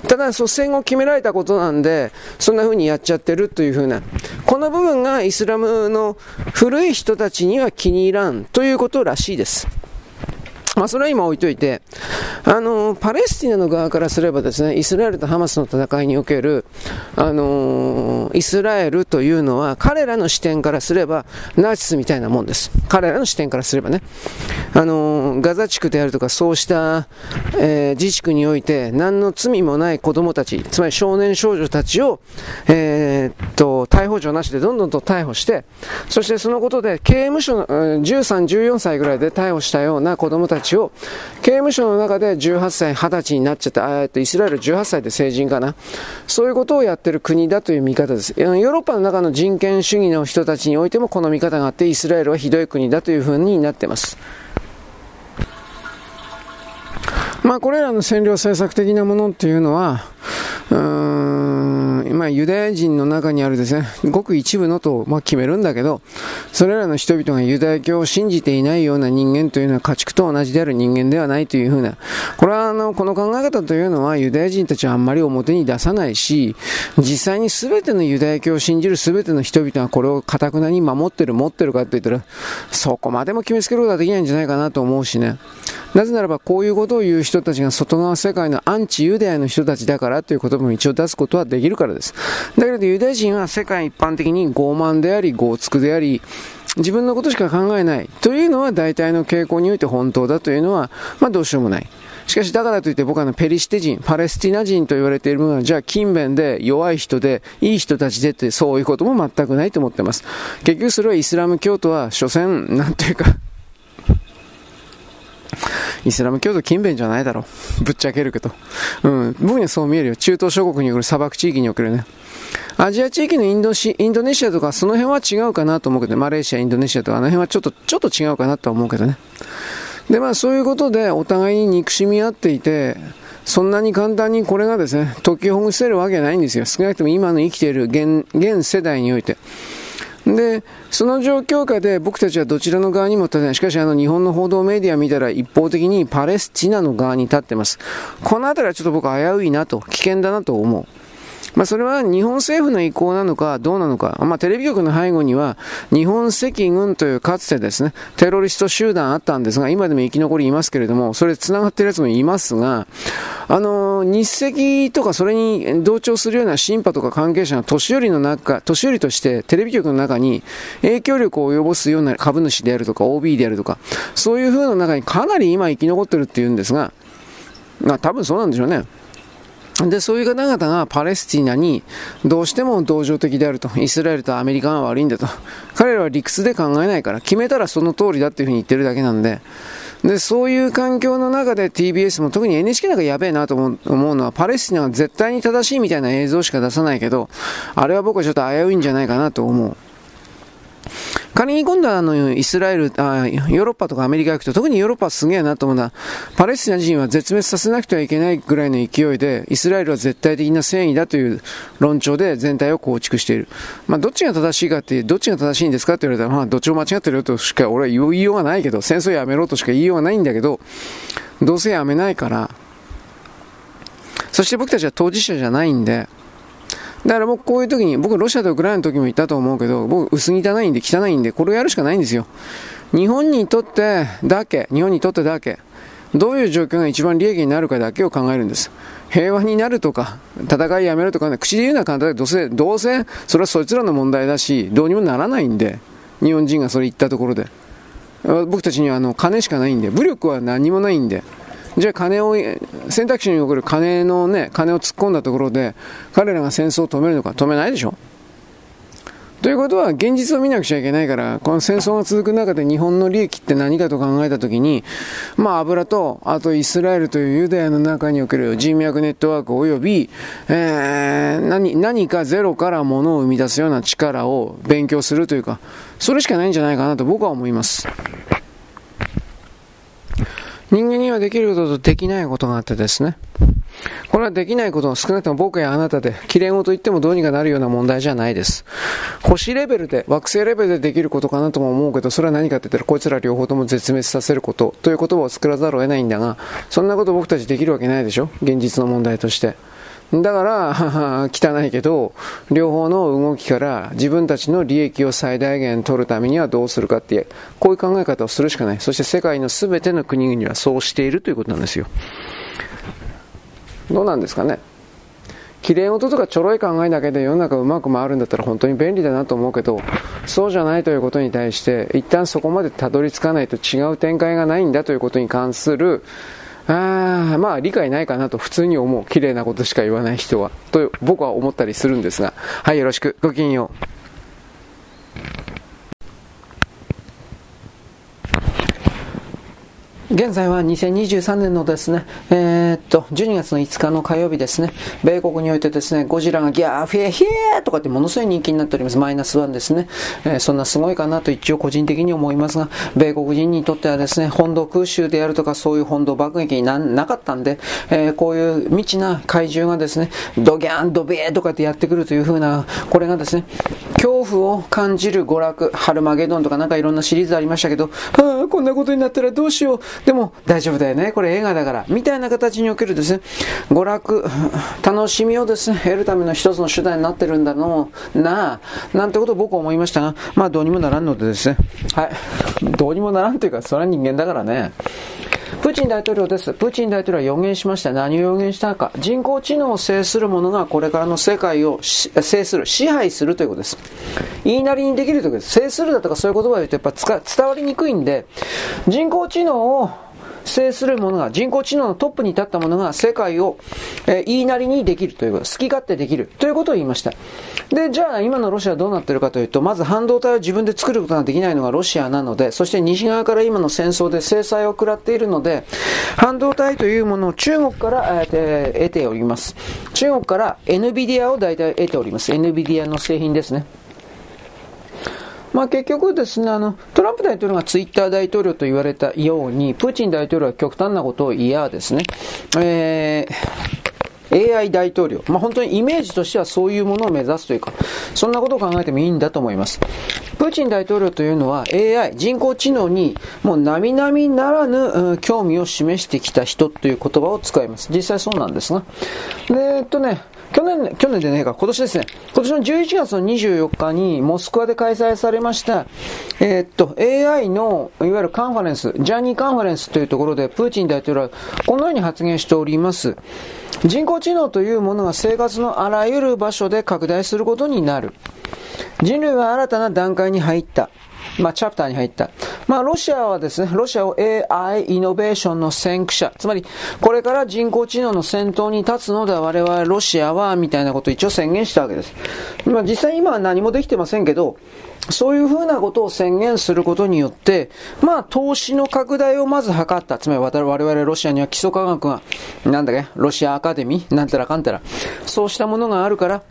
S1: ただ、そう戦後決められたことなんで、そんな風にやっちゃってるという風な。この部分がイスラムの古い人たちには気に入らんということらしいです。まあ、それは今置いといて、あの、パレスティナの側からすればですね、イスラエルとハマスの戦いにおける、あの、イスラエルというのは、彼らの視点からすれば、ナチスみたいなもんです。彼らの視点からすればね。あの、ガザ地区であるとか、そうした、えー、自治区において、何の罪もない子供たち、つまり少年少女たちを、えー、っと、逮捕状なしでどんどんと逮捕して、そしてそのことで、刑務所の、13、14歳ぐらいで逮捕したような子供たちを刑務所の中で18歳、20歳になっちゃった、えっと、イスラエル18歳で成人かな。そういうことをやってる国だという見方です。ヨーロッパの中の人権主義の人たちにおいてもこの見方があって、イスラエルはひどい国だというふうになっています。まあ、これらの占領政策的なものっていうのは、うーん、まあ、ユダヤ人の中にあるですね、ごく一部のと、まあ、決めるんだけど、それらの人々がユダヤ教を信じていないような人間というのは家畜と同じである人間ではないというふうな、これはあの、この考え方というのはユダヤ人たちはあんまり表に出さないし、実際に全てのユダヤ教を信じる全ての人々がこれをかたくなに守ってる、持ってるかって言ったら、そこまでも決めつけることはできないんじゃないかなと思うしね。なぜならばこういうことを言う人たちが外側世界のアンチユダヤの人たちだからという言葉も一応出すことはできるからです。だけどユダヤ人は世界一般的に傲慢であり、豪畜であり、自分のことしか考えないというのは大体の傾向において本当だというのは、まあどうしようもない。しかしだからといって僕はのペリシテ人、パレスティナ人と言われているものは、じゃあ勤勉で弱い人で、いい人たちでってそういうことも全くないと思ってます。結局それはイスラム教徒は、所詮、なんていうかイスラム教徒勤勉じゃないだろう。ぶっちゃけるけど。うん。僕にはそう見えるよ。中東諸国における砂漠地域におけるね。アジア地域のインドシインドネシアとかその辺は違うかなと思うけど、マレーシア、インドネシアとかあの辺はちょっと、ちょっと違うかなと思うけどね。で、まあそういうことでお互いに憎しみ合っていて、そんなに簡単にこれがですね、解きほぐせるわけないんですよ。少なくとも今の生きている現現世代において。で、その状況下で僕たちはどちらの側にも立てない。しかしあの日本の報道メディア見たら一方的にパレスチナの側に立ってます。この辺りはちょっと僕危ういなと、危険だなと思う。まあ、それは日本政府の意向なのかどうなのか、まあ、テレビ局の背後には日本赤軍というかつてですね、テロリスト集団あったんですが、今でも生き残りいますけれども、それ繋がってるやつもいますが、あの、日赤とかそれに同調するような審判とか関係者が年寄りの中、年寄りとしてテレビ局の中に影響力を及ぼすような株主であるとか OB であるとか、そういう風の中にかなり今生き残ってるっていうんですが、まあ多分そうなんでしょうね。で、そういう方々がパレスチナにどうしても同情的であると。イスラエルとアメリカが悪いんだと。彼らは理屈で考えないから、決めたらその通りだっていうふうに言ってるだけなんで。で、そういう環境の中で TBS も特に NHK なんかやべえなと思うのは、パレスチナが絶対に正しいみたいな映像しか出さないけど、あれは僕はちょっと危ういんじゃないかなと思う。仮に今度はあのイスラエルあ、ヨーロッパとかアメリカ行くと、特にヨーロッパはすげえなと思うのは、パレスチナ人は絶滅させなくてはいけないぐらいの勢いで、イスラエルは絶対的な戦意だという論調で全体を構築している。まあ、どっちが正しいかって、どっちが正しいんですかって言われたら、まあ、どっちも間違ってるよとしか俺は言いようがないけど、戦争やめろとしか言いようがないんだけど、どうせやめないから、そして僕たちは当事者じゃないんで、だから僕こういう時に、僕ロシアとウクライナの時も言ったと思うけど、僕薄汚いんで汚いんで、これをやるしかないんですよ。日本にとってだけ、日本にとってだけ、どういう状況が一番利益になるかだけを考えるんです。平和になるとか、戦いやめるとかね、口で言うのは簡単で、どうせ、どうせ、それはそいつらの問題だし、どうにもならないんで、日本人がそれ言ったところで。僕たちにはあの金しかないんで、武力は何もないんで、じゃあ金を、選択肢に送る金のね、金を突っ込んだところで、彼らが戦争を止めるのか止めないでしょ？ということは、現実を見なくちゃいけないから、この戦争が続く中で日本の利益って何かと考えたときに、まあ、油と、あとイスラエルというユダヤの中における人脈ネットワーク及び、えー、何、何かゼロからものを生み出すような力を勉強するというか、それしかないんじゃないかなと僕は思います。人間にはできることとできないことがあってですね。これはできないことは少なくとも僕やあなたで、綺麗事言ってもどうにかなるような問題じゃないです。星レベルで、惑星レベルでできることかなとも思うけど、それは何かって言ったら、こいつら両方とも絶滅させることという言葉を作らざるを得ないんだが、そんなこと僕たちできるわけないでしょ？現実の問題として。だから、汚いけど、両方の動きから自分たちの利益を最大限取るためにはどうするかって、こういう考え方をするしかない。そして世界の全ての国々はそうしているということなんですよ。どうなんですかね。綺麗事とかちょろい考えだけで世の中うまく回るんだったら本当に便利だなと思うけど、そうじゃないということに対して、一旦そこまでたどり着かないと違う展開がないんだということに関する、あまあ理解ないかなと普通に思う。綺麗なことしか言わない人は。と僕は思ったりするんですが。はい、よろしく。ごきげんよう。現在は2023年のですね、えー、っと、12月の5日の火曜日ですね、米国においてですね、ゴジラがギャーフィーヒーとかってものすごい人気になっております。マイナスワンですね。えー、そんなすごいかなと一応個人的に思いますが、米国人にとってはですね、本土空襲であるとかそういう本土爆撃にななかったんで、えー、こういう未知な怪獣がですね、ドギャンドビーとかってやってくるという風な、これがですね、恐怖を感じる娯楽、ハルマゲドンとかなんかいろんなシリーズありましたけど、はあ、こんなことになったらどうしよう。でも大丈夫だよね、これ映画だから、みたいな形におけるです。ね、娯楽、楽しみをです。ね、得るための一つの手段になってるんだろうな、なんてことを僕は思いましたが、まあどうにもならんのでです。ね、はい、どうにもならんというか、それは人間だからね。プーチン大統領です。プーチン大統領は予言しました。何を予言したか。人工知能を制する者がこれからの世界を制する、支配するということです。言いなりにできるということです。制するだとかそういう言葉を言うとやっぱ伝わりにくいんで、人工知能を制する者が、人工知能のトップに立った者が世界を、えー、言いなりにできるということ、好き勝手できるということを言いました。で、じゃあ今のロシアはどうなってるかというと、まず半導体を自分で作ることができないのがロシアなので、そして西側から今の戦争で制裁を食らっているので、半導体というものを中国から、えー、得ております。中国から NVIDIA を大体得ております。NVIDIA の製品ですね。まあ、結局ですね、あの、トランプ大統領がツイッター大統領と言われたように、プーチン大統領は極端なことを言やですね、えー、AI 大統領。まあ、本当にイメージとしてはそういうものを目指すというか、そんなことを考えてもいいんだと思います。プーチン大統領というのは AI、人工知能にもう並々ならぬ、興味を示してきた人という言葉を使います。実際そうなんですが。で、えっとね、去年、去年でねえか、今年ですね。今年の11月の24日にモスクワで開催されました、えー、っと、AI の、いわゆるカンファレンス、ジャーニーカンファレンスというところで、プーチン大統領はこのように発言しております。人工知能というものが生活のあらゆる場所で拡大することになる。人類は新たな段階に入った。まあ、チャプターに入った。まあ、ロシアはですね、ロシアを AI イノベーションの先駆者、つまり、これから人工知能の先頭に立つので我々ロシアは、みたいなことを一応宣言したわけです。まあ、実際今は何もできてませんけど、そういうふうなことを宣言することによって、まあ、投資の拡大をまず図った。つまり、我々ロシアには基礎科学が、なんだっけ、ロシアアカデミーなんたらかんたら、そうしたものがあるから、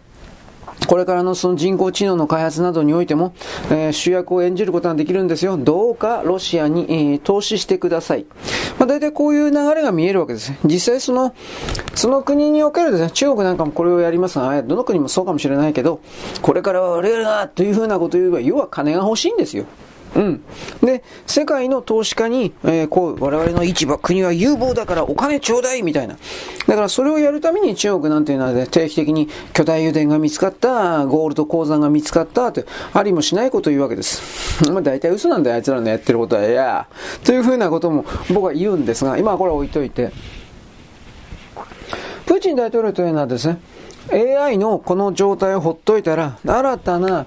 S1: これからのその人工知能の開発などにおいても、えー、主役を演じることができるんですよ。どうかロシアに、えー、投資してください。まあ、大体こういう流れが見えるわけです。実際その、その国におけるですね、中国なんかもこれをやりますが、どの国もそうかもしれないけど、これからは我々がというふうなことを言えば、要は金が欲しいんですよ。うん。で、世界の投資家に、えー、こう、我々の市場、国は有望だからお金ちょうだいみたいな。だからそれをやるために中国なんていうのは、ね、定期的に巨大油田が見つかった、ゴールド鉱山が見つかったって、ありもしないことを言うわけです。まあ大体嘘なんだよ、あいつらのやってることは。いやというふうなことも僕は言うんですが、今はこれは置いといて。プーチン大統領というのはですね、AI のこの状態をほっといたら、新たな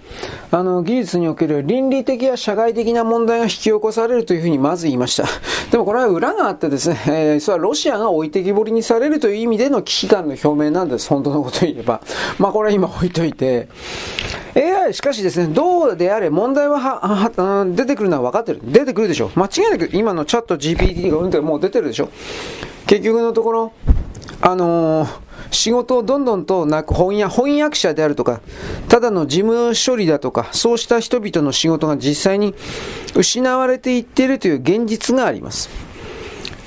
S1: あの技術における倫理的や社会的な問題が引き起こされるというふうにまず言いました。でもこれは裏があってですね、えー、それはロシアが置いてきぼりにされるという意味での危機感の表明なんです。本当のことを言えば。まあこれは今置いといて。AI、しかしですね、どうであれ問題はは出てくるのは分かってる。出てくるでしょ。間違いなく今のチャット GPT がうんてもう出てるでしょ。結局のところ、あのー仕事をどんどんとなく翻訳者であるとか、ただの事務処理だとか、そうした人々の仕事が実際に失われていっているという現実があります。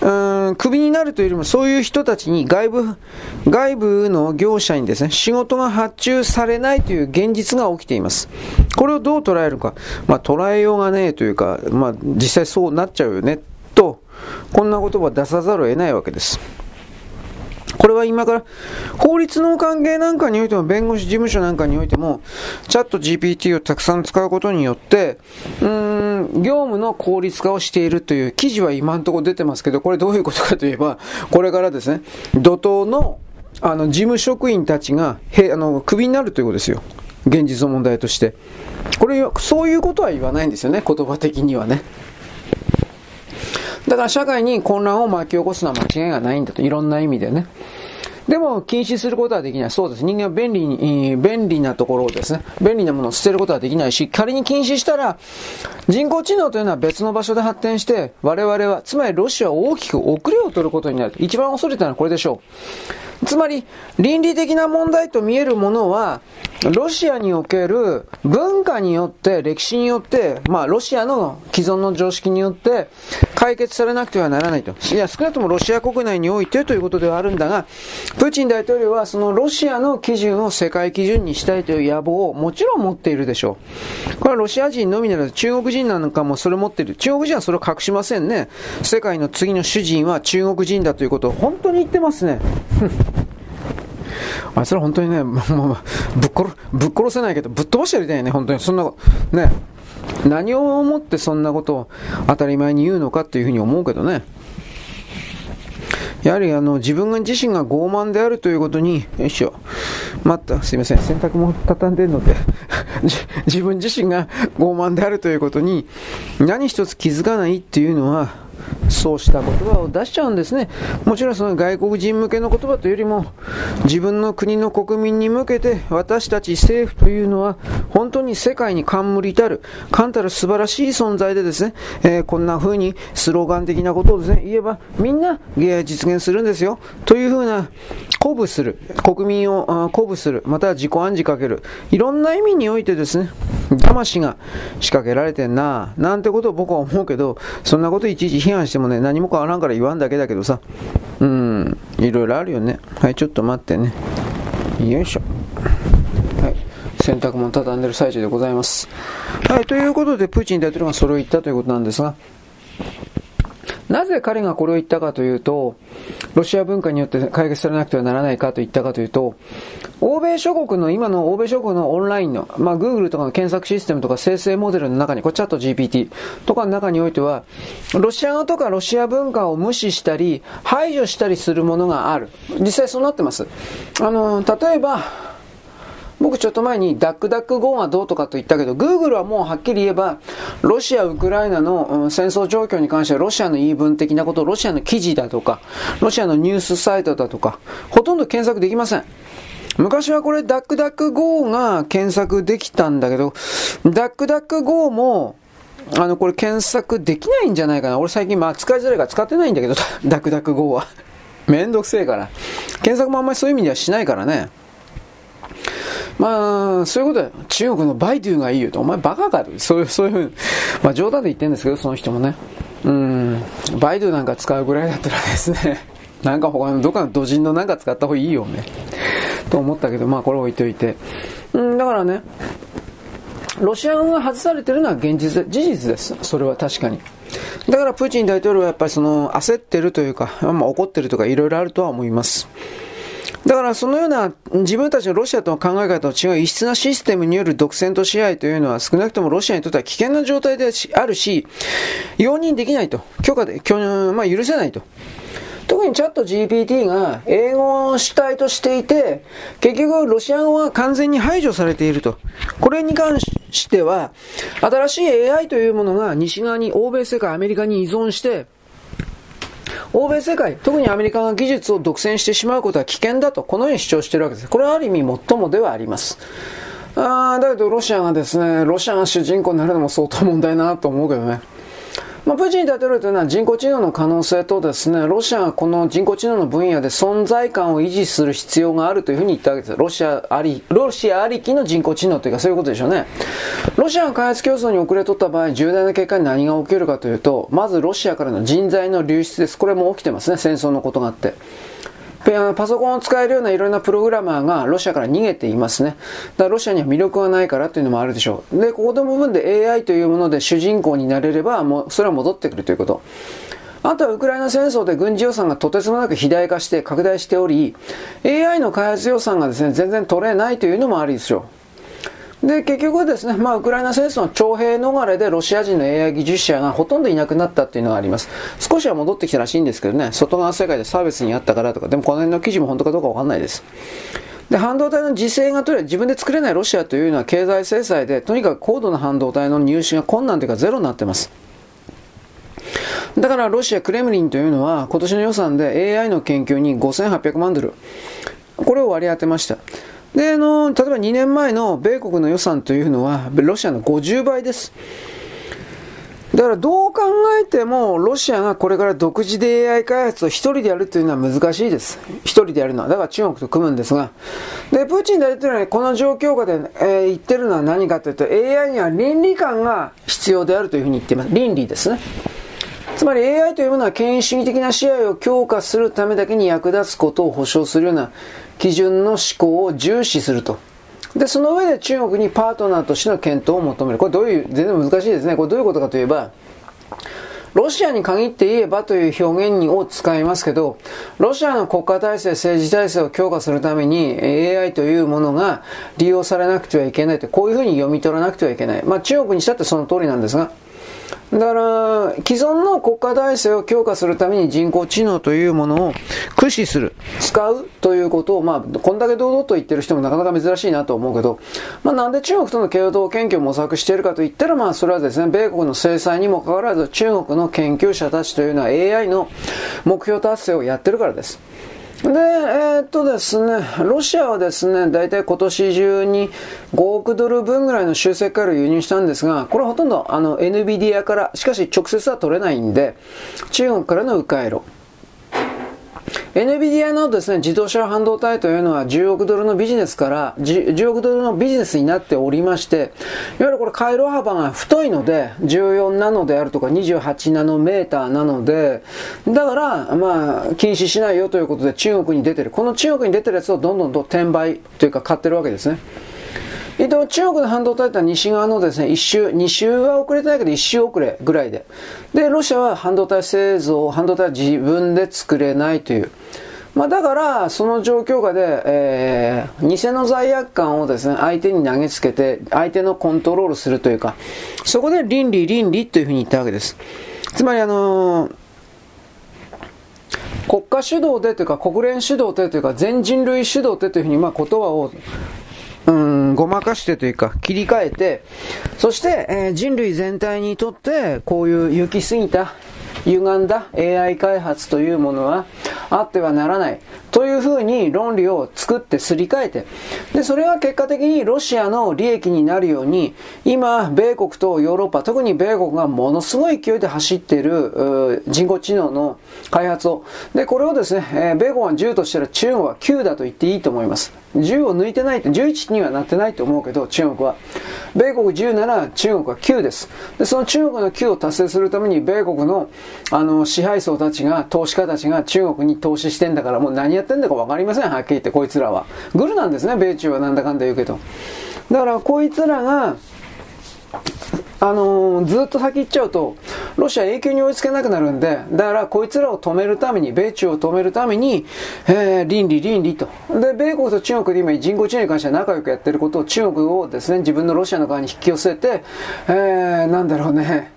S1: うん、クビになるというよりも、そういう人たちに外部、外部の業者にですね、仕事が発注されないという現実が起きています。これをどう捉えるか。まあ、捉えようがねえというか、まあ、実際そうなっちゃうよね、こんな言葉を出さざるを得ないわけです。これは今から法律の関係なんかにおいても弁護士事務所なんかにおいてもチャット GPT をたくさん使うことによってうーん業務の効率化をしているという記事は今のところ出てますけどこれどういうことかといえばこれからですね怒涛のあの事務職員たちがへあのクビになるということですよ。現実の問題として。これそういうことは言わないんですよね言葉的にはね。だから社会に混乱を巻き起こすのは間違いがないんだと。いろんな意味でね。でも、禁止することはできない。そうです。人間は便利に、便利なところをですね、便利なものを捨てることはできないし、仮に禁止したら、人工知能というのは別の場所で発展して、我々は、つまりロシアは大きく遅れを取ることになる。一番恐れたのはこれでしょう。つまり、倫理的な問題と見えるものは、ロシアにおける文化によって、歴史によって、まあ、ロシアの既存の常識によって解決されなくてはならないと。いや、少なくともロシア国内においてということではあるんだが、プーチン大統領はそのロシアの基準を世界基準にしたいという野望をもちろん持っているでしょう。これはロシア人のみならず中国人なんかもそれ持っている。中国人はそれを隠しませんね。世界の次の主人は中国人だということを本当に言ってますね。あいつら本当にね、もう、ぶっ殺、ぶっ殺せないけど、ぶっ飛ばしてやりたいね、本当に。そんな、ね。何を思ってそんなことを当たり前に言うのかっていうふうに思うけどね。やはりあの自分自身が傲慢であるということに、よいしょ、待った、すいません、洗濯も畳んでるので 自分自身が傲慢であるということに、何一つ気づかないっていうのは、そうした言葉を出しちゃうんですね。もちろんその外国人向けの言葉というよりも、自分の国の国民に向けて、私たち政府というのは、本当に世界に冠たる、冠たる素晴らしい存在でですね、えー、こんな風にスローガン的なことをですね、言えば、みんな実現するんですよ。という風な、鼓舞する、国民を鼓舞する、または自己暗示かける、いろんな意味においてですね、魂が仕掛けられてんな、なんてことを僕は思うけど、そんなこといちいち批判してもね、何も変わらんから言わんだけだけどさ、うん、いろいろあるよね。はい、ちょっと待ってね。よいしょ。はい。洗濯物畳んでる最中でございます。はい、ということで、プーチン大統領がそれを言ったということなんですが、なぜ彼がこれを言ったかというと、ロシア文化によって解決されなくてはならないかと言ったかというと、欧米諸国の、今の欧米諸国のオンラインの、まあ、Google とかの検索システムとか生成モデルの中に、これチャット GPT とかの中においては、ロシア語とかロシア文化を無視したり、排除したりするものがある。実際そうなってます。あの、例えば、僕ちょっと前にダックダック GO はどうとかと言ったけど、Google はもうはっきり言えば、ロシア、ウクライナの戦争状況に関してはロシアの言い分的なこと、ロシアの記事だとか、ロシアのニュースサイトだとか、ほとんど検索できません。昔はこれダックダック GO が検索できたんだけど、ダックダック GO も、あの、これ検索できないんじゃないかな。俺最近まあ使いづらいから使ってないんだけど、ダックダック GO は。めんどくせえから。検索もあんまりそういう意味ではしないからね。まあ、そういうことだ中国のバイデュがいいよと。お前バカかと。そういう、そういうふうに。まあ冗談で言ってるんですけど、その人もね。うん。バイデュなんか使うぐらいだったらですね。なんか他のどっかの土人のなんか使った方がいいよね。と思ったけど、まあこれ置いといて。うん、だからね。ロシア語が外されてるのは現実、事実です。それは確かに。だからプーチン大統領はやっぱりその焦ってるというか、まあ、怒ってるとかいろいろあるとは思います。だからそのような自分たちのロシアとの考え方と違う異質なシステムによる独占と支配というのは少なくともロシアにとっては危険な状態であるし、容認できないと。許可で、まあ、許せないと。特にチャット GPT が英語を主体としていて、結局ロシア語は完全に排除されていると。これに関しては、新しい AI というものが西側に、欧米世界、アメリカに依存して、欧米世界、特にアメリカが技術を独占してしまうことは危険だと、このように主張しているわけです。これはある意味最もではあります。あだけどロシアがですね、ロシアが主人公になるのも相当問題なと思うけどね。まあ、プーチン大統領というのは人工知能の可能性とですね、ロシアがこの人工知能の分野で存在感を維持する必要があるというふうに言ったわけです。ロシアあり、ロシアありきの人工知能というかそういうことでしょうね。ロシアが開発競争に遅れとった場合、重大な結果に何が起きるかというと、まずロシアからの人材の流出です。これも起きてますね、戦争のことがあって。パソコンを使えるようないろんなプログラマーがロシアから逃げていますね。だからロシアには魅力がないからというのもあるでしょう。で、ここの部分で AI というもので主人公になれれば、もうそれは戻ってくるということ。あとはウクライナ戦争で軍事予算がとてつもなく肥大化して拡大しており、AI の開発予算がですね、全然取れないというのもあるでしょう。で、結局ですね、まあ、ウクライナ戦争の徴兵逃れでロシア人の AI 技術者がほとんどいなくなったっていうのがあります。少しは戻ってきたらしいんですけどね、外側世界でサービスにあったからとか、でもこの辺の記事も本当かどうかわかんないです。で、半導体の自制がとりあえず自分で作れないロシアというのは経済制裁で、とにかく高度な半導体の入手が困難というかゼロになってます。だからロシア、クレムリンというのは今年の予算で AI の研究に5800万ドル、これを割り当てました。で、あの、例えば2年前の米国の予算というのは、ロシアの50倍です。だからどう考えても、ロシアがこれから独自で AI 開発を一人でやるというのは難しいです。一人でやるのは。だから中国と組むんですが。で、プーチン大統領はこの状況下で、えー、言ってるのは何かというと、AI には倫理観が必要であるというふうに言っています。倫理ですね。つまり AI というものは権威主義的な支配を強化するためだけに役立つことを保証するような基準の思考を重視すると。で、その上で中国にパートナーとしての検討を求める。これどういう、全然難しいですね。これどういうことかといえば、ロシアに限って言えばという表現を使いますけど、ロシアの国家体制、政治体制を強化するために AI というものが利用されなくてはいけないと、こういうふうに読み取らなくてはいけない。まあ中国にしたってその通りなんですが、だから、既存の国家体制を強化するために人工知能というものを駆使する、使うということを、まあ、こんだけ堂々と言ってる人もなかなか珍しいなと思うけど、まあ、なんで中国との共同研究を模索しているかといったら、まあ、それはですね、米国の制裁にもかかわらず、中国の研究者たちというのは AI の目標達成をやってるからです。で、えー、っとですね、ロシアはですね、大体今年中に5億ドル分ぐらいの修正回路を輸入したんですが、これはほとんどあの NVIDIA から、しかし直接は取れないんで、中国からの迂回路。NVIDIA のですね、自動車半導体というのは10億ドルのビジネスから10億ドルのビジネスになっておりまして、いわゆるこれ回路幅が太いので、14ナノであるとか28ナノメーターなので、だから、まあ、禁止しないよということで中国に出てる。この中国に出てるやつをどんどんと転売というか買ってるわけですね。えっと、中国の半導体って西側のですね、一周、二周は遅れてないけど一周遅れぐらいで。で、ロシアは半導体製造、半導体は自分で作れないという。まあ、だから、その状況下で、えー、偽の罪悪感をですね、相手に投げつけて、相手のコントロールするというか、そこで倫理、倫理というふうに言ったわけです。つまり、あのー、国家主導でというか、国連主導でというか、全人類主導でというふうに、まあ、言葉を、うん、ごまかしてというか、切り替えて、そして、えー、人類全体にとって、こういう行き過ぎた、歪んだ AI 開発というものはあってはならないというふうに論理を作ってすり替えてでそれは結果的にロシアの利益になるように今米国とヨーロッパ特に米国がものすごい勢いで走っている人工知能の開発をでこれをですね、えー、米国は10としたら中国は9だと言っていいと思います。10を抜いてないって11にはなってないと思うけど中国は米国10なら中国は9ですでその中国の9を達成するために米国のあの、支配層たちが、投資家たちが中国に投資してんだからもう何やってんだかわかりません、はっきり言ってこいつらは。グルなんですね、米中はなんだかんだ言うけど。だからこいつらが、あのー、ずっと先行っちゃうと、ロシア永久に追いつけなくなるんで、だからこいつらを止めるために、米中を止めるために、えー、倫理倫理と。で、米国と中国で今人工知能に関しては仲良くやってることを中国をですね、自分のロシアの側に引き寄せて、えー、なんだろうね、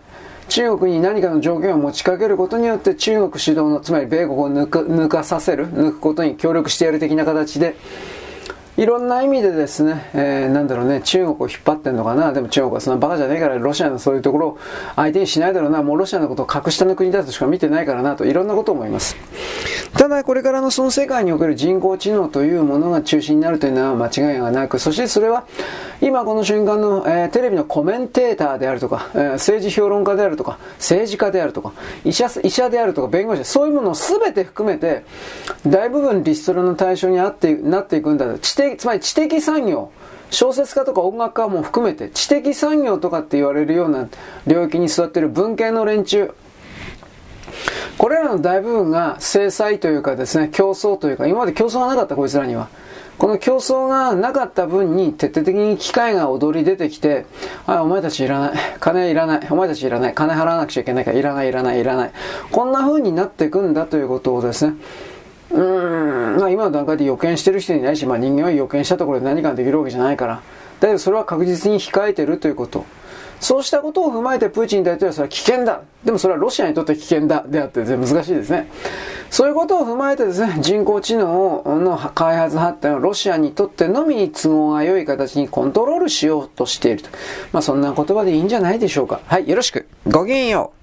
S1: 中国に何かの条件を持ちかけることによって中国主導の、つまり米国を抜く抜かさせる、抜くことに協力してやる的な形で、いろんな意味でですね、えー、なんだろうね、中国を引っ張ってんのかな。でも中国はそんなバカじゃねえからロシアのそういうところを相手にしないだろうな。もうロシアのことを格下の国だとしか見てないからなと、いろんなことを思います。ただこれからのその世界における人工知能というものが中心になるというのは間違いがなく、そしてそれは今この瞬間の、えー、テレビのコメンテーターであるとか、えー、政治評論家であるとか、政治家であるとか、医者医者であるとか、弁護士、そういうものを全て含めて、大部分リストラの対象にあってなっていくんだ知的、つまり知的産業、小説家とか音楽家も含めて知的産業とかって言われるような領域に座っている文系の連中、これらの大部分が制裁というかですね、競争というか、今まで競争がなかったこいつらには。この競争がなかった分に徹底的に機械が踊り出てきて、あ、お前たちいらない。金いらない。お前たちいらない。金払わなくちゃいけないからいらない、いらない、いらない。こんな風になっていくんだということをですね、うーん、まあ今の段階で予見してる人いないし、まあ人間は予見したところで何かできるわけじゃないから。だけどそれは確実に控えてるということ。そうしたことを踏まえてプーチン大統領はそれは危険だ。でもそれはロシアにとって危険だ。であって難しいですね。そういうことを踏まえてですね、人工知能の開発発展をロシアにとってのみに都合が良い形にコントロールしようとしていると。まあそんな言葉でいいんじゃないでしょうか。はい、よろしく。ごきげんよう。